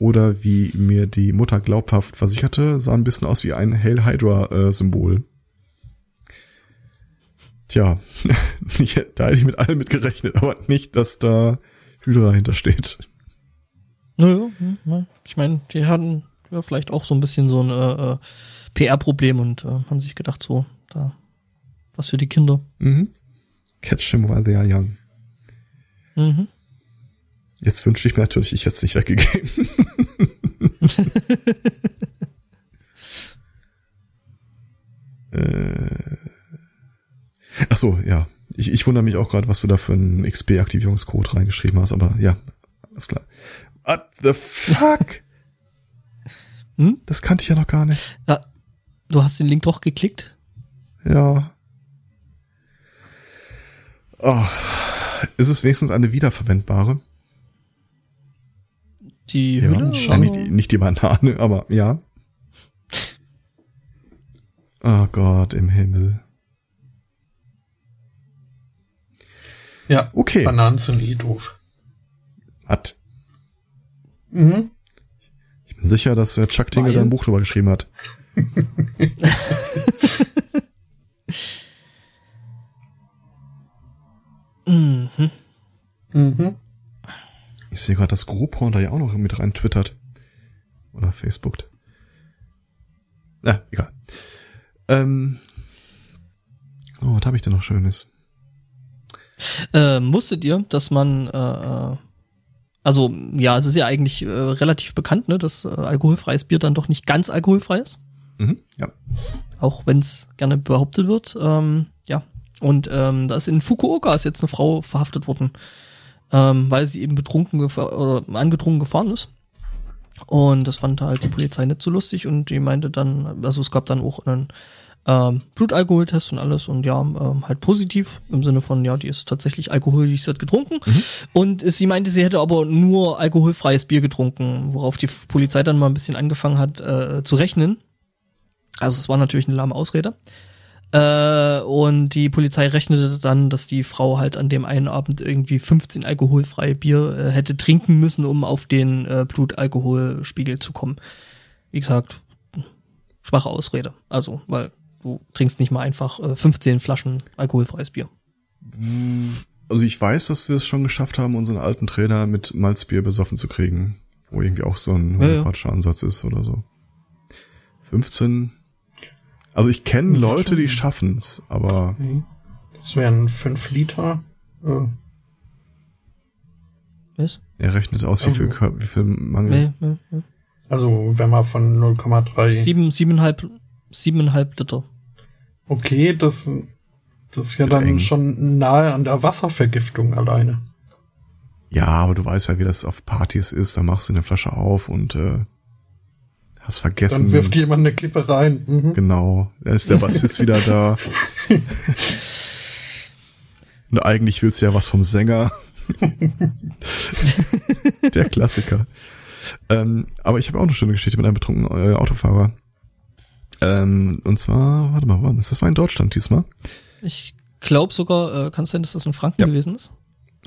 Oder wie mir die Mutter glaubhaft versicherte, sah ein bisschen aus wie ein Hail Hydra-Symbol. Tja, [LAUGHS] ich, da hätte ich mit allem mit gerechnet, aber nicht, dass da Hydra hintersteht. Naja, hm, ich meine, die hatten ja vielleicht auch so ein bisschen so ein äh, äh, PR-Problem und äh, haben sich gedacht, so, da was für die Kinder. Mhm. Catch them while they are young. Mhm. Jetzt wünschte ich mir natürlich, ich hätte es nicht weggegeben. [LAUGHS] äh. Ach so, ja. Ich, ich wundere mich auch gerade, was du da für einen XP-Aktivierungscode reingeschrieben hast, aber ja, alles klar. What the fuck? [LAUGHS] Hm? Das kannte ich ja noch gar nicht. Ja, du hast den Link doch geklickt. Ja. Oh. Ist es wenigstens eine wiederverwendbare? Die Ja, Hülle. ja, nicht, die, nicht die Banane, [LAUGHS] aber ja. Oh Gott im Himmel. Ja. Okay. Bananen sind eh doof. Hat. Mhm. Ich bin sicher, dass äh, Chuck Tingle da ein Buch drüber geschrieben hat. [LAUGHS] Mhm. Mhm. Ich sehe gerade, dass Groupon da ja auch noch mit rein twittert. Oder Facebookt. Na, egal. Ähm. Oh, was habe ich denn noch Schönes? Ähm, wusstet ihr, dass man, äh, äh, also ja, es ist ja eigentlich äh, relativ bekannt, ne, dass äh, alkoholfreies Bier dann doch nicht ganz alkoholfrei ist, Mhm, ja. auch wenn es gerne behauptet wird. Ähm, ja, und ähm, da ist in Fukuoka ist jetzt eine Frau verhaftet worden, ähm, weil sie eben betrunken oder angetrunken gefahren ist. Und das fand halt die Polizei nicht so lustig und die meinte dann, also es gab dann auch einen ähm, Blutalkoholtest und alles und ja, ähm, halt positiv im Sinne von, ja, die ist tatsächlich alkoholisiert getrunken. Und sie meinte, sie hätte aber nur alkoholfreies Bier getrunken, worauf die Polizei dann mal ein bisschen angefangen hat äh, zu rechnen. Also es war natürlich eine lahme Ausrede. Äh, und die Polizei rechnete dann, dass die Frau halt an dem einen Abend irgendwie 15 alkoholfreie Bier äh, hätte trinken müssen, um auf den äh, Blutalkoholspiegel zu kommen. Wie gesagt, schwache Ausrede. Also, weil du trinkst nicht mal einfach äh, 15 Flaschen alkoholfreies Bier. Also ich weiß, dass wir es schon geschafft haben, unseren alten Trainer mit Malzbier besoffen zu kriegen. Wo irgendwie auch so ein Ja, ja. Ansatz ist oder so. 15. Also ich kenne Leute, schon. die schaffen's, aber Mhm. Das wären fünf Liter. Äh, Was? er rechnet aus, wie viel, Also- Kör- wie viel Mangel. Nee, nee, nee. also wenn man von 0,3. Sieben, siebeneinhalb, siebeneinhalb Liter. Okay, das, das ist ja dann eng. schon nahe an der Wasservergiftung alleine. Ja, aber du weißt ja, wie das auf Partys ist. Da machst du eine Flasche auf und äh, hast vergessen. Dann wirft jemand eine Kippe rein. Mhm. Genau, da ist der Bassist wieder da. [LAUGHS] Und eigentlich willst du ja was vom Sänger. [LAUGHS] der Klassiker. Ähm, aber ich habe auch eine schöne Geschichte mit einem betrunkenen äh, Autofahrer. Ähm, und zwar, warte mal, wann ist das? war in Deutschland diesmal. Ich glaube sogar, äh, kann es sein, dass das in Franken Ja. gewesen ist?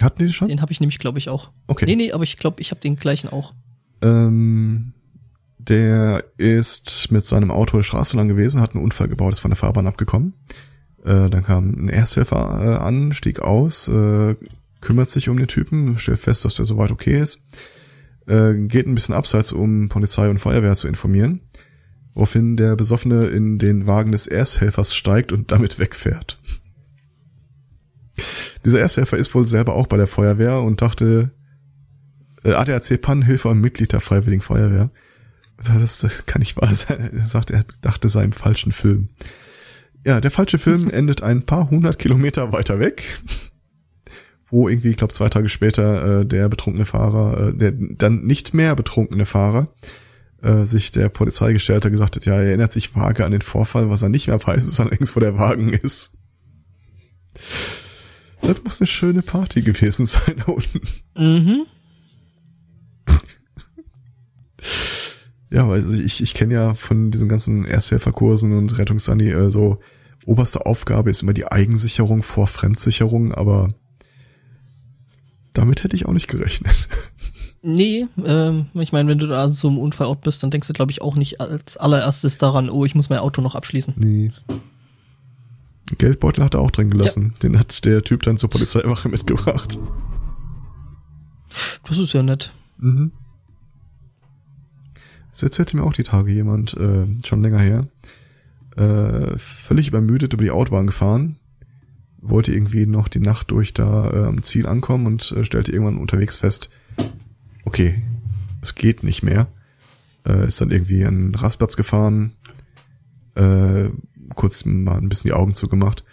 Hatten die schon? Den habe ich nämlich, glaube ich, auch. Okay. Nee, nee, aber ich glaube, ich habe den gleichen auch. Ähm, der ist mit seinem Auto die Straße lang gewesen, hat einen Unfall gebaut, ist von der Fahrbahn abgekommen. Äh, dann kam ein Ersthelfer äh, an, stieg aus, äh, kümmert sich um den Typen, stellt fest, dass der soweit okay ist, äh, geht ein bisschen abseits, um Polizei und Feuerwehr zu informieren, woraufhin der Besoffene in den Wagen des Ersthelfers steigt und damit wegfährt. Dieser Ersthelfer ist wohl selber auch bei der Feuerwehr und dachte, äh, ADAC Pannenhilfe und Mitglied der Freiwilligen Feuerwehr. Das, das kann nicht wahr sein. Er sagt, er dachte, sei im falschen Film. Ja, der falsche Film [LAUGHS] endet ein paar hundert Kilometer weiter weg, wo irgendwie, ich glaube, zwei Tage später äh, der betrunkene Fahrer, äh, der dann nicht mehr betrunkene Fahrer, äh, sich der Polizei gestellt hat, gesagt hat, ja, er erinnert sich vage an den Vorfall, was er nicht mehr weiß, ist allerdings, wo der Wagen ist. Das muss eine schöne Party gewesen sein da unten. Mhm. [LAUGHS] Ja, weil ich, ich kenne ja von diesen ganzen Ersthelferkursen und Rettungssani äh, so, oberste Aufgabe ist immer die Eigensicherung vor Fremdsicherung, aber damit hätte ich auch nicht gerechnet. Nee, ähm, ich meine, wenn du da so im Unfallort bist, dann denkst du, glaube ich, auch nicht als allererstes daran, oh, ich muss mein Auto noch abschließen. Nee. Geldbeutel hat er auch drin gelassen. Den hat der Typ dann zur Polizeiwache mitgebracht. Das ist ja nett. Mhm. Das erzählte mir auch die Tage jemand, äh, schon länger her. Äh, völlig übermüdet über die Autobahn gefahren. Wollte irgendwie noch die Nacht durch da äh, am Ziel ankommen und äh, stellte irgendwann unterwegs fest, okay, es geht nicht mehr. Äh, ist dann irgendwie an den Rastplatz gefahren, äh, kurz mal ein bisschen die Augen zugemacht.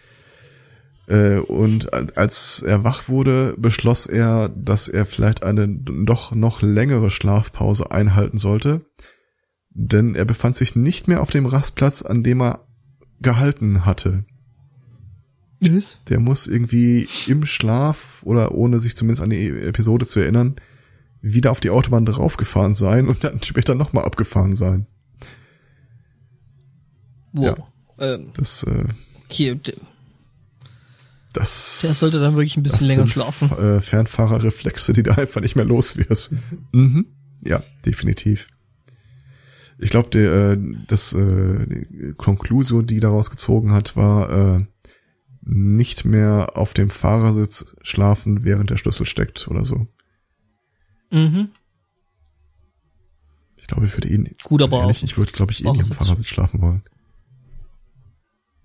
Äh, und als er wach wurde, beschloss er, dass er vielleicht eine doch noch längere Schlafpause einhalten sollte. Denn er befand sich nicht mehr auf dem Rastplatz, an dem er gehalten hatte. Was? Der muss irgendwie im Schlaf oder ohne sich zumindest an die Episode zu erinnern, wieder auf die Autobahn draufgefahren sein und dann später nochmal abgefahren sein. Wow. Ähm, Das, äh, okay, das. der sollte dann wirklich ein bisschen das länger schlafen. Äh, Fernfahrerreflexe, die da einfach nicht mehr los wirst. Mhm. Ja, definitiv. Ich glaube, der äh, das äh, die Conclusio, die daraus gezogen hat, war äh, nicht mehr auf dem Fahrersitz schlafen, während der Schlüssel steckt oder so. Mhm. Ich glaube, ich würde ihn Gut, ganz aber ehrlich, auf ich würde, glaube ich, eh nicht am Fahrersitz. Fahrersitz schlafen wollen.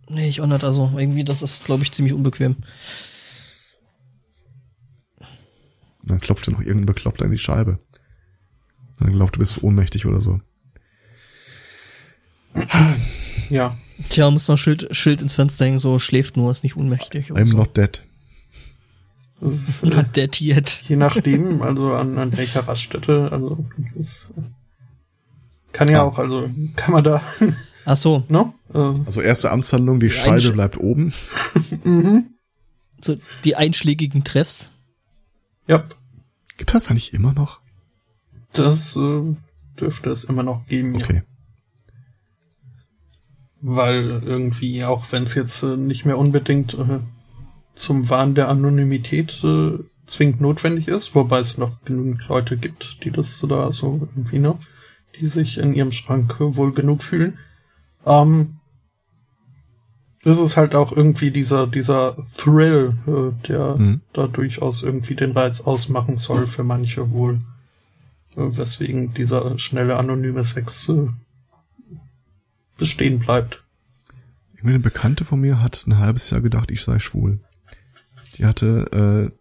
Nee, ich auch nicht. Also irgendwie, das ist, glaube ich, ziemlich unbequem. Und dann klopft dir noch irgendein Bekloppter in die Scheibe. Und dann glaubt, du bist ohnmächtig oder so. Ja, Tja, muss noch Schild, Schild ins Fenster hängen, so schläft nur, ist nicht ohnmächtig. I'm so. not dead. ist, [LAUGHS] äh, Not dead yet. je nachdem, also an, an welcher Raststätte, also das äh, kann ja Ah. auch, also kann man da, Ach so, [LAUGHS] ne? Äh, Also erste Amtshandlung, die Ja, Scheibe eigentlich- bleibt oben. mhm. so die einschlägigen Treffs. Ja, Gibt's das da nicht immer noch? das äh, dürfte es immer noch geben. Ja. Okay. Weil irgendwie, auch wenn es jetzt äh, nicht mehr unbedingt äh, zum Wahn der Anonymität äh, zwingend notwendig ist, wobei es noch genügend Leute gibt, die das da so irgendwie, ne, die sich in ihrem Schrank äh, wohl genug fühlen. Ähm, ist es halt auch irgendwie dieser, dieser Thrill, äh, der Mhm. da durchaus irgendwie den Reiz ausmachen soll für manche wohl. Äh, weswegen dieser schnelle anonyme Sex äh, bestehen bleibt. Irgendwie eine Bekannte von mir hat ein halbes Jahr gedacht, ich sei schwul. Die hatte,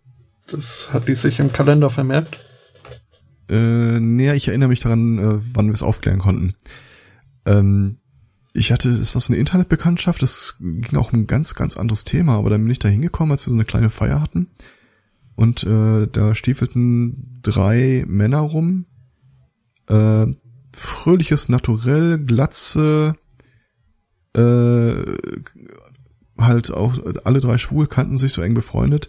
Das hat die sich im Kalender vermerkt. äh, äh, näher, ich erinnere mich daran, äh, wann wir es aufklären konnten. Ähm, ich hatte, es war so eine Internetbekanntschaft, das ging auch um ein ganz, ganz anderes Thema, aber dann bin ich da hingekommen, als wir so eine kleine Feier hatten. Und äh, da stiefelten drei Männer rum. Äh, fröhliches Naturell, Glatze, äh, halt auch alle drei schwul kannten sich so eng befreundet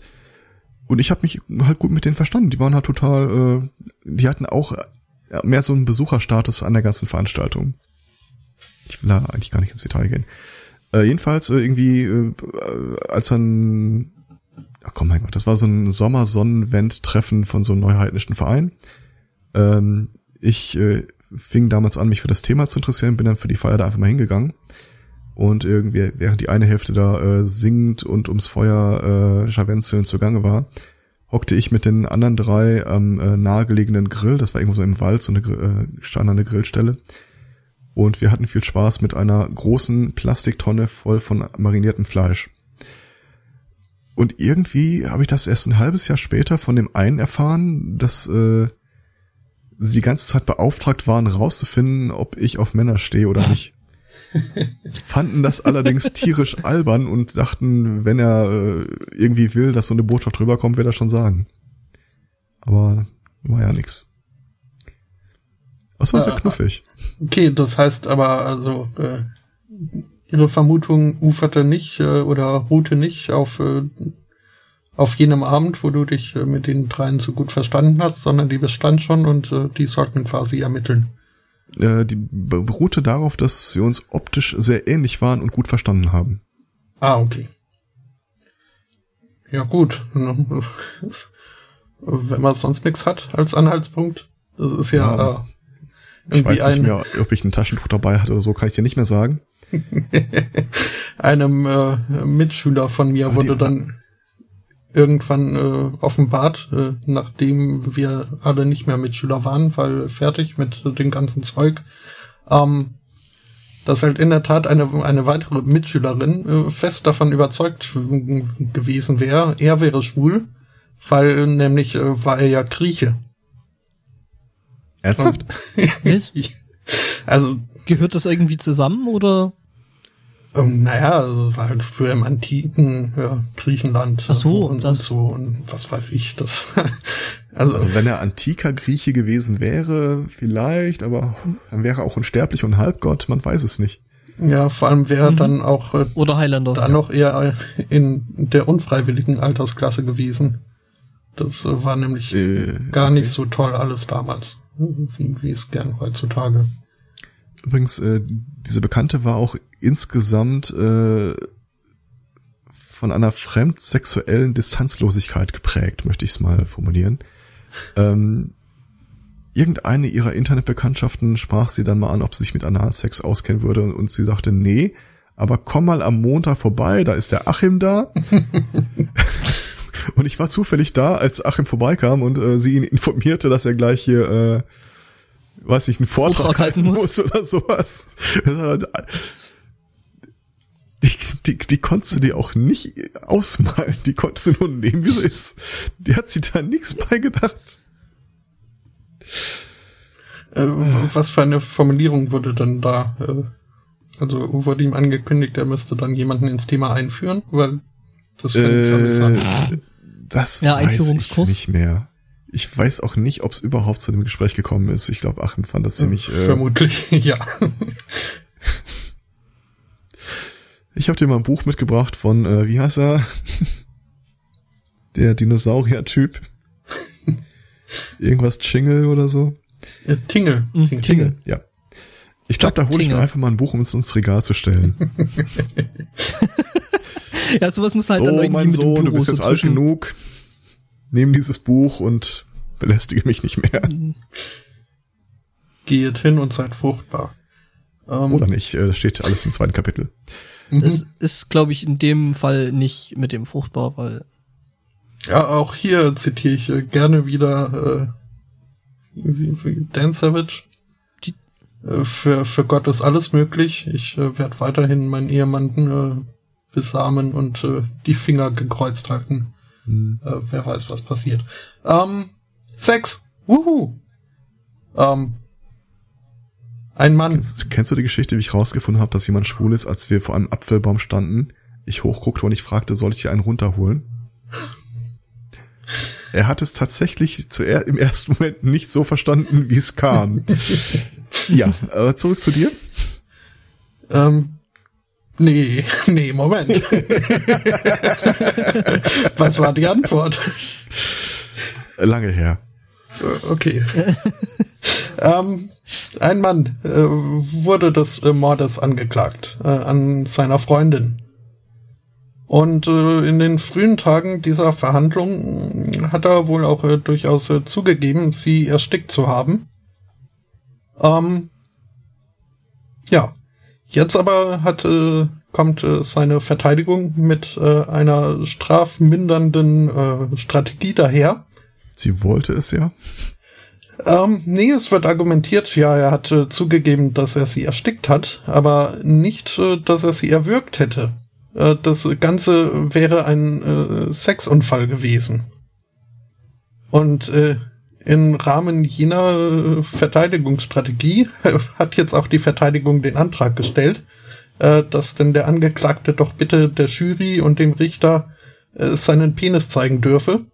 und ich habe mich halt gut mit denen verstanden. Die waren halt total, äh, die hatten auch äh, mehr so einen Besucherstatus an der ganzen Veranstaltung. Ich will da eigentlich gar nicht ins Detail gehen. Äh, jedenfalls äh, irgendwie, äh, als dann, ach komm mein Gott, das war so ein Sommersonnenwend-Treffen von so einem neuheidnischen Verein. Ähm, ich äh, fing damals an, mich für das Thema zu interessieren, bin dann für die Feier da einfach mal hingegangen. Und irgendwie, während die eine Hälfte da äh, singend und ums Feuer äh, scharwenzelnd zugange war, hockte ich mit den anderen drei am äh, nahegelegenen Grill, das war irgendwo so im Wald, so eine äh, stand eine Grillstelle. Und wir hatten viel Spaß mit einer großen Plastiktonne voll von mariniertem Fleisch. Und irgendwie habe ich das erst ein halbes Jahr später von dem einen erfahren, dass äh, sie die ganze Zeit beauftragt waren, rauszufinden, ob ich auf Männer stehe oder [LAUGHS] nicht. Fanden das allerdings tierisch albern und dachten, wenn er äh, irgendwie will, dass so eine Botschaft rüberkommt, wird er schon sagen. Aber war ja nix. Was war sehr knuffig. Okay, das heißt aber also äh, ihre Vermutung uferte nicht äh, oder ruhte nicht auf äh, auf jenem Abend, wo du dich äh, mit den dreien so gut verstanden hast, sondern die bestand schon und äh, die sollten quasi ermitteln. Äh, die beruhte darauf, dass wir uns optisch sehr ähnlich waren und gut verstanden haben. Ah, okay. Ja gut. Wenn man sonst nichts hat als Anhaltspunkt, das ist ja, ja äh, ich weiß nicht mehr, ob ich ein Taschentuch dabei hatte oder so, kann ich dir nicht mehr sagen. [LAUGHS] Einem äh, Mitschüler von mir Aber wurde dann irgendwann äh, offenbart, äh, nachdem wir alle nicht mehr Mitschüler waren, weil fertig mit dem ganzen Zeug, ähm, dass halt in der Tat eine, eine weitere Mitschülerin äh, fest davon überzeugt gewesen wäre, er wäre schwul, weil nämlich äh, war er ja Grieche. Ernsthaft? [LAUGHS] also gehört das irgendwie zusammen oder? Ähm, naja, also war halt früher im antiken ja, Griechenland Ach so, und, und, so und was weiß ich, das. [LAUGHS] also, also wenn er antiker Grieche gewesen wäre, vielleicht, aber dann wäre er auch unsterblich und Halbgott, man weiß es nicht. Ja, vor allem wäre mhm. dann auch äh, oder Highlander dann noch eher in der unfreiwilligen Altersklasse gewesen. Das äh, war nämlich äh, gar nicht so toll alles damals wie, wie es gern heutzutage. Übrigens, äh, diese Bekannte war auch insgesamt äh, von einer fremdsexuellen Distanzlosigkeit geprägt, möchte ich es mal formulieren. Ähm, irgendeine ihrer Internetbekanntschaften sprach sie dann mal an, ob sie sich mit Analsex auskennen würde und sie sagte, nee, aber komm mal am Montag vorbei, da ist der Achim da. [LAUGHS] Und ich war zufällig da, als Achim vorbeikam und äh, sie ihn informierte, dass er gleich hier, äh, weiß ich, einen Vortrag, Vortrag halten muss. muss oder sowas. Die, die, die konntest du dir auch nicht ausmalen. Die konntest du nur nehmen, wie sie ist. Die hat sich da nichts bei gedacht. Äh, was für eine Formulierung wurde dann da? Äh, also wurde ihm angekündigt, er müsste dann jemanden ins Thema einführen, weil das finde ich amüsant. Das ja, weiß ich nicht mehr. Ich weiß auch nicht, ob es überhaupt zu dem Gespräch gekommen ist. Ich glaube, Achim fand das ziemlich. Äh, Vermutlich, [LAUGHS] ja. Ich habe dir mal ein Buch mitgebracht von, äh, wie heißt er? Der Dinosaurier-Typ. Irgendwas Chingle oder so. Ja, Tingle. Tingle. Tingle, ja. Ich glaube, da hole ich mir einfach mal ein Buch, um es ins Regal zu stellen. [LAUGHS] ja, sowas muss halt so, dann irgendwie mein mit Sohn, dem Büro du bist jetzt alt genug. Nimm dieses Buch und belästige mich nicht mehr. Geht hin und seid fruchtbar. Ähm, Oder nicht, das steht alles im zweiten Kapitel. Es ist, glaube ich, in dem Fall nicht mit dem fruchtbar, weil. Ja, auch hier zitiere ich äh, gerne wieder äh, Dan Savage. Die äh, für, für Gott ist alles möglich. Ich äh, werde weiterhin meinen Ehemann äh, besamen und äh, die Finger gekreuzt halten. Mhm. Äh, wer weiß, was passiert. Ähm, Sex. Wuhu. Ähm, ein Mann. Kennst, kennst, du die Geschichte, wie ich rausgefunden habe, dass jemand schwul ist, als wir vor einem Apfelbaum standen? Ich hochguckte und ich fragte, soll ich hier einen runterholen? er hat es tatsächlich zuerst im ersten Moment nicht so verstanden, wie es kam. [LAUGHS] ja, äh, zurück zu dir. Ähm, Nee, [LAUGHS] nee, Moment. [LAUGHS] Was war die Antwort? Lange her. Okay. [LAUGHS] ähm, ein Mann äh, wurde des äh, Mordes angeklagt äh, an seiner Freundin. Und äh, in den frühen Tagen dieser Verhandlung hat er wohl auch äh, durchaus äh, zugegeben, sie erstickt zu haben. Ähm, ja, jetzt aber hat, äh, kommt äh, seine Verteidigung mit äh, einer strafmindernden äh, Strategie daher. Sie wollte es ja. Ähm, nee, es wird argumentiert, ja, er hat äh, zugegeben, dass er sie erstickt hat, aber nicht, äh, dass er sie erwürgt hätte. Äh, das Ganze wäre ein äh, Sexunfall gewesen. Und äh, im Rahmen jener äh, Verteidigungsstrategie [LAUGHS] hat jetzt auch die Verteidigung den Antrag gestellt, dass denn der Angeklagte doch bitte der Jury und dem Richter seinen Penis zeigen dürfe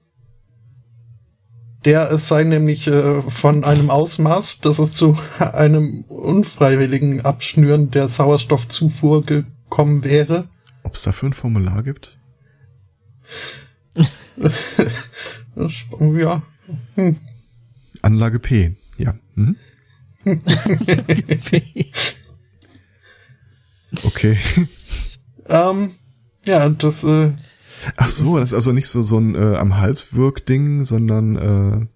der es sei nämlich äh, von einem Ausmaß, dass es zu einem unfreiwilligen Abschnüren der Sauerstoffzufuhr gekommen wäre. Ob es dafür ein Formular gibt? [LAUGHS] ja. Hm. Anlage P, ja. Mhm. [LAUGHS] okay. Ähm, ja, das äh, Ach so, das ist also nicht so so ein äh, am Hals Ding, sondern äh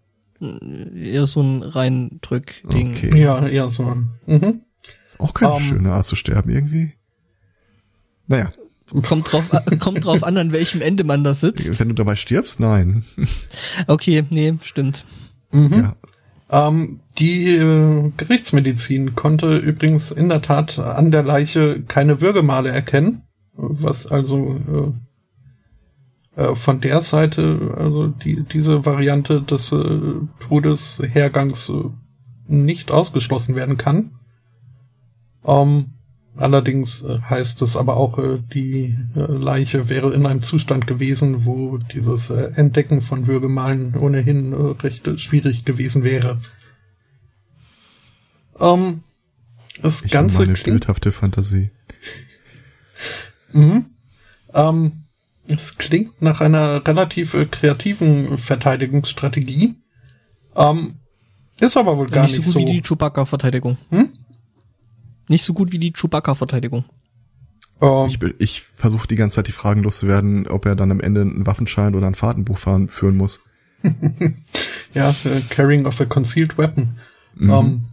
eher so ein Reindrück-Ding. Okay. Ja, eher so ein. Mhm. Ist auch keine um, schöne Art zu sterben irgendwie. Naja. Kommt drauf, kommt drauf an, an welchem Ende man da sitzt. Wenn du dabei stirbst, nein. [LAUGHS] Okay, nee, stimmt. Mhm. Ja. Ähm, die äh, Gerichtsmedizin konnte übrigens in der Tat an der Leiche keine Würgemale erkennen, was also äh, äh, von der Seite, also die, diese Variante des äh, Todeshergangs äh, nicht ausgeschlossen werden kann. Ähm, allerdings äh, heißt es aber auch, äh, die Leiche wäre in einem Zustand gewesen, wo dieses Entdecken von Würgemalen ohnehin recht schwierig gewesen wäre. Ähm, das ich Ganze meine bildhafte Fantasie. Mhm. Ähm, es klingt nach einer relativ äh, kreativen Verteidigungsstrategie. Ähm, ist aber wohl gar nicht, nicht so gut so. wie die Chewbacca-Verteidigung. Hm? Nicht so gut wie die Chewbacca-Verteidigung. Ähm, ich ich versuche die ganze Zeit die Fragen loszuwerden, ob er dann am Ende einen Waffenschein oder ein Fahrtenbuch fahren, führen muss. [LAUGHS] ja, uh, Carrying of a Concealed Weapon. Mhm.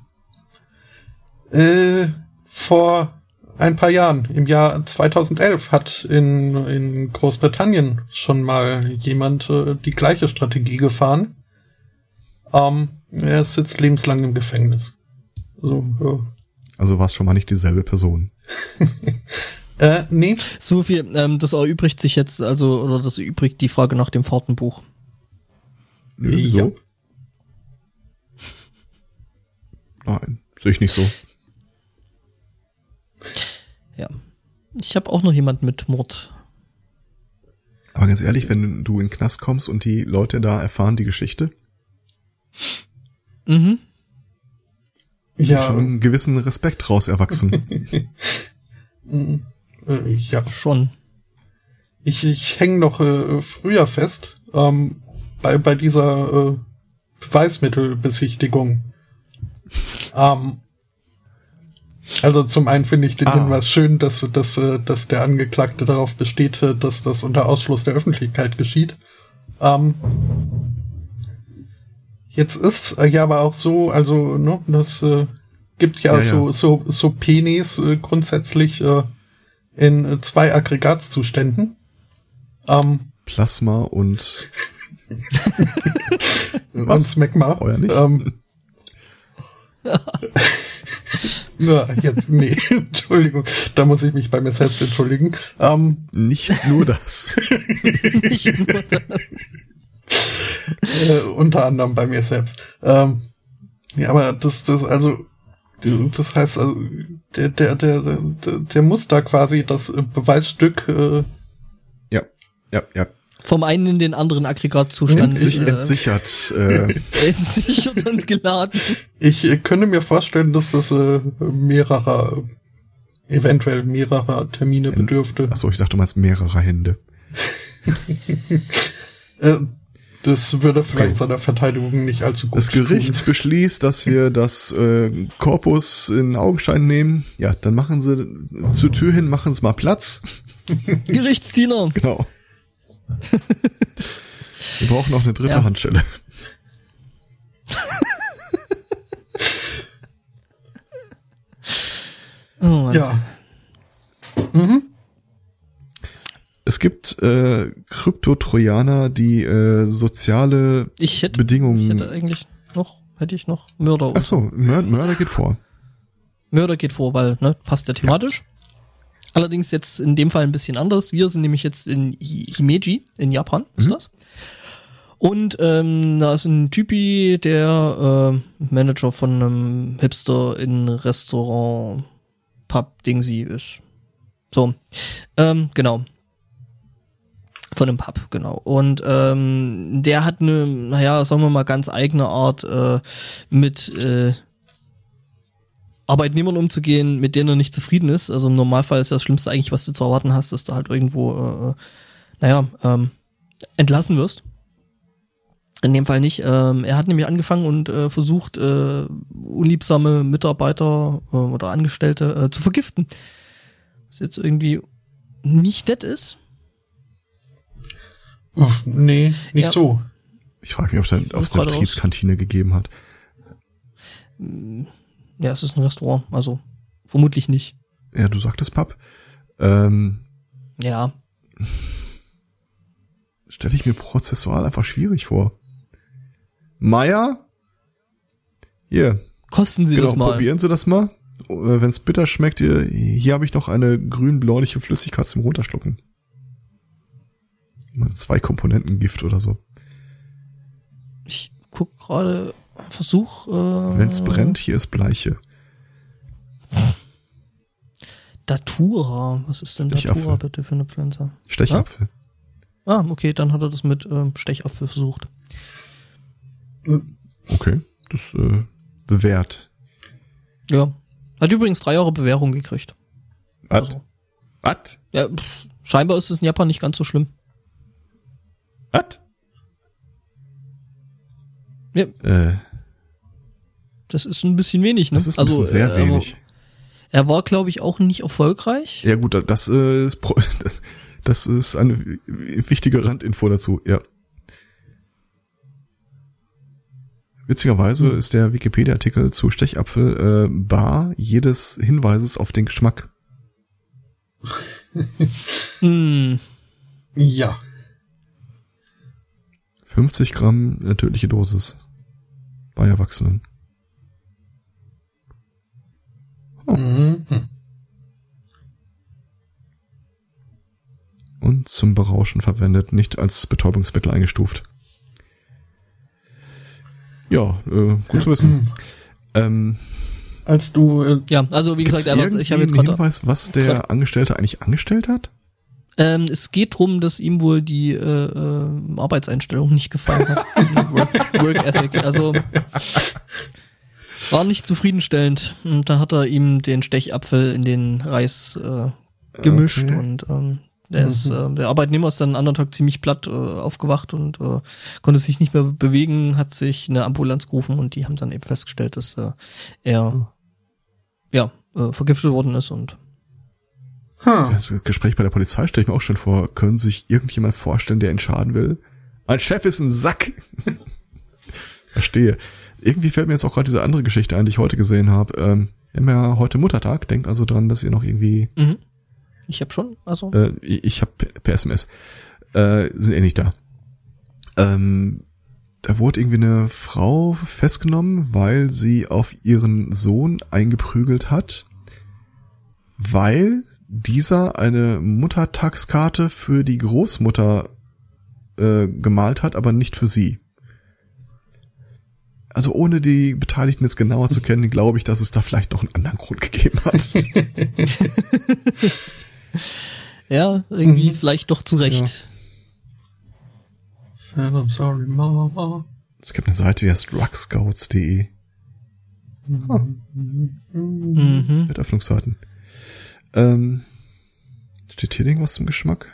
Ähm, äh, vor ein paar Jahren, im Jahr 2011, hat in, in Großbritannien schon mal jemand äh, die gleiche Strategie gefahren. Ähm, er sitzt lebenslang im Gefängnis. So, ja. Also war es schon mal nicht dieselbe Person. [LAUGHS] äh, nee. So viel, ähm, das erübrigt sich jetzt, also, oder das erübrigt die Frage nach dem Fahrtenbuch. Nö, wieso? Ja. Nein, sehe ich nicht so. Ja. Ich habe auch noch jemand mit Mord. Aber ganz ehrlich, wenn du in den Knast kommst und die Leute da erfahren die Geschichte. Mhm. Ja. schon einen gewissen Respekt raus erwachsen. [LAUGHS] äh, ja. Schon. Ich, ich hänge noch äh, früher fest, ähm, bei, bei dieser äh, Beweismittelbesichtigung. ähm, also zum einen finde ich den ah. Hinweis schön, dass, dass, dass der Angeklagte darauf besteht, dass das unter Ausschluss der Öffentlichkeit geschieht. Ähm, jetzt ist ja aber auch so, also ne, das äh, gibt ja, ja, so, ja. so so Penis äh, grundsätzlich äh, in zwei Aggregatzuständen. Ähm, Plasma und [LAUGHS] und Smegma. Euer nicht? Ähm, [LAUGHS] ja, jetzt, nee, [LAUGHS] Entschuldigung, da muss ich mich bei mir selbst entschuldigen. Ähm, Nicht nur das. [LAUGHS] Nicht nur das. äh, unter anderem bei mir selbst. Ähm, ja, aber das, das, also, das heißt, also, der, der, der, der, der muss da quasi das Beweisstück. Äh, ja, ja, ja vom einen in den anderen Aggregatzustand Entsich, äh, entsichert. Äh. [LAUGHS] entsichert und geladen. Ich äh, könnte mir vorstellen, dass das äh, mehrerer, eventuell mehrerer Termine bedürfte. Achso, ich dachte, du meinst mehrerer Hände. [LAUGHS] äh, Das würde vielleicht okay. seiner Verteidigung nicht allzu gut Das Gericht tun. beschließt, dass wir das äh, Korpus in Augenschein nehmen. Ja, dann machen sie zur Tür hin, machen sie mal Platz. Gerichtsdiener. Genau. [LAUGHS] wir brauchen noch eine dritte ja. Handstelle. [LAUGHS] oh Mann. Ja. Mhm. Es gibt äh, Krypto-Trojaner, die äh, soziale ich hätte, Bedingungen. Ich hätte eigentlich noch, hätte ich noch Mörder. Ach so, Mörder, Mörder geht vor. Mörder geht vor, weil ne, passt ja thematisch. Ja. Allerdings jetzt in dem Fall ein bisschen anders. Wir sind nämlich jetzt in Himeji in Japan, ist mhm. das? Und ähm, da ist ein Typi, der äh, Manager von einem Hipster in Restaurant Pub Dingsy ist. So, ähm, genau. Von einem Pub, genau. Und ähm, der hat eine, naja, sagen wir mal, ganz eigene Art, äh, mit äh, Arbeitnehmern umzugehen, mit denen er nicht zufrieden ist. Also im Normalfall ist ja das Schlimmste eigentlich, was du zu erwarten hast, dass du halt irgendwo, äh, naja, ähm, entlassen wirst. In dem Fall nicht. Ähm, er hat nämlich angefangen und äh, versucht, äh, unliebsame Mitarbeiter äh, oder Angestellte äh, zu vergiften. Was jetzt irgendwie nicht nett ist. Ach, nee, nicht ja. so. Ich frage mich, ob es eine Betriebskantine raus. gegeben hat. Ja, es ist ein Restaurant, also vermutlich nicht. Ja, du sagtest Pub. Ähm, ja. Stelle ich mir prozessual einfach schwierig vor. Meier? Hier. Kosten Sie genau, das mal. Probieren Sie das mal. Äh, Wenn es bitter schmeckt, hier, hier habe ich noch eine grün-bläuliche Flüssigkeit zum Runterschlucken mal zwei Komponenten Gift oder so. Ich guck gerade, versuch. Äh, Wenn es brennt, hier ist Bleiche. Datura, was ist denn Datura bitte für eine Pflanze? Stechapfel. Ah? ah, okay, dann hat er das mit ähm, Stechapfel versucht. Okay, das äh, bewährt. Ja, hat übrigens drei Jahre Bewährung gekriegt. Was? Also. Was? Ja, pff, scheinbar ist es in Japan nicht ganz so schlimm. Was? Ja. Äh. Das ist ein bisschen wenig, ne? Das ist also, sehr äh, wenig. Er war, glaube ich, auch nicht erfolgreich. Ja gut, das, äh, ist, [LAUGHS] das, das ist eine wichtige Randinfo dazu, ja. Witzigerweise hm. ist der Wikipedia-Artikel zu Stechapfel äh, bar jedes Hinweises auf den Geschmack. hm. [LAUGHS] Ja. 50 Gramm eine tödliche Dosis. Bei Erwachsenen. Oh. Mhm. Und zum Berauschen verwendet, nicht als Betäubungsmittel eingestuft. Ja, äh, gut zu wissen. Ähm, als du äh, ja, also wie gesagt, er, ich habe jetzt gerade Hinweis, was der Angestellte eigentlich angestellt hat. Ähm, es geht drum, dass ihm wohl die äh, äh, Arbeitseinstellung nicht gefallen hat. [LAUGHS] Work, Work Ethic. Also war nicht zufriedenstellend. Und da hat er ihm den Stechapfel in den Reis äh, gemischt okay. und ähm, der, mhm. ist, äh, der Arbeitnehmer ist dann einen anderen Tag ziemlich platt äh, aufgewacht und äh, konnte sich nicht mehr bewegen, hat sich eine Ambulanz gerufen und die haben dann eben festgestellt, dass äh, er mhm. ja äh, vergiftet worden ist und Huh. Das Gespräch bei der Polizei stelle ich mir auch schon vor. Können sich irgendjemand vorstellen, der ihn schaden will? Mein Chef ist ein Sack. [LAUGHS] Verstehe. Irgendwie fällt mir jetzt auch gerade diese andere Geschichte ein, die ich heute gesehen habe. Ähm, wir haben ja heute Muttertag. Denkt also dran, dass ihr noch irgendwie. Mhm. Ich habe schon, also. Äh, ich habe per SMS. Äh, sind eh nicht da. Ähm, da wurde irgendwie eine Frau festgenommen, weil sie auf ihren Sohn eingeprügelt hat, weil dieser eine Muttertagskarte für die Großmutter äh, gemalt hat, aber nicht für sie. Also ohne die Beteiligten jetzt genauer zu kennen, glaube ich, dass es da vielleicht noch einen anderen Grund gegeben hat. [LAUGHS] ja, irgendwie mhm. vielleicht doch zu Recht. Ja. I'm sorry, Mama. Es gibt eine Seite, die heißt drugscouts.de. Mhm. Mhm. Mit Öffnungszeiten. Ähm, steht hier irgendwas zum Geschmack?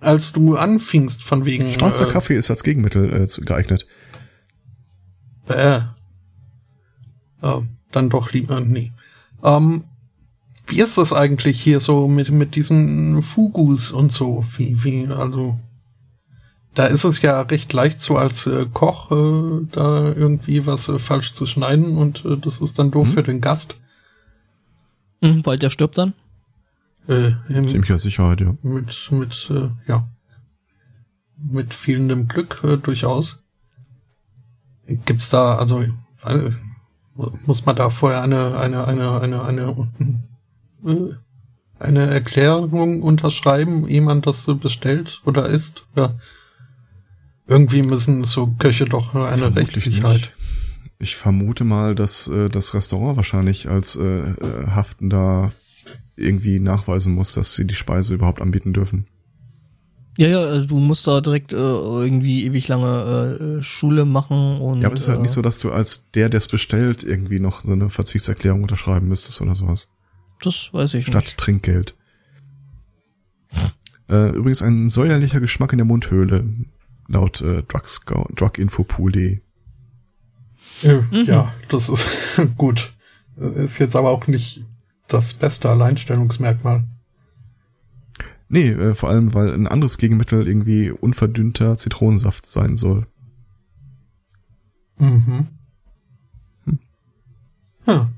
als du anfingst von wegen. Schwarzer äh, Kaffee ist als Gegenmittel äh, geeignet. Äh, äh, dann doch lieber nee. Ähm, wie ist das eigentlich hier so mit, mit diesen Fugus und so? Wie, wie, also, da ist es ja recht leicht so als äh, Koch äh, da irgendwie was äh, falsch zu schneiden und äh, das ist dann doof mhm. für den Gast. Mhm, weil der stirbt dann? Äh, Ziemlicher Sicherheit, ja. Mit, mit, äh, ja. Mit fehlendem Glück äh, durchaus. Gibt's da, also, also, muss man da vorher eine, eine, eine, eine, eine, äh, eine Erklärung unterschreiben, ehe man das bestellt oder isst? Ja. Irgendwie müssen so Köche doch eine Vermutlich Rechtssicherheit. Nicht. Ich vermute mal, dass äh, das Restaurant wahrscheinlich als äh, äh, Haftender irgendwie nachweisen muss, dass sie die Speise überhaupt anbieten dürfen. Ja, ja, also du musst da direkt äh, irgendwie ewig lange äh, Schule machen und. Ja, aber es ist halt nicht äh, so, dass du als der, der es bestellt, irgendwie noch so eine Verzichtserklärung unterschreiben müsstest oder sowas. Das weiß ich Statt nicht. Statt Trinkgeld. Äh, übrigens ein säuerlicher Geschmack in der Mundhöhle, laut äh, Drugs, druginfopool.de. Ja, mhm. ja, das ist [LAUGHS] gut. Ist jetzt aber auch nicht das beste Alleinstellungsmerkmal. Nee, äh, vor allem, weil ein anderes Gegenmittel irgendwie unverdünnter Zitronensaft sein soll. Mhm. Hm. Ja.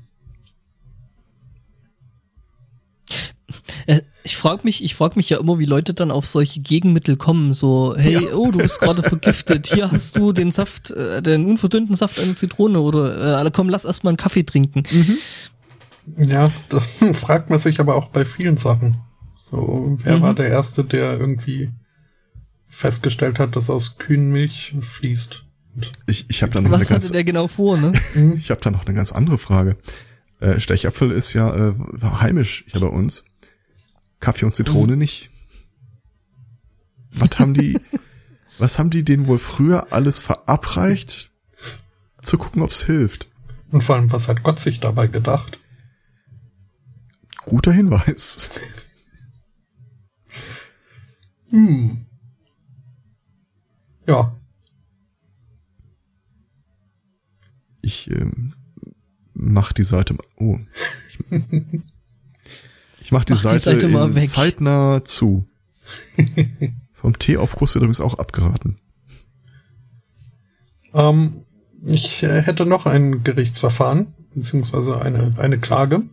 Ich frage mich, ich frage mich ja immer, wie Leute dann auf solche Gegenmittel kommen. So, hey, ja. oh, du bist gerade vergiftet. Hier [LAUGHS] hast du den Saft, äh, den unverdünnten Saft einer Zitrone oder äh, komm, lass erstmal einen Kaffee trinken. Mhm. Ja, das [LAUGHS] fragt man sich aber auch bei vielen Sachen. So, wer mhm. war der Erste, der irgendwie festgestellt hat, dass aus Kühnmilch fließt? Ich, ich habe da noch Was eine ganz, hatte der genau vor, ne? [LAUGHS] Ich habe da noch eine ganz andere Frage. Äh, Stechapfel ist ja äh, heimisch hier bei uns. Kaffee und Zitrone mhm. nicht. Was haben die, [LAUGHS] was haben die denen wohl früher alles verabreicht? Zu gucken, ob's hilft. Und vor allem, was hat Gott sich dabei gedacht? Guter Hinweis. [LAUGHS] Hm. Ja. Ich ähm, mach die Seite. Oh. [LAUGHS] Ich, ich mach die, mach Seite, die Seite mal weg. zeitnah zu. [LAUGHS] Vom Teeaufguss wird übrigens auch abgeraten. Ähm, ich äh, hätte noch ein Gerichtsverfahren, beziehungsweise eine, eine Klage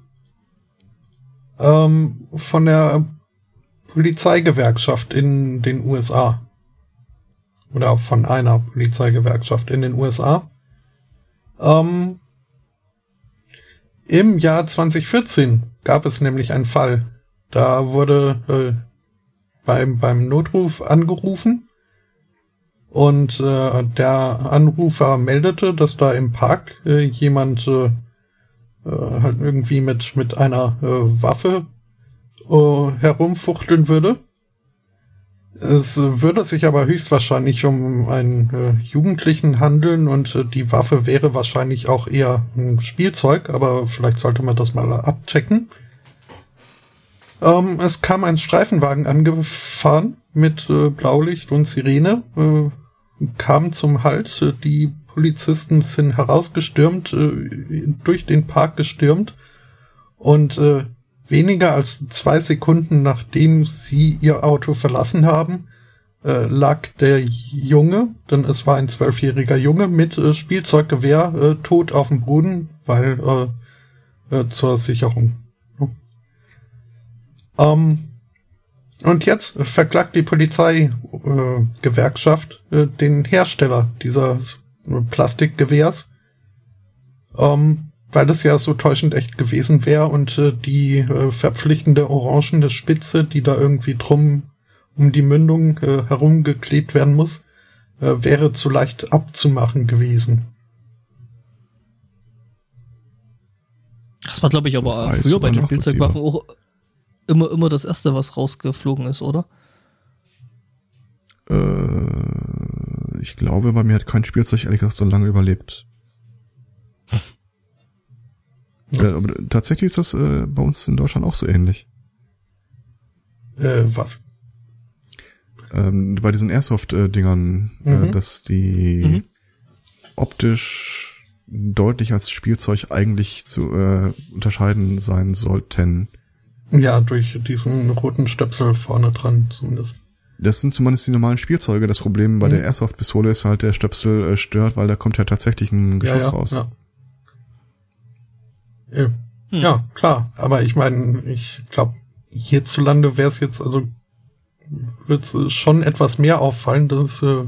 ähm, von der Polizeigewerkschaft in den USA. Oder von einer Polizeigewerkschaft in den USA. Ähm, Im Jahr 2014 gab es nämlich einen Fall. Da wurde äh, beim, beim Notruf angerufen und äh, der Anrufer meldete, dass da im Park äh, jemand äh, äh, halt irgendwie mit, mit einer äh, Waffe äh, herumfuchteln würde. Es würde sich aber höchstwahrscheinlich um einen äh, Jugendlichen handeln und äh, die Waffe wäre wahrscheinlich auch eher ein Spielzeug, aber vielleicht sollte man das mal abchecken. Ähm, es kam ein Streifenwagen angefahren mit äh, Blaulicht und Sirene, äh, kam zum Halt. Die Polizisten sind herausgestürmt, äh, durch den Park gestürmt und äh, weniger als zwei Sekunden nachdem sie ihr Auto verlassen haben, äh, lag der Junge, denn es war ein zwölfjähriger Junge mit äh, Spielzeuggewehr äh, tot auf dem Boden, weil äh, äh, zur Sicherung. Ähm, und jetzt verklagt die Polizeigewerkschaft äh, den Hersteller dieser Plastikgewehrs. Ähm, weil das ja so täuschend echt gewesen wäre und äh, die äh, verpflichtende orangene Spitze, die da irgendwie drum um die Mündung äh, herumgeklebt werden muss, äh, wäre zu leicht abzumachen gewesen. Das war, glaube ich, aber Weiß früher bei den Spielzeugwaffen auch immer, immer das erste, was rausgeflogen ist, oder? Äh, ich glaube, bei mir hat kein Spielzeug ehrlich gesagt so lange überlebt. Ja, aber tatsächlich ist das äh, bei uns in Deutschland auch so ähnlich. Äh, was? ähm, bei diesen Airsoft-Dingern, äh, Mhm. dass die Mhm. optisch deutlich als Spielzeug eigentlich zu äh, unterscheiden sein sollten. Ja, durch diesen roten Stöpsel vorne dran zumindest. Das sind zumindest die normalen Spielzeuge. Das Problem bei Mhm. der Airsoft-Pistole ist halt, der Stöpsel äh, stört, weil da kommt ja tatsächlich ein Geschoss ja, ja, raus. Ja. Ja. Hm. ja, klar. Aber ich meine, ich glaube, hierzulande wäre es jetzt, also wird es schon etwas mehr auffallen, dass äh,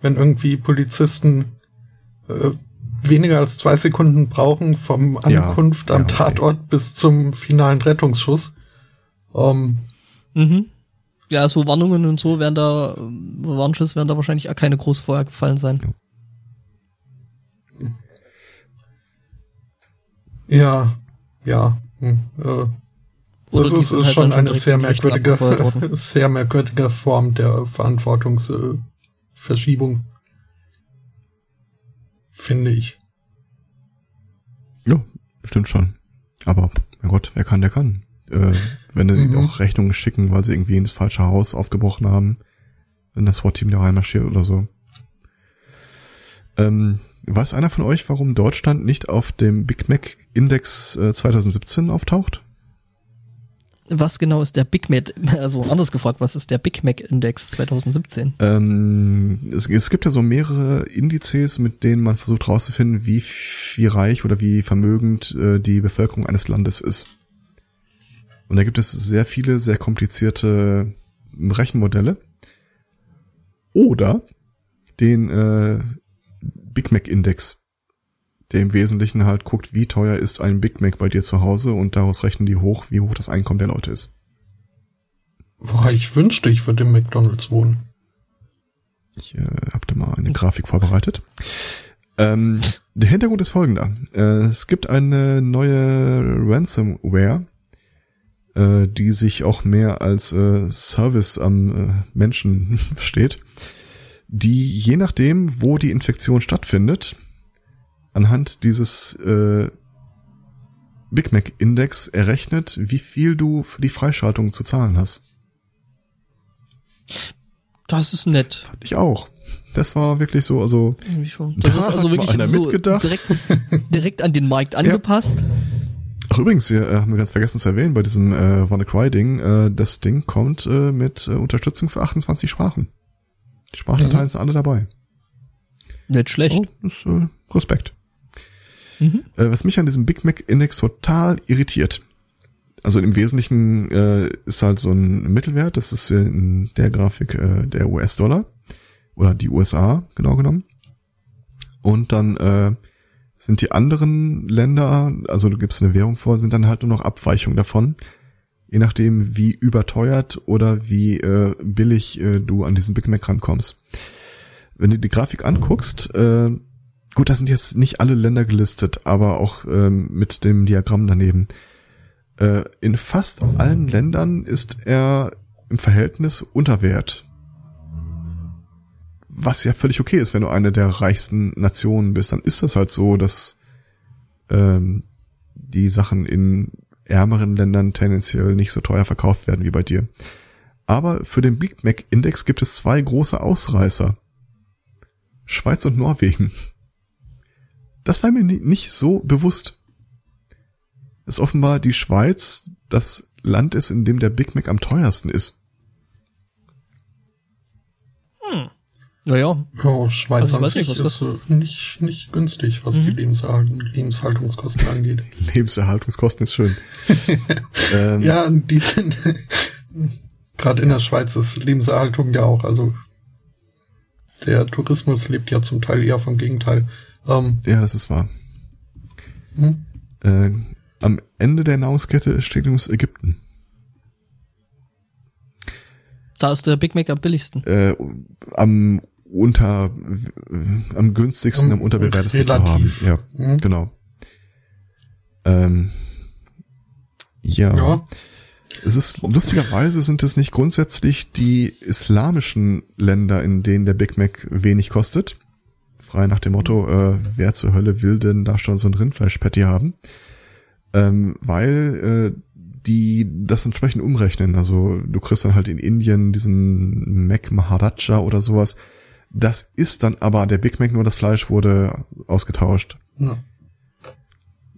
wenn irgendwie Polizisten äh, weniger als zwei Sekunden brauchen vom Ja, Ankunft am ja, okay. Tatort bis zum finalen Rettungsschuss. Ähm, Mhm. Ja, so Warnungen und so werden da, ähm, Warnschüsse werden da wahrscheinlich auch keine groß vorher gefallen sein. ja, ja. Hm, äh, das ist halt schon eine sehr merkwürdige, [LAUGHS] sehr merkwürdige Form der Verantwortungsverschiebung. Finde ich. Ja, stimmt schon. Aber, mein Gott, wer kann, der kann. Äh, wenn die Mhm. auch Rechnungen schicken, weil sie irgendwie ins falsche Haus aufgebrochen haben, wenn das SWAT-Team da reinmarschiert oder so. Ähm, weiß einer von euch, warum Deutschland nicht auf dem Big Mac Index äh, 2017 auftaucht? Was genau ist der Big Mac, [LAUGHS] also anders gefragt, was ist der Big Mac Index 2017? Ähm, es, es gibt ja so mehrere Indizes, mit denen man versucht herauszufinden, wie, wie reich oder wie vermögend äh, die Bevölkerung eines Landes ist. Und da gibt es sehr viele, sehr komplizierte Rechenmodelle. Oder den äh, Big Mac Index, der im Wesentlichen halt guckt, wie teuer ist ein Big Mac bei dir zu Hause und daraus rechnen die hoch, wie hoch das Einkommen der Leute ist. Boah, ich wünschte, ich würde im McDonalds wohnen. Ich äh, habe da mal eine Grafik vorbereitet. Ähm, der Hintergrund ist folgender. Äh, es gibt eine neue Ransomware, äh, die sich auch mehr als äh, Service am äh, Menschen [LAUGHS] versteht, die je nachdem, wo die Infektion stattfindet, anhand dieses äh, Big Mac Index errechnet, wie viel du für die Freischaltung zu zahlen hast. Das ist nett. Fand ich auch. Das war wirklich so, also Irgendwie schon. Das Da ist also wirklich so direkt, direkt an den Markt [LAUGHS] angepasst. Ach übrigens, hier äh, haben wir ganz vergessen zu erwähnen bei diesem äh, WannaCry-Ding, äh, das Ding kommt äh, mit äh, Unterstützung für 28 Sprachen. Die Sprachdateien Mhm. sind alle dabei. Nicht schlecht. Oh, das ist äh, Respekt. Mhm. Äh, was mich an diesem Big Mac Index total irritiert. Also im Wesentlichen äh, ist halt so ein Mittelwert, das ist in der Grafik äh, der US-Dollar oder die USA genau genommen. Und dann äh, sind die anderen Länder, also du gibst eine Währung vor, sind dann halt nur noch Abweichungen davon, je nachdem wie überteuert oder wie äh, billig äh, du an diesen Big Mac rankommst. Wenn du die Grafik anguckst, äh, gut, da sind jetzt nicht alle Länder gelistet, aber auch ähm, mit dem Diagramm daneben. Äh, in fast allen Ländern ist er im Verhältnis unter Wert. Was ja völlig okay ist, wenn du eine der reichsten Nationen bist, dann ist das halt so, dass ähm, die Sachen in ärmeren Ländern tendenziell nicht so teuer verkauft werden wie bei dir. Aber für den Big Mac Index gibt es zwei große Ausreißer. Schweiz und Norwegen. Das war mir ni- nicht so bewusst. Dass offenbar die Schweiz das Land ist, in dem der Big Mac am teuersten ist. Naja, Oh, Schweiz Also ich an weiß sich nicht, was ist äh, nicht, nicht günstig, was die Mhm. Lebenshal- Lebenshaltungskosten angeht. [LAUGHS] Lebenserhaltungskosten ist schön. [LAUGHS] ähm, Ja, die sind [LAUGHS] gerade in der Schweiz ist Lebenserhaltung ja auch, also der Tourismus lebt ja zum Teil eher vom Gegenteil. Ähm, ja, das ist wahr. hm? Äh, am Ende der Nahrungskette steht übrigens Ägypten. da ist der Big Mac am billigsten. Äh, am unter, äh, am günstigsten, Am- am unterbewertesten zu haben. Ja, Mhm. genau. Ähm, ja. ja, Es ist lustigerweise sind es nicht grundsätzlich die islamischen Länder, in denen der Big Mac wenig kostet. Frei nach dem Motto, äh, wer zur Hölle will denn da schon so ein Rindfleisch-Patty haben? Ähm, weil äh, die das entsprechend umrechnen. Also du kriegst dann halt in Indien diesen Mac Maharaja oder sowas. Das ist dann aber der Big Mac, nur das Fleisch wurde ausgetauscht. Ja.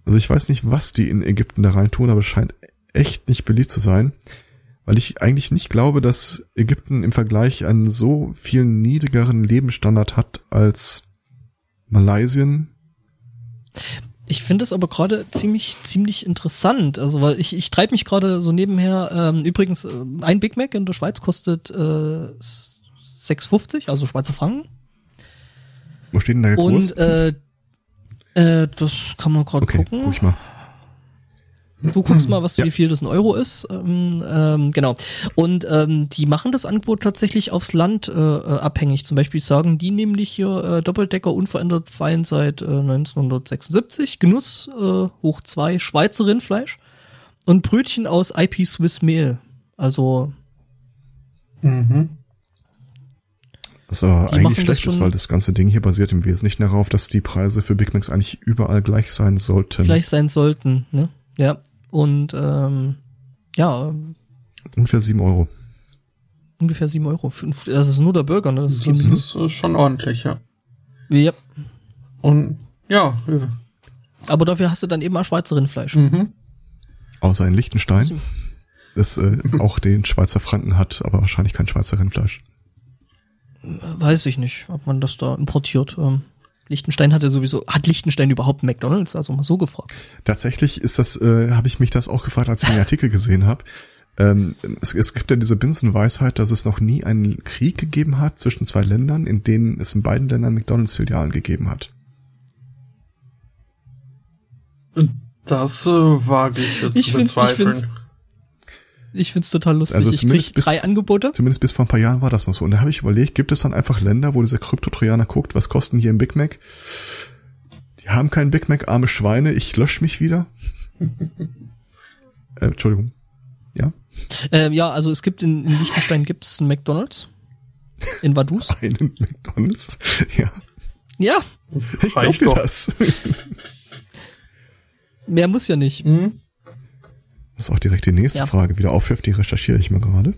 Also ich weiß nicht, was die in Ägypten da rein tun, aber es scheint echt nicht beliebt zu sein, weil ich eigentlich nicht glaube, dass Ägypten im Vergleich einen so viel niedrigeren Lebensstandard hat als Malaysien. Ich finde es aber gerade ziemlich, ziemlich interessant. Also, weil ich, ich treibe mich gerade so nebenher. Ähm, übrigens, äh, ein Big Mac in der Schweiz kostet äh, 6,50, also Schweizer Franken. Wo steht denn der Kurs? Und äh, äh, das kann man gerade okay, gucken. Guck ich mal. Du guckst mal, was ja. wie viel das ein Euro ist. Ähm, ähm, genau. Und ähm, die machen das Angebot tatsächlich aufs Land äh, äh abhängig. Zum Beispiel sagen die nämlich hier äh, Doppeldecker unverändert fein seit äh, 1976, Genuss äh, hoch zwei Schweizer Rindfleisch und Brötchen aus IP Swiss Mehl. Also mhm. Was aber eigentlich schlecht ist, weil das ganze Ding hier basiert im Wesentlichen darauf, dass die Preise für Big Macs eigentlich überall gleich sein sollten. Gleich sein sollten, ne? Ja. Und ähm, ja. Ungefähr sieben Euro. Ungefähr sieben Euro. Fünf, das ist nur der Burger, ne? Das, das ist, ist schon ordentlich, ja. Ja. Und ja. Aber dafür hast du dann eben auch Schweizer Rindfleisch. Mhm. Außer in Liechtenstein. Das äh, auch den Schweizer Franken hat, aber wahrscheinlich kein Schweizer Rindfleisch. Weiß ich nicht, ob man das da importiert. Ähm. Liechtenstein hatte sowieso, hat Liechtenstein überhaupt McDonalds? Also mal so gefragt. Tatsächlich ist das, äh, habe ich mich das auch gefragt, als ich den Artikel gesehen habe. Ähm, es, es gibt ja diese Binsenweisheit, dass es noch nie einen Krieg gegeben hat zwischen zwei Ländern, in denen es in beiden Ländern McDonalds-Filialen gegeben hat. Das äh, wage ich jetzt ich zu bezweifeln. Ich ich find's total lustig. Also ich krieg bis, drei Angebote. Zumindest bis vor ein paar Jahren war das noch so. Und da habe ich überlegt, gibt es dann einfach Länder, wo dieser Krypto-Trojaner guckt, was kosten hier ein Big Mac? Die haben keinen Big Mac, arme Schweine, ich lösche mich wieder. [LAUGHS] äh, Entschuldigung. Ja? Ähm, ja, also es gibt in, in Liechtenstein gibt's einen McDonalds. In Vaduz. [LAUGHS] Einen McDonalds? Ja. Ja. Ich glaube das. [LAUGHS] Mehr muss ja nicht. Mhm. Das ist auch direkt die nächste ja. Frage wieder aufwirft, die recherchiere ich mal gerade.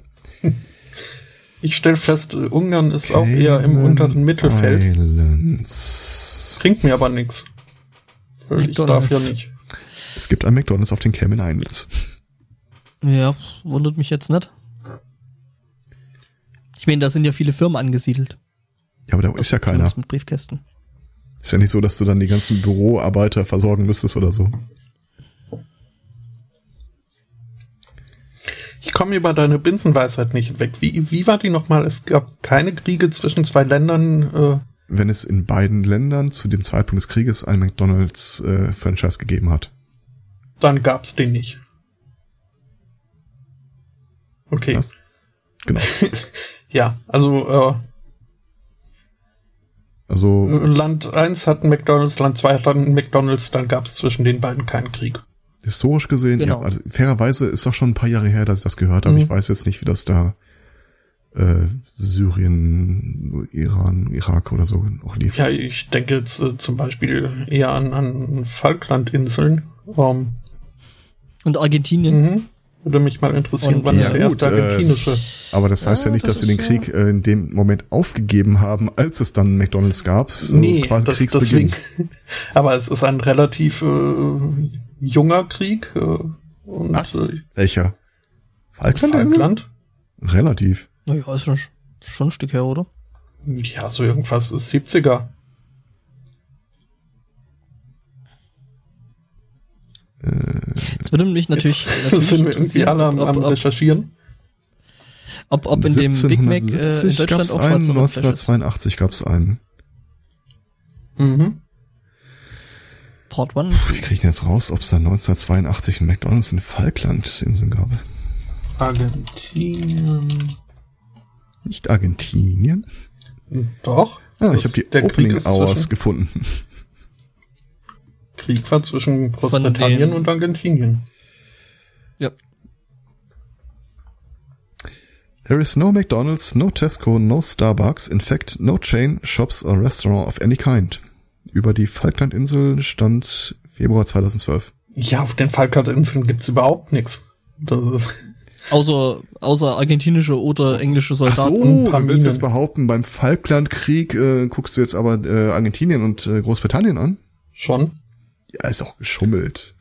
Ich stelle fest, Ungarn ist Cayman auch eher im unteren Mittelfeld. Islands. Trinkt mir aber nichts. Ich darf ja nicht. Es gibt ein McDonalds auf den Cayman Islands. Ja, wundert mich jetzt nicht. Ich meine, da sind ja viele Firmen angesiedelt. Ja, aber da ist ja keiner. Mit Briefkästen. Ist ja nicht so, dass du dann die ganzen Büroarbeiter versorgen müsstest oder so. Ich komme über deine Binsenweisheit nicht weg. Wie, wie war die nochmal? Es gab keine Kriege zwischen zwei Ländern. Äh Wenn es in beiden Ländern zu dem Zeitpunkt des Krieges ein McDonalds-Franchise äh, gegeben hat. Dann gab's den nicht. Okay. Was? Genau. [LAUGHS] ja, also äh, also Land 1 hat ein McDonalds, Land 2 hat dann ein McDonalds, dann gab's zwischen den beiden keinen Krieg historisch gesehen, genau. ja, also fairerweise ist doch schon ein paar Jahre her, dass ich das gehört habe. Mhm. Ich weiß jetzt nicht, wie das da äh, Syrien, Iran, Irak oder so auch lief. Ja, ich denke jetzt äh, zum Beispiel eher an, an Falklandinseln. Ähm, Und Argentinien. Mhm. Würde mich mal interessieren, Und, wann ja, der gut, erste äh, argentinische. Äh, aber das heißt ja, ja nicht, das dass sie den Krieg äh, in dem Moment aufgegeben haben, als es dann McDonalds gab. So nee, quasi das, Kriegsbeginn. Deswegen. [LAUGHS] Aber es ist ein relativ äh, junger Krieg. Äh, und, Was? Äh, Welcher? Falkland? Falkland? Relativ. Naja, ist schon, schon ein Stück her, oder? Ja, so irgendwas ist 70er. Jetzt würde mich natürlich, Jetzt [LAUGHS] natürlich sind wir irgendwie alle am, am Recherchieren. Ob, ob in dem Big Mac äh, in Deutschland auch einen, 1982 gab es einen. Mhm. Port One. Wie kriege ich denn jetzt raus, ob es da 1982 ein McDonalds in Falklandinseln gab? Argentinien. Nicht Argentinien? Doch. Ah, ich habe die Opening Hours gefunden. Krieg war zwischen Großbritannien und Argentinien. Ja. There is no McDonald's, no Tesco, no Starbucks, in fact no chain, shops or restaurant of any kind über die Falklandinseln stand Februar 2012. Ja, auf den Falklandinseln gibt's überhaupt nichts. Das ist Außer, außer argentinische oder englische Ach Soldaten. so, und du willst jetzt behaupten, beim Falklandkrieg äh, guckst du jetzt aber äh, Argentinien und äh, Großbritannien an? schon. Ja, ist auch geschummelt.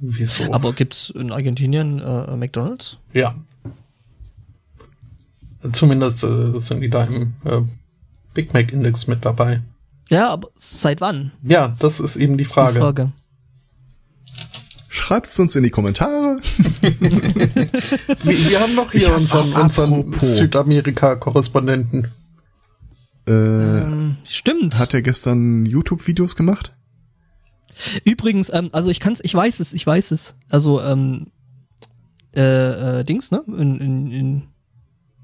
Wieso? Aber gibt's in Argentinien äh, McDonalds? ja. Zumindest äh, sind die da im äh, Big Mac Index mit dabei. Ja, aber seit wann? Ja, das ist eben die Frage. Die Frage. Schreibt's uns in die Kommentare. [LAUGHS] Wir, wir haben noch hier hab- unseren, unseren. Südamerika-Korrespondenten. Äh, Ähm, stimmt. hat er gestern YouTube-Videos gemacht? Übrigens, ähm, also ich kann's, ich weiß es, ich weiß es. Also, ähm, äh, äh, Dings, ne? In, in, in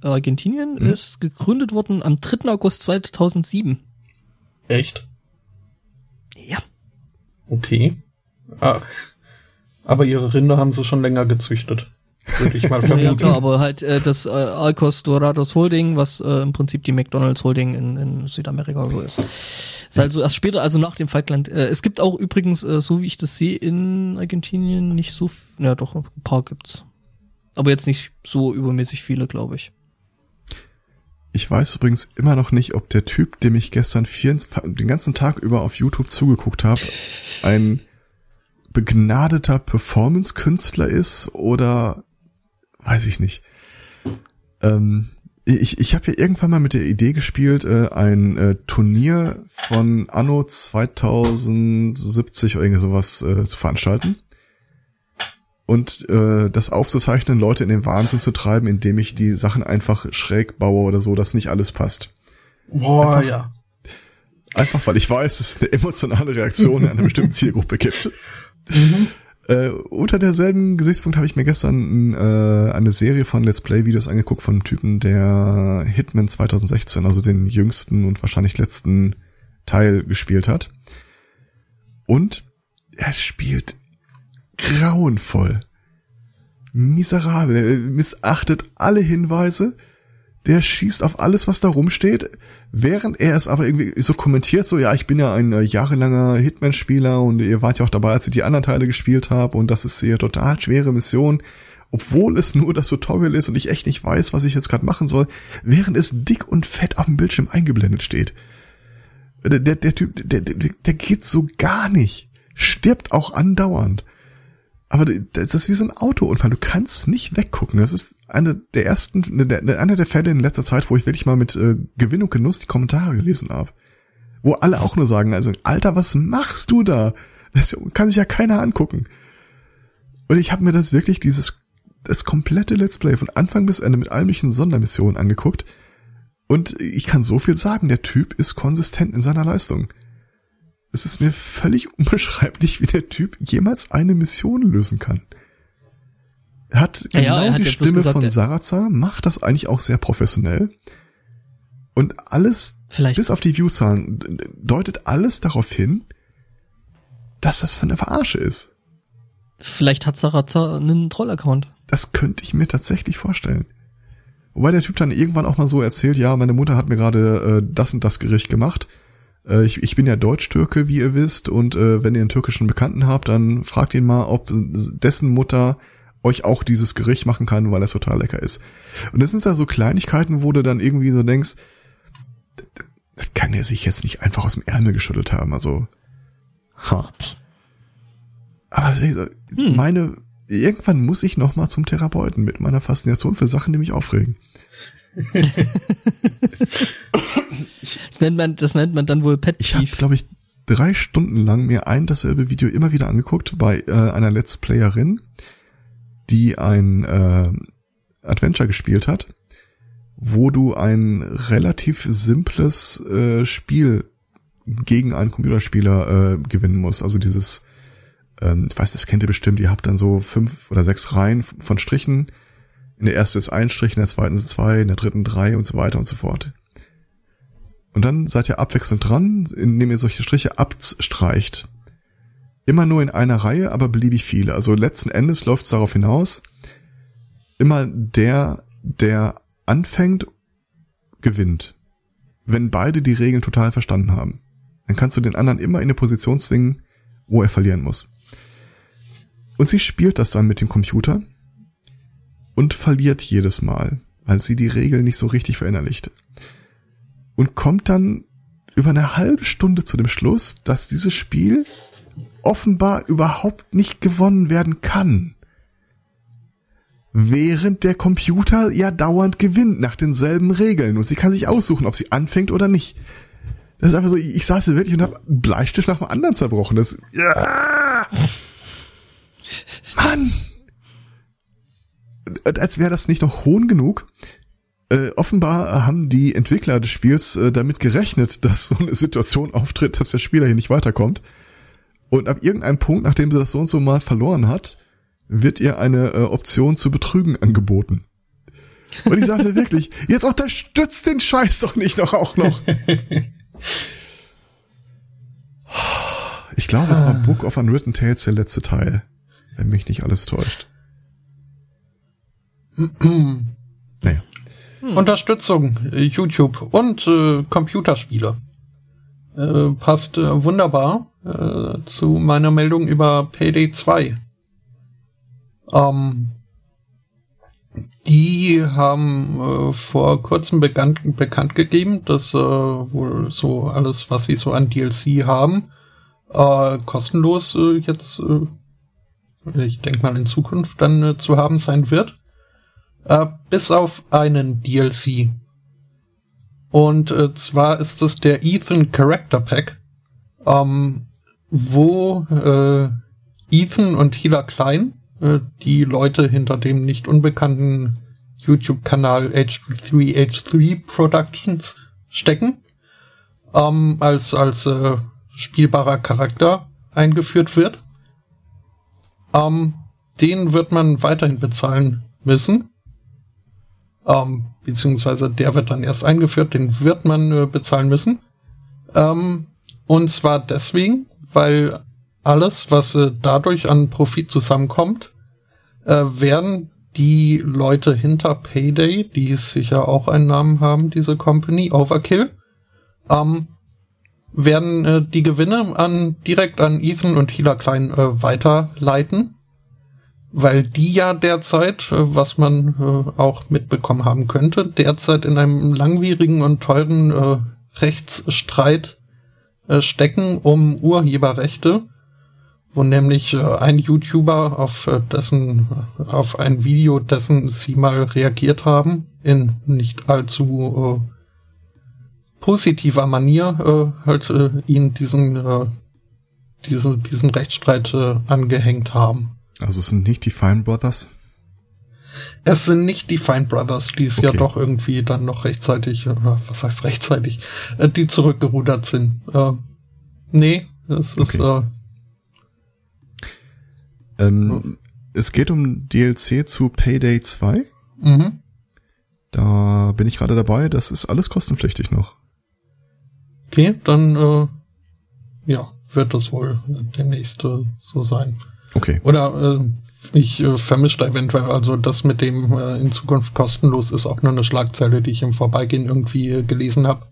Argentinien Mhm. ist gegründet worden am 3. August 2007. Echt? Ja. Okay. Ah, aber ihre Rinder haben sie schon länger gezüchtet. Würde ich mal [LAUGHS] Ja, vermuten. ja klar, aber halt äh, das äh, Arcos Dorados Holding, was äh, im Prinzip die McDonalds Holding in, in Südamerika so ist. Ist halt so erst später, also nach dem Falkland. Äh, es gibt auch übrigens, äh, so wie ich das sehe, in Argentinien nicht so, ja doch, ein paar gibt's. Aber jetzt nicht so übermäßig viele, glaube ich. Ich weiß übrigens immer noch nicht, ob der Typ, dem ich gestern 24, den ganzen Tag über auf YouTube zugeguckt habe, ein begnadeter Performance-Künstler ist oder weiß ich nicht. Ähm, ich ich habe ja irgendwann mal mit der Idee gespielt, äh, ein äh, Turnier von Anno 2070 oder irgendwie sowas äh, zu veranstalten. Und äh, das aufzuzeichnen, Leute in den Wahnsinn zu treiben, indem ich die Sachen einfach schräg baue oder so, dass nicht alles passt. Boah, Einfach- ja. Einfach weil ich weiß, dass es eine emotionale Reaktion in einer bestimmten Zielgruppe gibt. Äh, unter derselben Gesichtspunkt habe ich mir gestern äh, eine Serie von Let's Play-Videos angeguckt von einem Typen, der Hitman 2016, also den jüngsten und wahrscheinlich letzten Teil gespielt hat. Und er spielt grauenvoll. Miserabel. Er missachtet alle Hinweise. Der schießt auf alles, was da rumsteht, während er es aber irgendwie so kommentiert, so, ja, ich bin ja ein äh, jahrelanger Hitman-Spieler und ihr wart ja auch dabei, als ich die anderen Teile gespielt habe und das ist hier total schwere Mission, obwohl es nur das Tutorial ist und ich echt nicht weiß, was ich jetzt gerade machen soll, während es dick und fett auf dem Bildschirm eingeblendet steht. Der, der, der Typ, der, der, der geht so gar nicht. Stirbt auch andauernd. Aber das ist wie so ein Autounfall. Du kannst nicht weggucken. Das ist einer der ersten, der, der, einer der Fälle in letzter Zeit, wo ich wirklich mal mit äh, Gewinn und Genuss die Kommentare gelesen habe. Wo alle auch nur sagen, also, Alter, was machst du da? Das kann sich ja keiner angucken. Und ich habe mir das wirklich, dieses, das komplette Let's Play von Anfang bis Ende mit allen möglichen Sondermissionen angeguckt. Und ich kann so viel sagen, der Typ ist konsistent in seiner Leistung. Es ist mir völlig unbeschreiblich, wie der Typ jemals eine Mission lösen kann. Er hat Ja, genau ja, er hat die ja Stimme gesagt, von Sarazar, macht das eigentlich auch sehr professionell. Und alles, Vielleicht. bis auf die Viewzahlen, deutet alles darauf hin, dass das für eine Verarsche ist. Vielleicht hat Sarazar einen Troll-Account. Das könnte ich mir tatsächlich vorstellen. Wobei der Typ dann irgendwann auch mal so erzählt, ja, meine Mutter hat mir gerade äh, das und das Gericht gemacht. Äh, ich, ich bin ja Deutsch-Türke, wie ihr wisst, und äh, wenn ihr einen türkischen Bekannten habt, dann fragt ihn mal, ob dessen Mutter euch auch dieses Gericht machen kann, weil es total lecker ist. Und das sind da so Kleinigkeiten, wo du dann irgendwie so denkst, das- kann er sich jetzt nicht einfach aus dem Ärmel geschüttelt haben. Also, ha. Aber so, meine, irgendwann muss ich noch mal zum Therapeuten mit meiner Faszination für Sachen, die mich aufregen. Das nennt man, das nennt man dann wohl Pet Ich habe, glaube ich, drei Stunden lang mir ein dasselbe Video immer wieder angeguckt bei äh, einer Let's Playerin, die ein äh, Adventure gespielt hat, wo du ein relativ simples äh, Spiel gegen einen Computerspieler äh, gewinnen musst. Also dieses, ähm, ich weiß, das kennt ihr bestimmt, ihr habt dann so fünf oder sechs Reihen von Strichen. In der ersten ist ein Strich, in der zweiten sind zwei, in der dritten drei und so weiter und so fort. Und dann seid ihr abwechselnd dran, indem ihr solche Striche abstreicht. Immer nur in einer Reihe, aber beliebig viele. Also letzten Endes läuft es darauf hinaus, immer der, der anfängt, gewinnt. Wenn beide die Regeln total verstanden haben. Dann kannst du den anderen immer in eine Position zwingen, wo er verlieren muss. Und sie spielt das dann mit dem Computer. Und verliert jedes Mal, weil sie die Regeln nicht so richtig verinnerlicht. Und kommt dann über eine halbe Stunde zu dem Schluss, dass dieses Spiel offenbar überhaupt nicht gewonnen werden kann. Während der Computer ja dauernd gewinnt nach denselben Regeln und sie kann sich aussuchen, ob sie anfängt oder nicht. Das ist einfach so, ich saß hier wirklich und habe einen Bleistift nach dem anderen zerbrochen. Das, ja. [LAUGHS] Mann! Als wäre das nicht noch hohn genug. Äh, offenbar haben die Entwickler des Spiels äh, damit gerechnet, [LAUGHS] dass so eine Situation auftritt, dass der Spieler hier nicht weiterkommt. Und ab irgendeinem Punkt, nachdem sie das so und so mal verloren hat, wird ihr eine äh, Option zu betrügen angeboten. Und ich ja wirklich, [LAUGHS] jetzt unterstützt den Scheiß doch nicht noch auch noch. [LAUGHS] Ich glaube, es war ah. Book of Unwritten Tales der letzte Teil, wenn mich nicht alles täuscht. [CLEARS THROAT] naja. Hm. Unterstützung, äh, YouTube und äh, Computerspiele. Äh, passt äh, wunderbar äh, zu meiner Meldung über Payday 2. Ähm, die haben äh, vor kurzem bekannt, bekannt gegeben, dass wohl so alles, was sie so an DLC haben, kostenlos jetzt, ich denke mal in Zukunft dann zu haben sein wird. Äh, bis auf einen DLC. Und äh, zwar ist es der Ethan Character Pack, ähm, wo äh, Ethan und Hila Klein, äh, die Leute hinter dem nicht unbekannten YouTube-Kanal H3H3 Productions stecken, ähm, als, als äh, spielbarer Charakter eingeführt wird. Ähm, den wird man weiterhin bezahlen müssen. Ähm, beziehungsweise der wird dann erst eingeführt, den wird man äh, bezahlen müssen. Ähm, und zwar deswegen, weil alles, was äh, dadurch an Profit zusammenkommt, äh, werden die Leute hinter Payday, die sicher auch einen Namen haben, diese Company, Overkill, ähm, werden äh, die Gewinne an direkt an Ethan und Hila Klein äh, weiterleiten, weil die ja derzeit, äh, was man äh, auch mitbekommen haben könnte, derzeit in einem langwierigen und teuren äh, Rechtsstreit stecken um Urheberrechte wo nämlich ein YouTuber auf dessen auf ein Video, dessen sie mal reagiert haben, in nicht allzu positiver Manier halt äh, ihn diesen diesen diesen Rechtsstreit angehängt haben. Also es sind nicht die Fine Brothers? Es sind nicht die Fine Brothers, die es okay. ja doch irgendwie dann noch rechtzeitig, äh, was heißt rechtzeitig, äh, die zurückgerudert sind. Äh, nee, es okay. ist äh, ähm, es geht um DLC zu Payday 2. Mhm. Da bin ich gerade dabei. Das ist alles kostenpflichtig noch. Okay, dann äh, ja, wird das wohl demnächst äh, so sein. Okay. Oder äh, ich äh, vermische da eventuell, also das mit dem äh, in Zukunft kostenlos ist auch nur eine Schlagzeile, die ich im Vorbeigehen irgendwie äh, gelesen habe.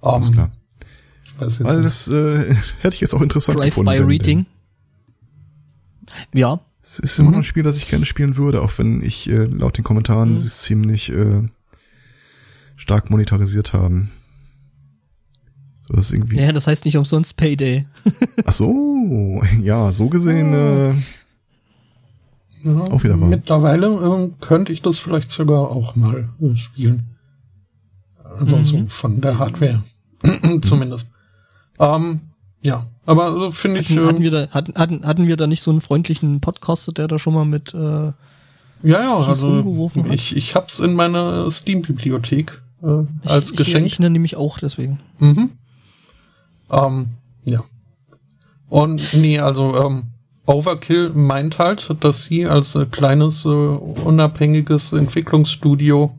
Um, Alles ähm, klar. Weil das äh, [LAUGHS] hätte ich jetzt auch interessant Drive gefunden. Drive-by-Reading. Ja. Es ist immer noch ein Spiel, das ich gerne spielen würde, auch wenn ich äh, laut den Kommentaren mhm. es ziemlich äh, stark monetarisiert haben. Das ist irgendwie. Ja, das heißt nicht umsonst Payday. [LAUGHS] Ach so, ja, so gesehen. Äh, ja, auch wieder wahr. Mittlerweile äh, könnte ich das vielleicht sogar auch mal äh, spielen. Also mhm. so von der Hardware. [CLEARS THROAT] Zumindest. Ähm, ja, aber finde ich. Hatten, hatten, wir da, hatten, hatten, hatten wir da nicht so einen freundlichen Podcaster, der da schon mal mit äh, ja, ja, also rumgeworfen hat? Ich, ich hab's in meiner Steam-Bibliothek äh, als ich, Geschenk. Ich, ich nenne nämlich auch deswegen. Mhm. Ähm, ja. Und nee, also ähm, Overkill meint halt, dass sie als äh, kleines, äh, unabhängiges Entwicklungsstudio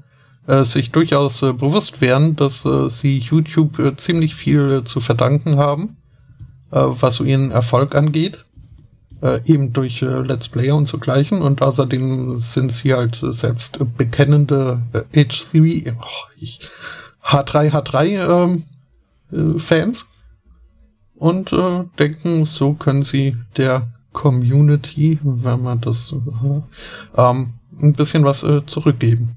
äh, sich durchaus äh, bewusst wären, dass äh, sie YouTube äh, ziemlich viel zu verdanken haben was so ihren Erfolg angeht. Eben durch Let's Player und zugleichen. Und außerdem sind sie halt selbst bekennende äh, H3, oh, ich, H3, H3 ähm, äh, Fans. Und äh, denken, so können sie der Community, wenn man das, äh, ähm, ein bisschen was äh, zurückgeben.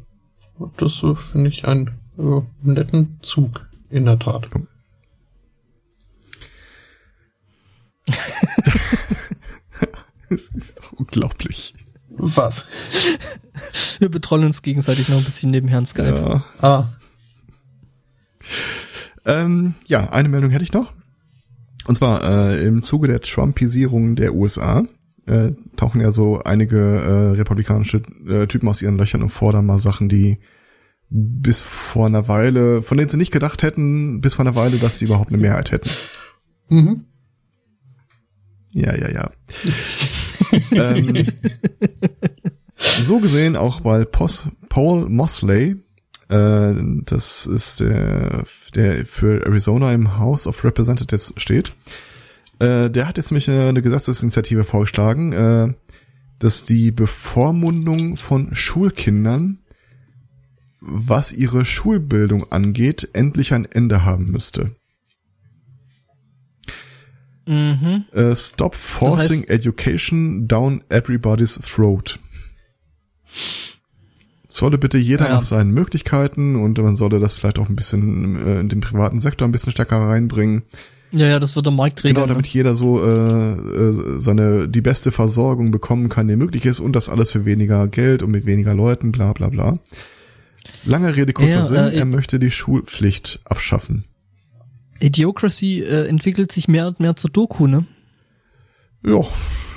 Und das äh, finde ich einen äh, netten Zug, in der Tat. [LAUGHS] Es ist doch unglaublich. Was? Wir betrollen uns gegenseitig noch ein bisschen nebenher in Skype. Ja. Ah, Ähm, ja, eine Meldung hätte ich noch. Und zwar äh, im Zuge der Trumpisierung der USA äh, tauchen ja so einige äh, republikanische äh, Typen aus ihren Löchern und fordern mal Sachen, die bis vor einer Weile, von denen sie nicht gedacht hätten, bis vor einer Weile, dass sie überhaupt eine Mehrheit hätten. mhm. Ja, ja, ja. [LAUGHS] ähm, so gesehen auch weil Pos Paul Mosley, äh, das ist der, der für Arizona im House of Representatives steht, äh, der hat jetzt nämlich eine Gesetzesinitiative vorgeschlagen, äh, dass die Bevormundung von Schulkindern, was ihre Schulbildung angeht, endlich ein Ende haben müsste. Mhm. Äh, stop forcing heißt- education down everybody's throat. Solle bitte jeder Ja. nach seinen Möglichkeiten und man solle das vielleicht auch ein bisschen äh, in den privaten Sektor ein bisschen stärker reinbringen. Ja, ja, das wird der Markt regeln. Genau, damit jeder so äh, äh, seine die beste Versorgung bekommen kann, die möglich ist und das alles für weniger Geld und mit weniger Leuten, bla bla bla. Lange Rede, kurzer Ja, Sinn, äh, er möchte die Schulpflicht abschaffen. Idiocracy äh, entwickelt sich mehr und mehr zur Doku, ne? Ja,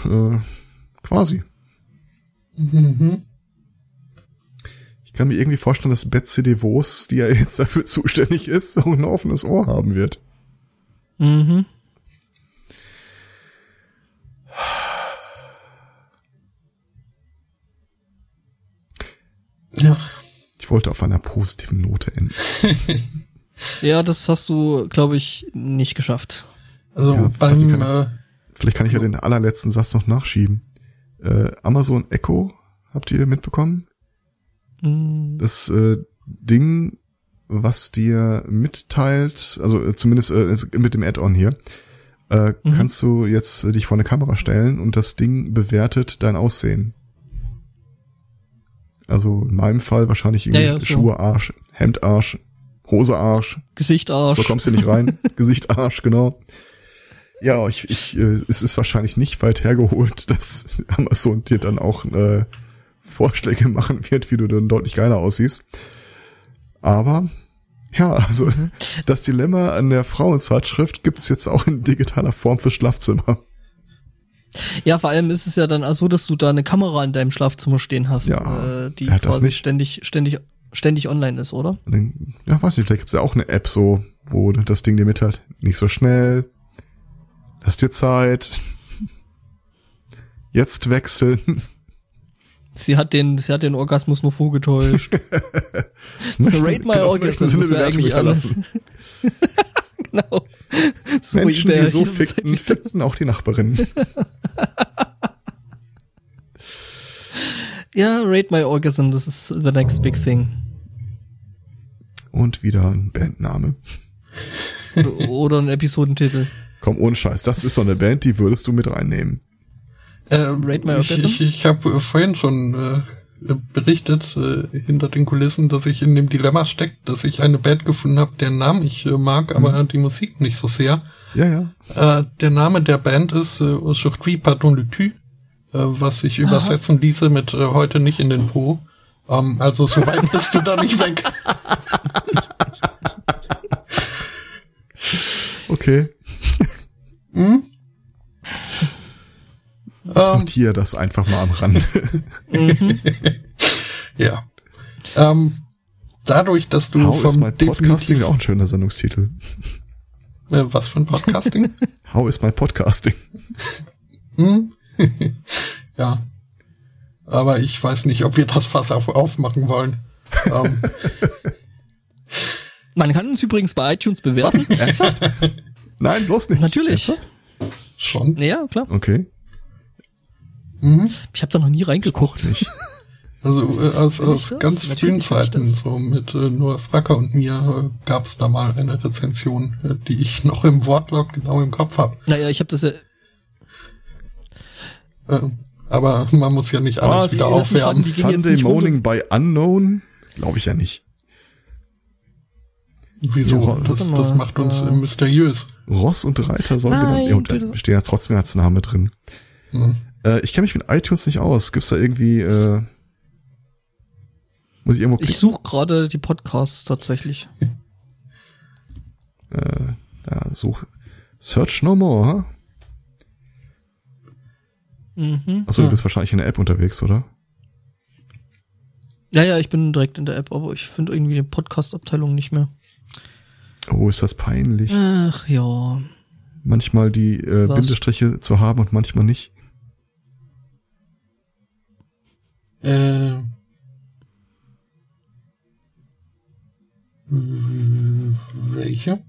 äh, quasi. Mhm. Ich kann mir irgendwie vorstellen, dass Betsy DeVos, die ja jetzt dafür zuständig ist, so ein offenes Ohr haben wird. Mhm. Ja. Ich wollte auf einer positiven Note enden. [LAUGHS] Ja, das hast du, glaube ich, nicht geschafft. Also Ja, weiß ich beim gar äh, Vielleicht kann ich ja den allerletzten Satz noch nachschieben. Äh, Amazon Echo, habt ihr mitbekommen? Mhm. Das äh, Ding, was dir mitteilt, also äh, zumindest äh, mit dem Add-on hier, äh, Mhm. kannst du jetzt äh, dich vor eine Kamera stellen und das Ding bewertet dein Aussehen. Also in meinem Fall wahrscheinlich irgendwie Ja, ja, so. Schuhe Arsch, Hemd Arsch, Hose Arsch, Gesicht Arsch. so kommst du nicht rein, [LAUGHS] Gesicht Arsch, genau. Ja, ich, ich, äh, es ist wahrscheinlich nicht weit hergeholt, [LAUGHS] dass Amazon dir dann auch äh, Vorschläge machen wird, wie du dann deutlich geiler aussiehst. Aber ja, also das Dilemma an der Frauenzeitschrift gibt es jetzt auch in digitaler Form für Schlafzimmer. Ja, vor allem ist es ja dann auch so, dass du da eine Kamera in deinem Schlafzimmer stehen hast, Ja, äh, die quasi nicht? ständig, ständig, ständig online ist, oder? Ja, weiß nicht, vielleicht gibt es ja auch eine App so, wo das Ding dir mitteilt, nicht so schnell, lass dir Zeit, [LAUGHS] jetzt wechseln. Sie hat den, sie hat den Orgasmus nur vorgetäuscht. [LAUGHS] Rate my genau, orgasm, möchten Sie eine das wäre eigentlich alles. [LAUGHS] genau. So Menschen, die so fickten, fickten auch die Nachbarin. [LAUGHS] Ja, rate my orgasm, das ist the next big thing. Und wieder ein Bandname. Oder ein Episodentitel. Komm, ohne Scheiß, das ist so eine Band, die würdest du mit reinnehmen. Äh, Rate my ich orgasm? ich, ich habe äh, vorhin schon äh, berichtet äh, hinter den Kulissen, dass ich in dem Dilemma steckt, dass ich eine Band gefunden habe, deren Namen ich äh, mag, aber die Musik nicht so sehr. Ja, ja. Äh, der Name der Band ist äh, Aujourd'hui Pardon le cul, äh, was sich übersetzen ließe mit äh, heute nicht in den Po. Ähm, also so weit [LAUGHS] bist du da nicht weg. Okay. Hm? Ich Ähm, notiere das einfach mal am Rande. [LAUGHS] ja. Ähm, dadurch, dass du How is vom my podcasting? Auch ein schöner Sendungstitel. Äh, was für ein Podcasting? [LAUGHS] How is my podcasting? Hm? [LAUGHS] ja. Aber ich weiß nicht, ob wir das Fass auf, aufmachen wollen. ähm, Man kann uns übrigens bei iTunes bewerten. Ernsthaft? Nein, bloß nicht. Natürlich. Ernsthaft? schon. Ja, klar. Okay. Mhm. Ich habe da noch nie reingeguckt. Also äh, aus, aus ganz frühen Zeiten, so mit äh, nur Fracker und mir, äh, gab es da mal eine Rezension, äh, die ich noch im Wortlaut genau im Kopf habe. Naja, ich habe das ja. Äh, Aber man muss ja nicht alles Was? wieder aufwärmen. jetzt Sunday. Morning by Unknown? Glaube ich ja nicht. Wieso? Ja, das, das macht uns Äh. mysteriös. Ross und Reiter sollen Nein, genannt. Ja, und bitte. da stehen ja trotzdem als Name drin. Hm. Äh, ich kenne mich mit iTunes nicht aus. Gibt's da irgendwie, äh, muss ich irgendwo Ich klicken? suche gerade die Podcasts tatsächlich. [LAUGHS] Äh, da such. Search no more, ha? Mhm. Achso, Ja. du bist wahrscheinlich in der App unterwegs, oder? Ja, ja, ich bin direkt in der App, aber ich finde irgendwie die Podcast-Abteilung nicht mehr. Oh, ist das peinlich. Ach ja. Manchmal die äh, Was? Bindestriche zu haben und manchmal nicht. Äh, welche?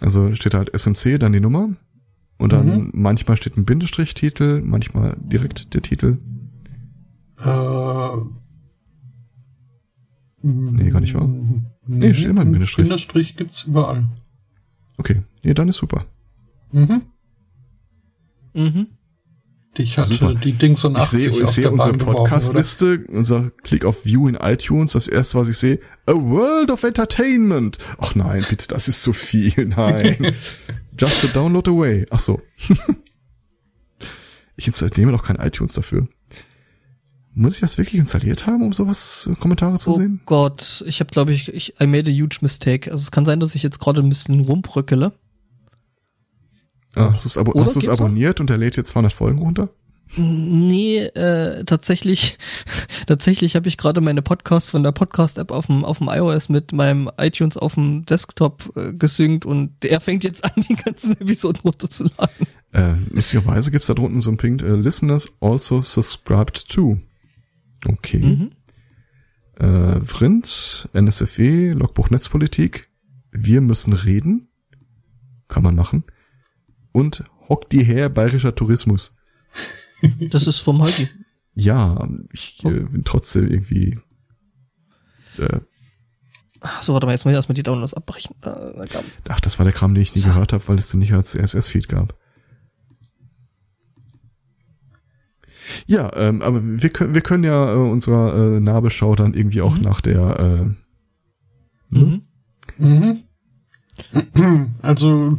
Also steht halt SMC, dann die Nummer. Und dann Mhm. manchmal steht ein Bindestrich-Titel, manchmal direkt der Titel. Äh, Nee, gar nicht wahr? Nee, steht immer ein Bindestrich. Bindestrich gibt's überall. Okay, nee, dann ist super. Mhm. Mhm. Dich hat Super. äh, die Dings und Ich 80 sehe ich sehe der unsere? Podcast-Liste, unser Klick auf View in iTunes, das erste, was ich sehe, A World of Entertainment. Ach nein, bitte, das ist zu viel, [LAUGHS] nein. Just a download away. Ach so. [LAUGHS] ich installiere doch kein iTunes dafür. Muss ich das wirklich installiert haben, um sowas äh, Kommentare zu Oh sehen? Gott, ich habe glaube ich, ich, I made a huge mistake. Also es kann sein, dass ich jetzt gerade ein bisschen rumbröckele. Ah, hast du es abo noch? abonniert und der lädt jetzt 200 Folgen runter? Nee, äh, tatsächlich, [LAUGHS] tatsächlich habe ich gerade meine Podcasts von der Podcast-App auf dem, auf dem iOS mit meinem iTunes auf dem Desktop äh, gesynkt und der [LAUGHS] fängt jetzt an, die ganzen Episoden runterzuladen. Äh, lustigerweise gibt's da drunten so ein Ping, äh, Listeners also subscribed to. Okay. Mhm. Äh, Vrind, NSFE, Logbuch Netzpolitik, wir müssen reden. Kann man machen. Und Hock die her, bayerischer Tourismus. Das ist vom Holgi. Ja, ich Oh. äh, bin trotzdem irgendwie. Äh, So, warte mal, jetzt muss ich erstmal die Downloads abbrechen. Äh, gab- ach, das war der Kram, den ich nie So. gehört habe, weil es den nicht als CSS-Feed gab. Ja, ähm, aber wir können, wir können ja äh, unserer äh, Nabelschau dann irgendwie auch Mhm. nach der äh, Mhm. Mhm. Also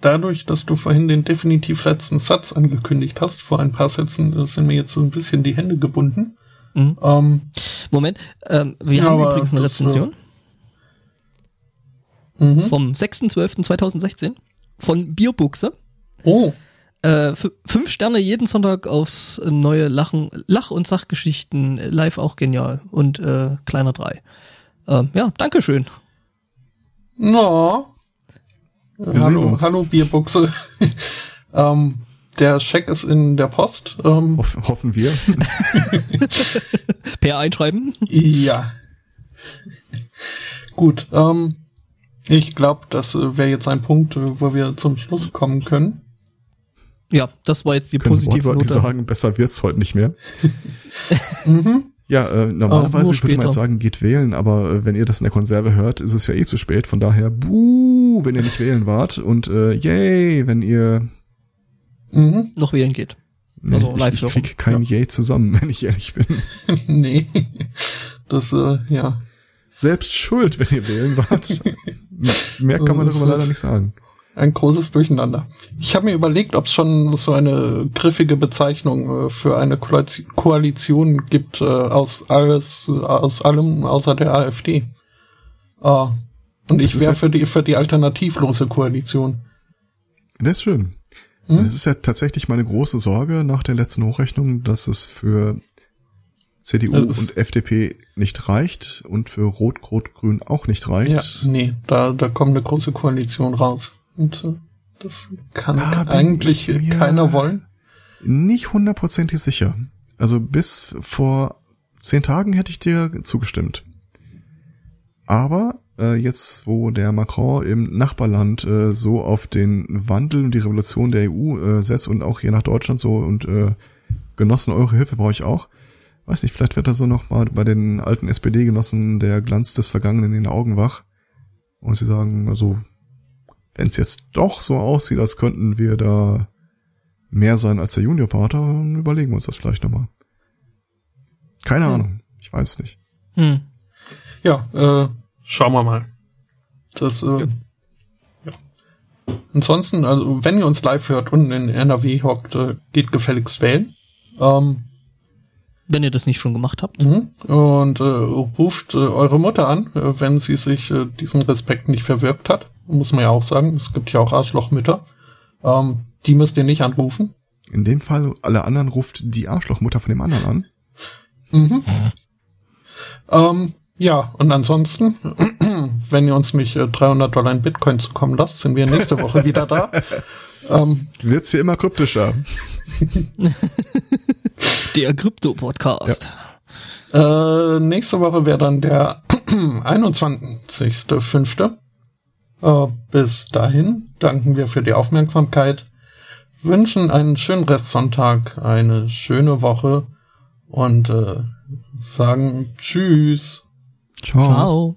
dadurch, dass du vorhin den definitiv letzten Satz angekündigt hast, vor ein paar Sätzen, äh, sind mir jetzt so ein bisschen die Hände gebunden. Mhm. Ähm, Moment, ähm, wir Ja, haben übrigens eine das, Rezension mhm. vom 6.12.2016 von Bierbuchse. Oh, Äh, fünf Sterne jeden Sonntag aufs neue Lachen, Lach- und Sachgeschichten, äh, live auch genial und äh, kleiner drei. Ähm, ja, Dankeschön. na. Sehen Hallo, uns. hallo Bierbuchse. [LAUGHS] ähm, der Scheck ist in der Post. Ähm, hoff, hoffen wir. [LAUGHS] Per einschreiben. Ja. Gut, ähm, ich glaube, das äh, wäre jetzt ein Punkt, äh, wo wir zum Schluss kommen können. Ja, das war jetzt die können positive Note. sagen, besser wird's heute nicht mehr. [LAUGHS] Mhm. Ja, äh, Ah, normalerweise nur würde man jetzt sagen, geht wählen, aber äh, wenn ihr das in der Konserve hört, ist es ja eh zu spät. Von daher, buh, wenn ihr nicht wählen wart und äh, yay, wenn ihr Mhm. Noch wählen geht. nee, Also ich, ich Live-Hören. krieg kein Yay zusammen, [LAUGHS] wenn ich ehrlich bin. [LAUGHS] nee. Das, äh, ja. Selbst schuld, wenn ihr wählen wart. [LAUGHS] Mehr kann man darüber leider nicht sagen. Ein großes Durcheinander. Ich habe mir überlegt, ob es schon so eine griffige Bezeichnung äh, für eine Koaliz- Koalition gibt äh, aus alles, aus allem außer der AfD. Äh, und ich wäre ja- für die für die alternativlose Koalition. Das ist schön. Hm? Das ist ja tatsächlich meine große Sorge nach der letzten Hochrechnung, dass es für CDU und FDP nicht reicht und für Rot-Rot-Grün auch nicht reicht. Ja, nee, da da kommt eine große Koalition raus. Und äh, das kann Da eigentlich keiner wollen. Nicht hundertprozentig sicher. Also bis vor zehn Tagen hätte ich dir zugestimmt. Aber äh, jetzt, wo der Macron im Nachbarland äh, so auf den Wandel und die Revolution der EU äh, setzt und auch hier nach Deutschland so und äh, Genossen, eure Hilfe brauche ich auch. Weiß nicht, vielleicht wird da so noch mal bei den alten SPD-Genossen der Glanz des Vergangenen in den Augen wach. Und sie sagen, also, wenn es jetzt doch so aussieht, als könnten wir da mehr sein als der Junior-Part, dann überlegen wir uns das vielleicht nochmal. Keine Hm. Ahnung. Ich weiß es nicht. Hm. Ja, äh, schauen wir mal. Das, äh, ja. Ansonsten, also wenn ihr uns live hört und in NRW hockt, äh, geht gefälligst wählen. Ähm, Wenn ihr das nicht schon gemacht habt. mhm. und äh, ruft äh, eure Mutter an, äh, wenn sie sich äh, diesen Respekt nicht verwirkt hat. Muss man ja auch sagen, es gibt ja auch Arschlochmütter. Ähm, die müsst ihr nicht anrufen. In dem Fall, alle anderen ruft die Arschlochmutter von dem anderen an. Mhm. Ähm, ja, und ansonsten, [CLEARS THROAT] wenn ihr uns nicht äh, 300 Dollar in Bitcoin zukommen lasst, sind wir nächste Woche wieder da. [LAUGHS] Ähm, Wird's hier immer kryptischer. [LAUGHS] Der Krypto-Podcast. äh, nächste Woche wäre dann der [CLEARS THROAT] 21.05. Äh, bis dahin danken wir für die Aufmerksamkeit, wünschen einen schönen Restsonntag, eine schöne Woche und äh, sagen Tschüss. Ciao.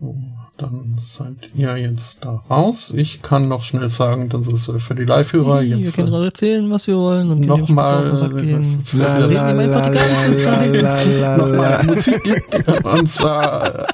Ciao. Dann seid ihr jetzt da raus. Ich kann noch schnell sagen, dass es äh, für die Live-Hörer ihr jetzt könnt äh, erzählen, was wir wollen und nochmal äh, Reden ihm einfach die ganze Zeit. nochmal Musik gibt. Und zwar